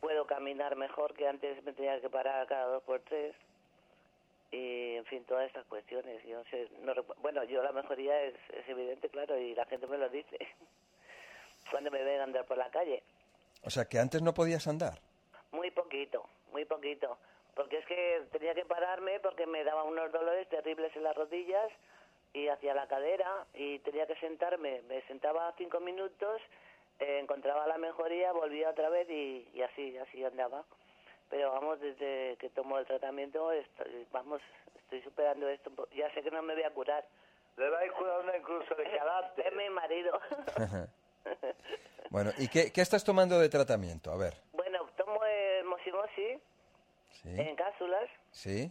puedo caminar mejor que antes me tenía que parar cada dos por tres y en fin todas estas cuestiones yo sé bueno yo la mejoría es, es evidente claro y la gente me lo dice cuando me ven andar por la calle. O sea, que antes no podías andar. Muy poquito, muy poquito. Porque es que tenía que pararme porque me daba unos dolores terribles en las rodillas y hacia la cadera y tenía que sentarme. Me sentaba cinco minutos, eh, encontraba la mejoría, volvía otra vez y, así, así andaba. Pero vamos, desde que tomo el tratamiento, estoy, vamos, estoy superando esto. Ya sé que no me voy a curar. Le vais curando incluso de carácter. es mi marido. bueno, ¿y qué, estás tomando de tratamiento? A ver. Bueno, tomo el Mosimosi en cápsulas. Sí.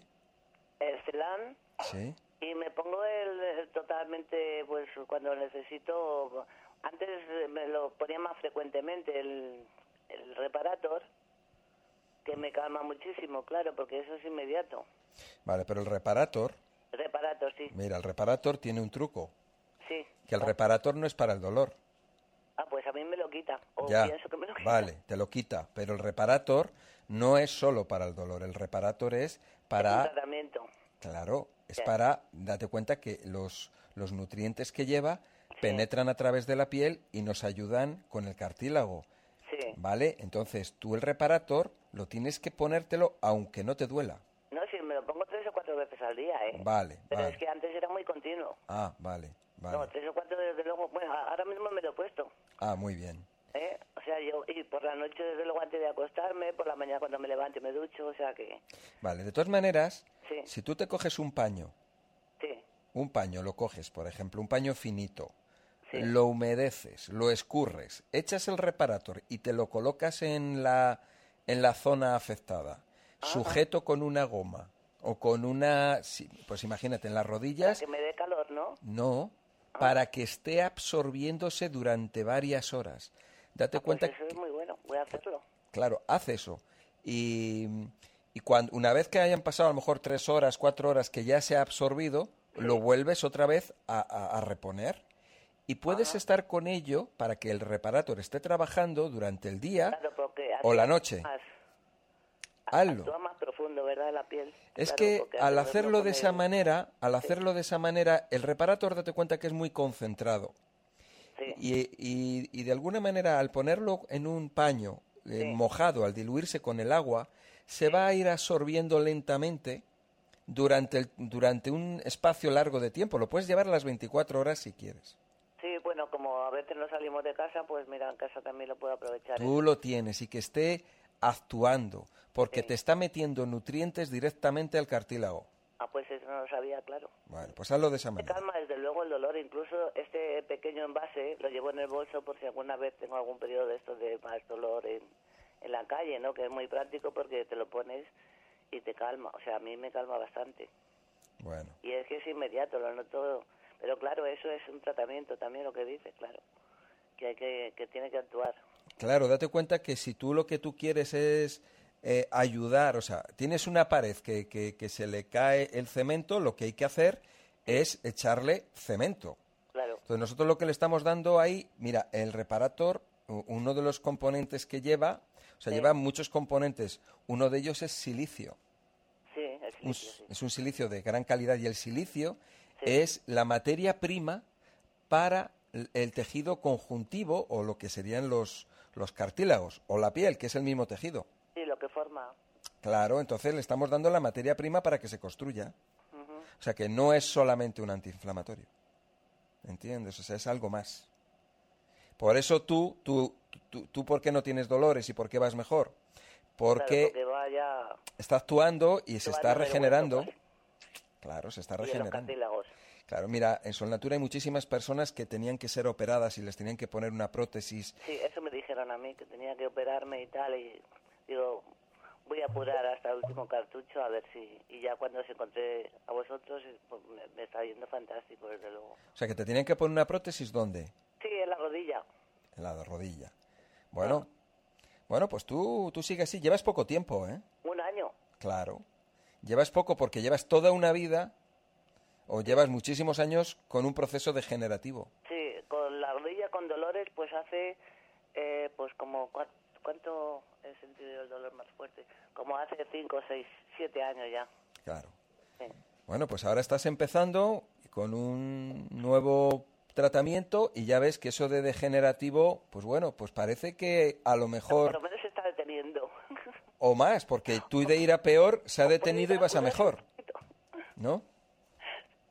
El Celan. Sí. Y me pongo el, totalmente, pues cuando necesito. Antes me lo ponía más frecuentemente, el, el reparator, que me calma muchísimo, claro, porque eso es inmediato. Vale, pero el reparator. Reparator, sí. Mira, el reparator tiene un truco Sí. que el reparator no es para el dolor. Ah, pues a mí me lo quita. O Ya, pienso que me lo quita. vale, te lo quita, pero el reparator no es solo para el dolor, el reparator es para... Un tratamiento. Claro, es para, date cuenta que los, los nutrientes que lleva penetran a través de la piel y nos ayudan con el cartílago. Sí. ¿Vale? Entonces tú el reparator lo tienes que ponértelo aunque no te duela. No, sí, me lo pongo tres o cuatro veces al día, ¿eh? Vale, Pero vale. es que antes era muy continuo. Ah, vale, No, tres o cuatro desde luego. Bueno, ahora mismo me lo he puesto. Ah, muy bien. ¿eh? O sea, yo, y por la noche desde luego antes de acostarme, por la mañana cuando me levanto y me ducho, o sea que, Vale, de todas maneras, Sí. si tú te coges un paño, sí, un paño, lo coges, por ejemplo, un paño finito, lo humedeces, lo escurres, echas el reparator y te lo colocas en la, en la zona afectada, sujeto con una goma o con una, sí, pues imagínate, en las rodillas, que me dé calor, ¿no? no, para que esté absorbiéndose durante varias horas. Date cuenta Pues eso es muy bueno, voy a hacerlo. Claro, haz eso. Y, y cuando, una vez que hayan pasado a lo mejor tres horas, cuatro horas que ya se ha absorbido, lo vuelves otra vez a, a- a reponer. Y puedes estar con ello para que el reparator esté trabajando durante el día Claro, o la noche. Hazlo. Es Claro, que al hace hacerlo de esa manera, al hacerlo de esa manera, el reparator date cuenta que es muy concentrado. Sí. Y, y- y de alguna manera, al ponerlo en un paño eh, mojado, al diluirse con el agua, se va a ir absorbiendo lentamente durante, el- durante un espacio largo de tiempo. Lo puedes llevar las 24 horas si quieres. Sí, bueno, como a veces no salimos de casa, pues mira, en casa también lo puedo aprovechar. ¿eh? Tú lo tienes y que esté actuando, porque te está metiendo nutrientes directamente al cartílago. Ah, pues eso no lo sabía, claro. Bueno, pues hazlo de esa Me manera. calma desde luego el dolor, incluso este pequeño envase lo llevo en el bolso por si alguna vez tengo algún periodo de estos de más dolor en, en la calle, ¿no? Que es muy práctico porque te lo pones y te calma, o sea, a mí me calma bastante. Bueno. Y es que es inmediato, lo noto, pero claro, eso es un tratamiento también lo que dices, claro, que hay que, que tiene que actuar. Claro, date cuenta que si tú lo que tú quieres es eh, ayudar, o sea, tienes una pared que, que, que se le cae el cemento, lo que hay que hacer es echarle cemento. Claro. Entonces nosotros lo que le estamos dando ahí, mira, el reparator, uno de los componentes que lleva, o sea, Sí. lleva muchos componentes, uno de ellos es silicio. Sí, el Un silicio, sí. Es un silicio de gran calidad y el silicio es la materia prima para el, el tejido conjuntivo o lo que serían los, los cartílagos o la piel, que es el mismo tejido. Que forma. Claro, entonces le estamos dando la materia prima para que se construya. O sea que no es solamente un antiinflamatorio. ¿Entiendes? O sea, es algo más. Por eso tú, tú, tú, tú ¿por qué no tienes dolores y por qué vas mejor? Porque Claro, porque vaya está actuando y se está regenerando. Claro, se está regenerando. Claro, mira, en Solnatura hay muchísimas personas que tenían que ser operadas y les tenían que poner una prótesis. Sí, eso me dijeron a mí, que tenía que operarme y tal, y digo, voy a apurar hasta el último cartucho a ver si... Y ya cuando os encontré a vosotros, pues me, me está yendo fantástico, desde luego. O sea, que te tenían que poner una prótesis ¿dónde? Sí, en la rodilla. En la rodilla. Bueno, bueno, pues tú, tú sigues así. Llevas poco tiempo, ¿eh? Un año. Claro. Llevas poco porque llevas toda una vida o llevas muchísimos años con un proceso degenerativo. Sí, con la rodilla, con dolores, pues hace, eh, pues como, cua- ¿cuánto he sentido el dolor más fuerte? Como hace cinco, seis, siete años ya. Claro. Sí. Bueno, pues ahora estás empezando con un nuevo tratamiento y ya ves que eso de degenerativo, pues bueno, pues parece que a lo Por mejor lo menos se está deteniendo. o más, porque tú de ir a peor se ha detenido y vas a mejor. ¿No?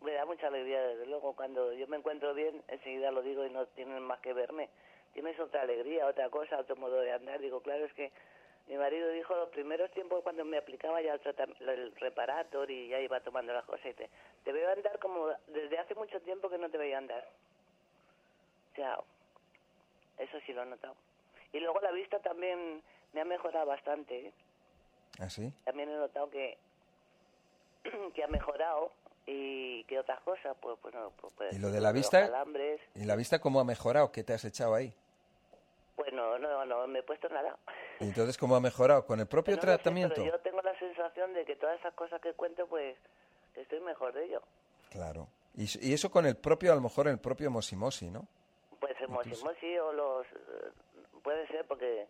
Me da mucha alegría, desde luego. Cuando yo me encuentro bien, enseguida lo digo y no tienen más que verme. Tienes otra alegría, otra cosa, otro modo de andar. Digo, claro, es que mi marido dijo los primeros tiempos cuando me aplicaba ya el, el reparator y ya iba tomando las cosas y te, te veo andar como desde hace mucho tiempo que no te veía andar. O sea, eso sí lo he notado. Y luego la vista también me ha mejorado bastante. ¿eh? ¿Así? También he notado que, que ha mejorado y que otras cosas, pues, pues no, pues, pues, ¿Y lo de la vista? calambres, ¿Y la vista cómo ha mejorado? ¿Qué te has echado ahí? pues no, no, no me he puesto nada. ¿Y entonces cómo ha mejorado? ¿Con el propio No lo sé, tratamiento? pero yo tengo la sensación de que todas esas cosas que cuento, pues, que estoy mejor de ello. Claro. Y, y eso con el propio, a lo mejor el propio Mosimosi, ¿no? Pues el mosimosi o los... eh, Puede ser porque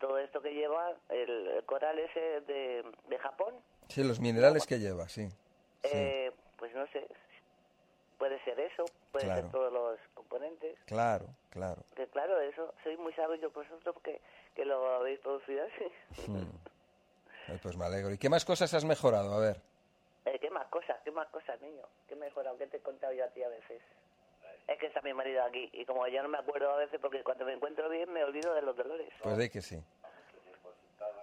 todo esto que lleva, el, el coral ese de, de Japón, Sí, los minerales que lleva, sí. Sí, eh, pues no sé, puede ser eso, puede Claro. ser todos los componentes. claro, claro. Que claro, eso, soy muy sabio yo vosotros porque que lo habéis producido así. Mm. Ay, pues me alegro. ¿Y qué más cosas has mejorado? A ver. Eh, ¿Qué más cosas? ¿Qué más cosas, niño? ¿Qué he mejorado? ¿Qué te he contado yo a ti a veces? Es que está mi marido aquí y como ya no me acuerdo a veces porque cuando me encuentro bien me olvido de los dolores. Pues di que sí.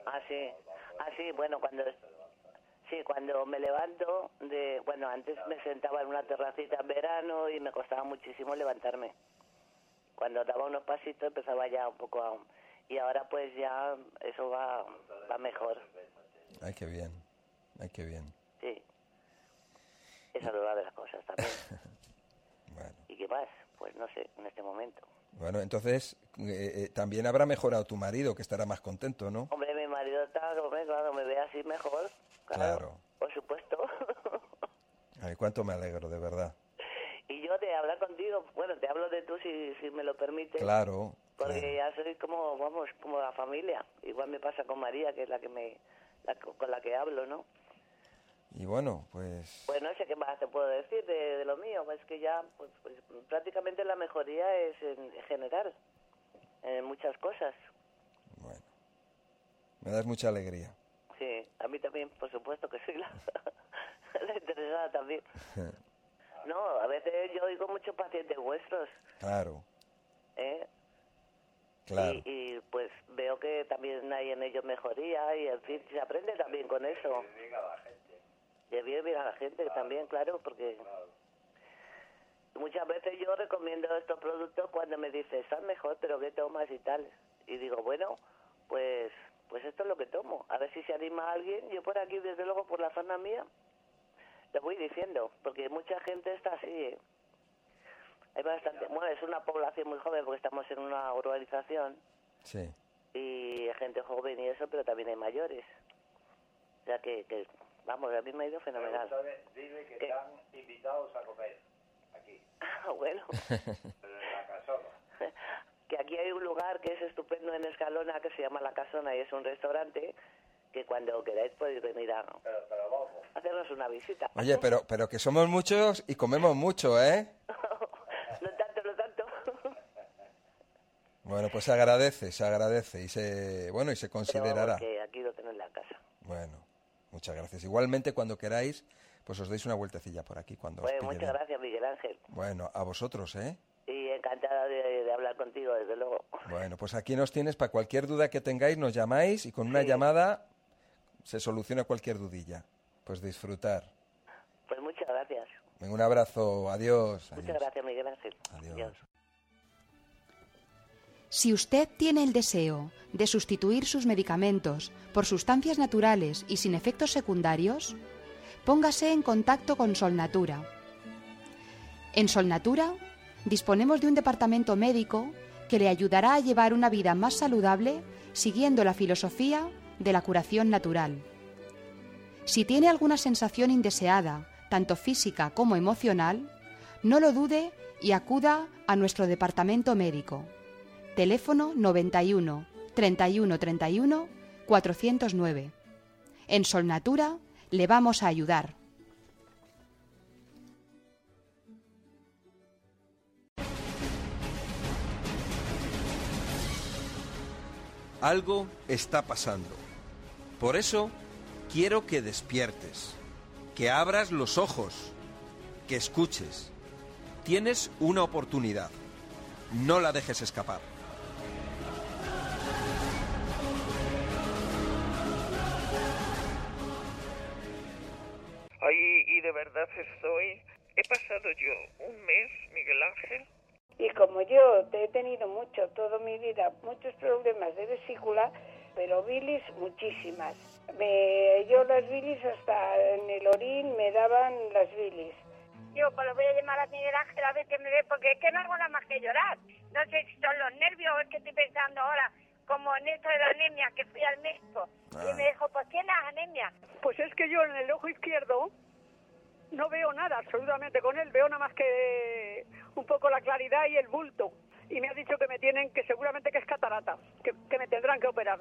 Ah, sí. Ah, sí, bueno, cuando... Sí, cuando me levanto, de bueno, antes me sentaba en una terracita en verano y me costaba muchísimo levantarme. Cuando daba unos pasitos empezaba ya un poco a... Y ahora pues ya eso va, va mejor, Ay, qué bien. Ay, qué bien. sí. Esa es una de las cosas también. ¿Y qué más? Pues no sé, en este momento. Bueno, entonces eh, eh, también habrá mejorado tu marido, que estará más contento, ¿no? Hombre, marido está, hombre, claro, me ve así mejor, Claro. por supuesto. Ay, cuánto me alegro, de verdad. y yo de hablar contigo, bueno, te hablo de tú si, si me lo permites. Claro. Porque ya soy como, vamos, como la familia. Igual me pasa con María, que es la que me, la, co- con la que hablo, ¿no? Y bueno, pues Pues no sé qué más te puedo decir de, de lo mío. Es que ya, pues, pues, prácticamente la mejoría es en general, en muchas cosas. Me das mucha alegría. Sí, a mí también, por supuesto que soy la, la interesada también. No, a veces yo oigo muchos pacientes vuestros, claro, ¿eh? claro. Y, y, pues veo que también hay en ellos mejoría y en fin, se aprende también con eso. Que viene bien a la gente también, claro, porque muchas veces yo recomiendo estos productos cuando me dicen, estás mejor, pero ¿qué tomas y tal? Y digo, bueno, pues pues esto es lo que tomo. A ver si se anima alguien. Yo por aquí, desde luego, por la zona mía, lo voy diciendo, porque mucha gente está así, ¿eh? Hay bastante, bueno, es una población muy joven porque estamos en una urbanización Sí. y hay gente joven y eso, pero también hay mayores. O sea que, que vamos, a mí me ha ido fenomenal. Dile que ¿Qué? están invitados a comer aquí, Ah, bueno, pero en la casona. que aquí hay un lugar que es estupendo en Escalona que se llama La Casona y es un restaurante que cuando queráis podéis venir a hacernos una visita. Oye, pero, pero que somos muchos y comemos mucho, ¿eh? No tanto, no tanto. Bueno, pues se agradece, se agradece y se, bueno, y se considerará. vamos, que aquí lo tenéis en la casa. Bueno, muchas gracias. Igualmente, cuando queráis, pues os deis una vueltecilla por aquí cuando Pues muchas gracias, Miguel Ángel. Bueno, a vosotros, ¿eh? Y encantada de, de hablar contigo, desde luego. Bueno, pues aquí nos tienes para cualquier duda que tengáis, nos llamáis y con una llamada se soluciona cualquier dudilla. Pues disfrutar. Pues muchas gracias. Un abrazo, adiós. Muchas adiós. gracias, Miguel Ángel. Adiós. Si usted tiene el deseo de sustituir sus medicamentos por sustancias naturales y sin efectos secundarios, póngase en contacto con Solnatura. En Solnatura disponemos de un departamento médico que le ayudará a llevar una vida más saludable siguiendo la filosofía de la curación natural. Si tiene alguna sensación indeseada, tanto física como emocional, no lo dude y acuda a nuestro departamento médico. Teléfono 91 31 31 409. En Solnatura le vamos a ayudar. Algo está pasando. Por eso quiero que despiertes, que abras los ojos, que escuches. Tienes una oportunidad. No la dejes escapar. Ay, y de verdad estoy. He pasado yo un mes, Miguel Ángel. Y como yo te he tenido mucho, toda mi vida, muchos problemas de vesícula, pero bilis muchísimas. Me, yo las bilis hasta en el orín me daban las bilis. Yo pues lo voy a llamar a Miguel Ángel a ver qué me ve, porque es que no hago nada más que llorar. No sé si son los nervios o es que estoy pensando ahora, como en esto de la anemia, que fui al médico y me dijo, pues tienes anemia. Pues es que yo en el ojo izquierdo no veo nada absolutamente con él, veo nada más que un poco la claridad y el bulto. Y me ha dicho que me tienen, que seguramente que es catarata, que, que me tendrán que operar.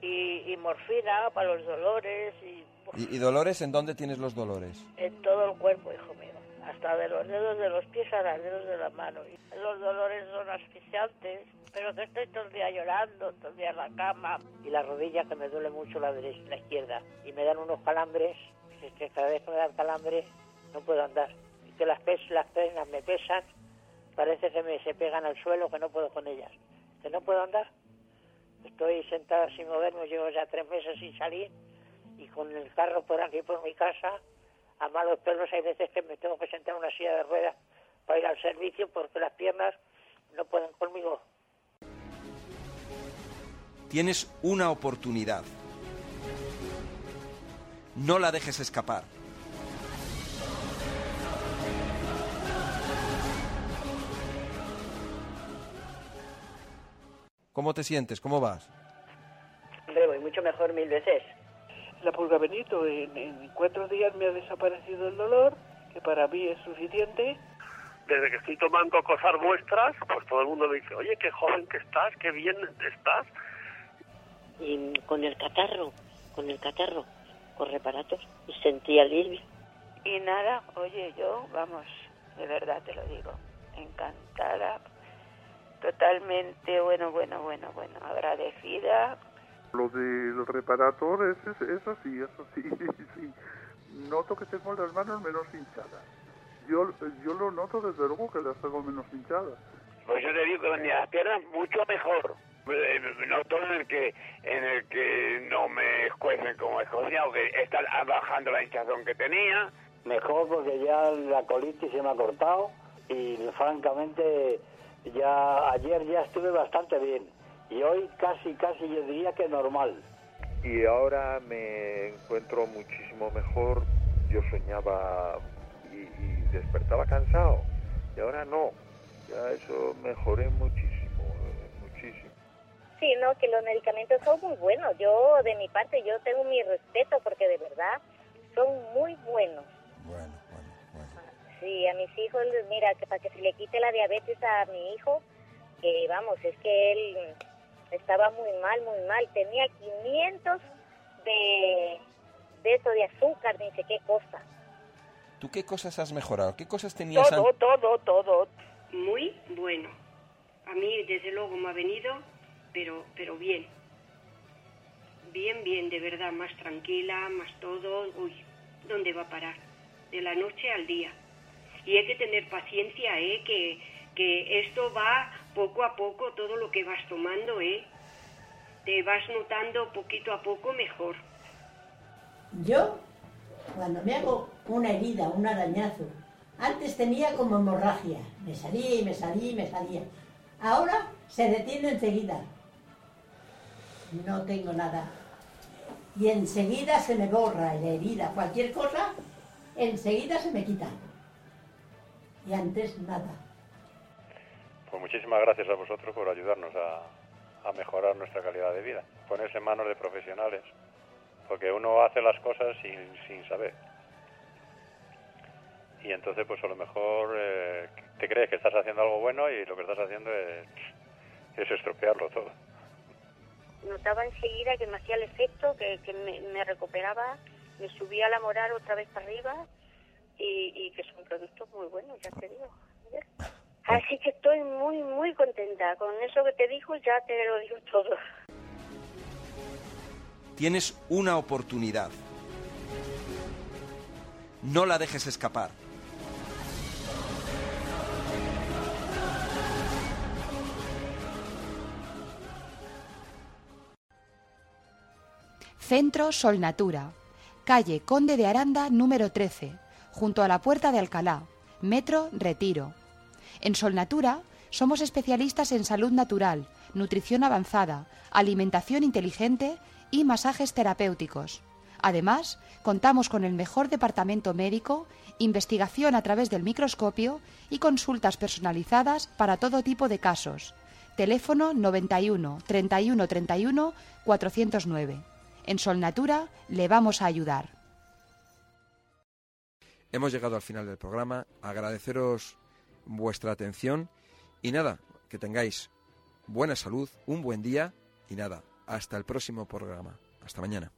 Y, y morfina para los dolores y ¿Y, y dolores en dónde tienes los dolores? en todo el cuerpo, hijo mío. Hasta de los dedos de los pies a los dedos de la mano. Y los dolores son asfixiantes, pero que estoy todo el día llorando, todo el día en la cama. Y la rodilla que me duele mucho la derecha, la izquierda. Y me dan unos calambres, es que cada vez que me dan calambres no puedo andar. Que las, pes las piernas me pesan, parece que me se pegan al suelo, que no puedo con ellas. Que no puedo andar. Estoy sentada sin moverme, llevo ya tres meses sin salir y con el carro por aquí, por mi casa, a malos pelos hay veces que me tengo que sentar en una silla de ruedas para ir al servicio porque las piernas no pueden conmigo. Tienes una oportunidad. No la dejes escapar. ¿Cómo te sientes? ¿Cómo vas? Hombre, voy mucho mejor mil veces. La pulga Benito, en, en cuatro días me ha desaparecido el dolor, que para mí es suficiente. Desde que estoy tomando cosas vuestras, pues todo el mundo me dice, oye, qué joven que estás, qué bien estás. Y con el catarro, con el catarro, con reparatos, y sentí alivio. Y nada, oye, yo, vamos, de verdad te lo digo, encantada, totalmente, bueno, bueno, bueno, bueno, agradecida. Lo del reparator es, es, es así, es así, sí. Noto que tengo las manos menos hinchadas. Yo, yo lo noto desde luego que las tengo menos hinchadas. Pues yo te digo que las piernas mucho mejor. Eh, Noto en el que en el que no me escuecen como escocía o que está bajando la hinchazón que tenía. Mejor porque ya la colitis se me ha cortado y francamente ya ayer ya estuve bastante bien y hoy casi casi yo diría que normal. Y ahora me encuentro muchísimo mejor. Yo soñaba y, y despertaba cansado y ahora no. Ya eso mejoré muchísimo, eh, muchísimo. Sí, no, que los medicamentos son muy buenos. Yo, de mi parte, yo tengo mi respeto porque de verdad son muy buenos. Sí, a mis hijos, mira, que para que se le quite la diabetes a mi hijo, que vamos, es que él estaba muy mal, muy mal. Tenía 500 de, de eso, de azúcar, ni sé qué cosa. ¿Tú qué cosas has mejorado? ¿Qué cosas tenías Todo, todo, todo. Muy bueno. A mí, desde luego, me ha venido, pero, pero bien. Bien, bien, de verdad, más tranquila, más todo. Uy, ¿dónde va a parar? De la noche al día. Y hay que tener paciencia, ¿eh? Que, que esto va poco a poco, todo lo que vas tomando, ¿eh? Te vas notando poquito a poco mejor. Yo, cuando me hago una herida, un arañazo, antes tenía como hemorragia. Me salía y me salía y me salía. Ahora se detiene enseguida. No tengo nada. Y enseguida se me borra la herida. Cualquier cosa, enseguida se me quita. Y antes nada. Pues muchísimas gracias a vosotros por ayudarnos a, a mejorar nuestra calidad de vida. Ponerse en manos de profesionales. Porque uno hace las cosas sin, sin saber. Y entonces, pues a lo mejor eh, te crees que estás haciendo algo bueno y lo que estás haciendo es, es estropearlo todo. Notaba enseguida que me hacía el efecto, que, que me, me recuperaba, me subía la moral otra vez para arriba y, y que son productos muy buenos, ya te digo. Así que estoy muy, muy contenta. Con eso que te dijo ya te lo digo todo. Tienes una oportunidad. No la dejes escapar. Centro Sol Natura, calle Conde de Aranda número 13, junto a la Puerta de Alcalá, Metro Retiro. En Sol Natura somos especialistas en salud natural, nutrición avanzada, alimentación inteligente y masajes terapéuticos. Además, contamos con el mejor departamento médico, investigación a través del microscopio y consultas personalizadas para todo tipo de casos. Teléfono 91 31 31 409. En Sol Natura le vamos a ayudar. Hemos llegado al final del programa. Agradeceros vuestra atención y nada, que tengáis buena salud, un buen día y nada, hasta el próximo programa. Hasta mañana.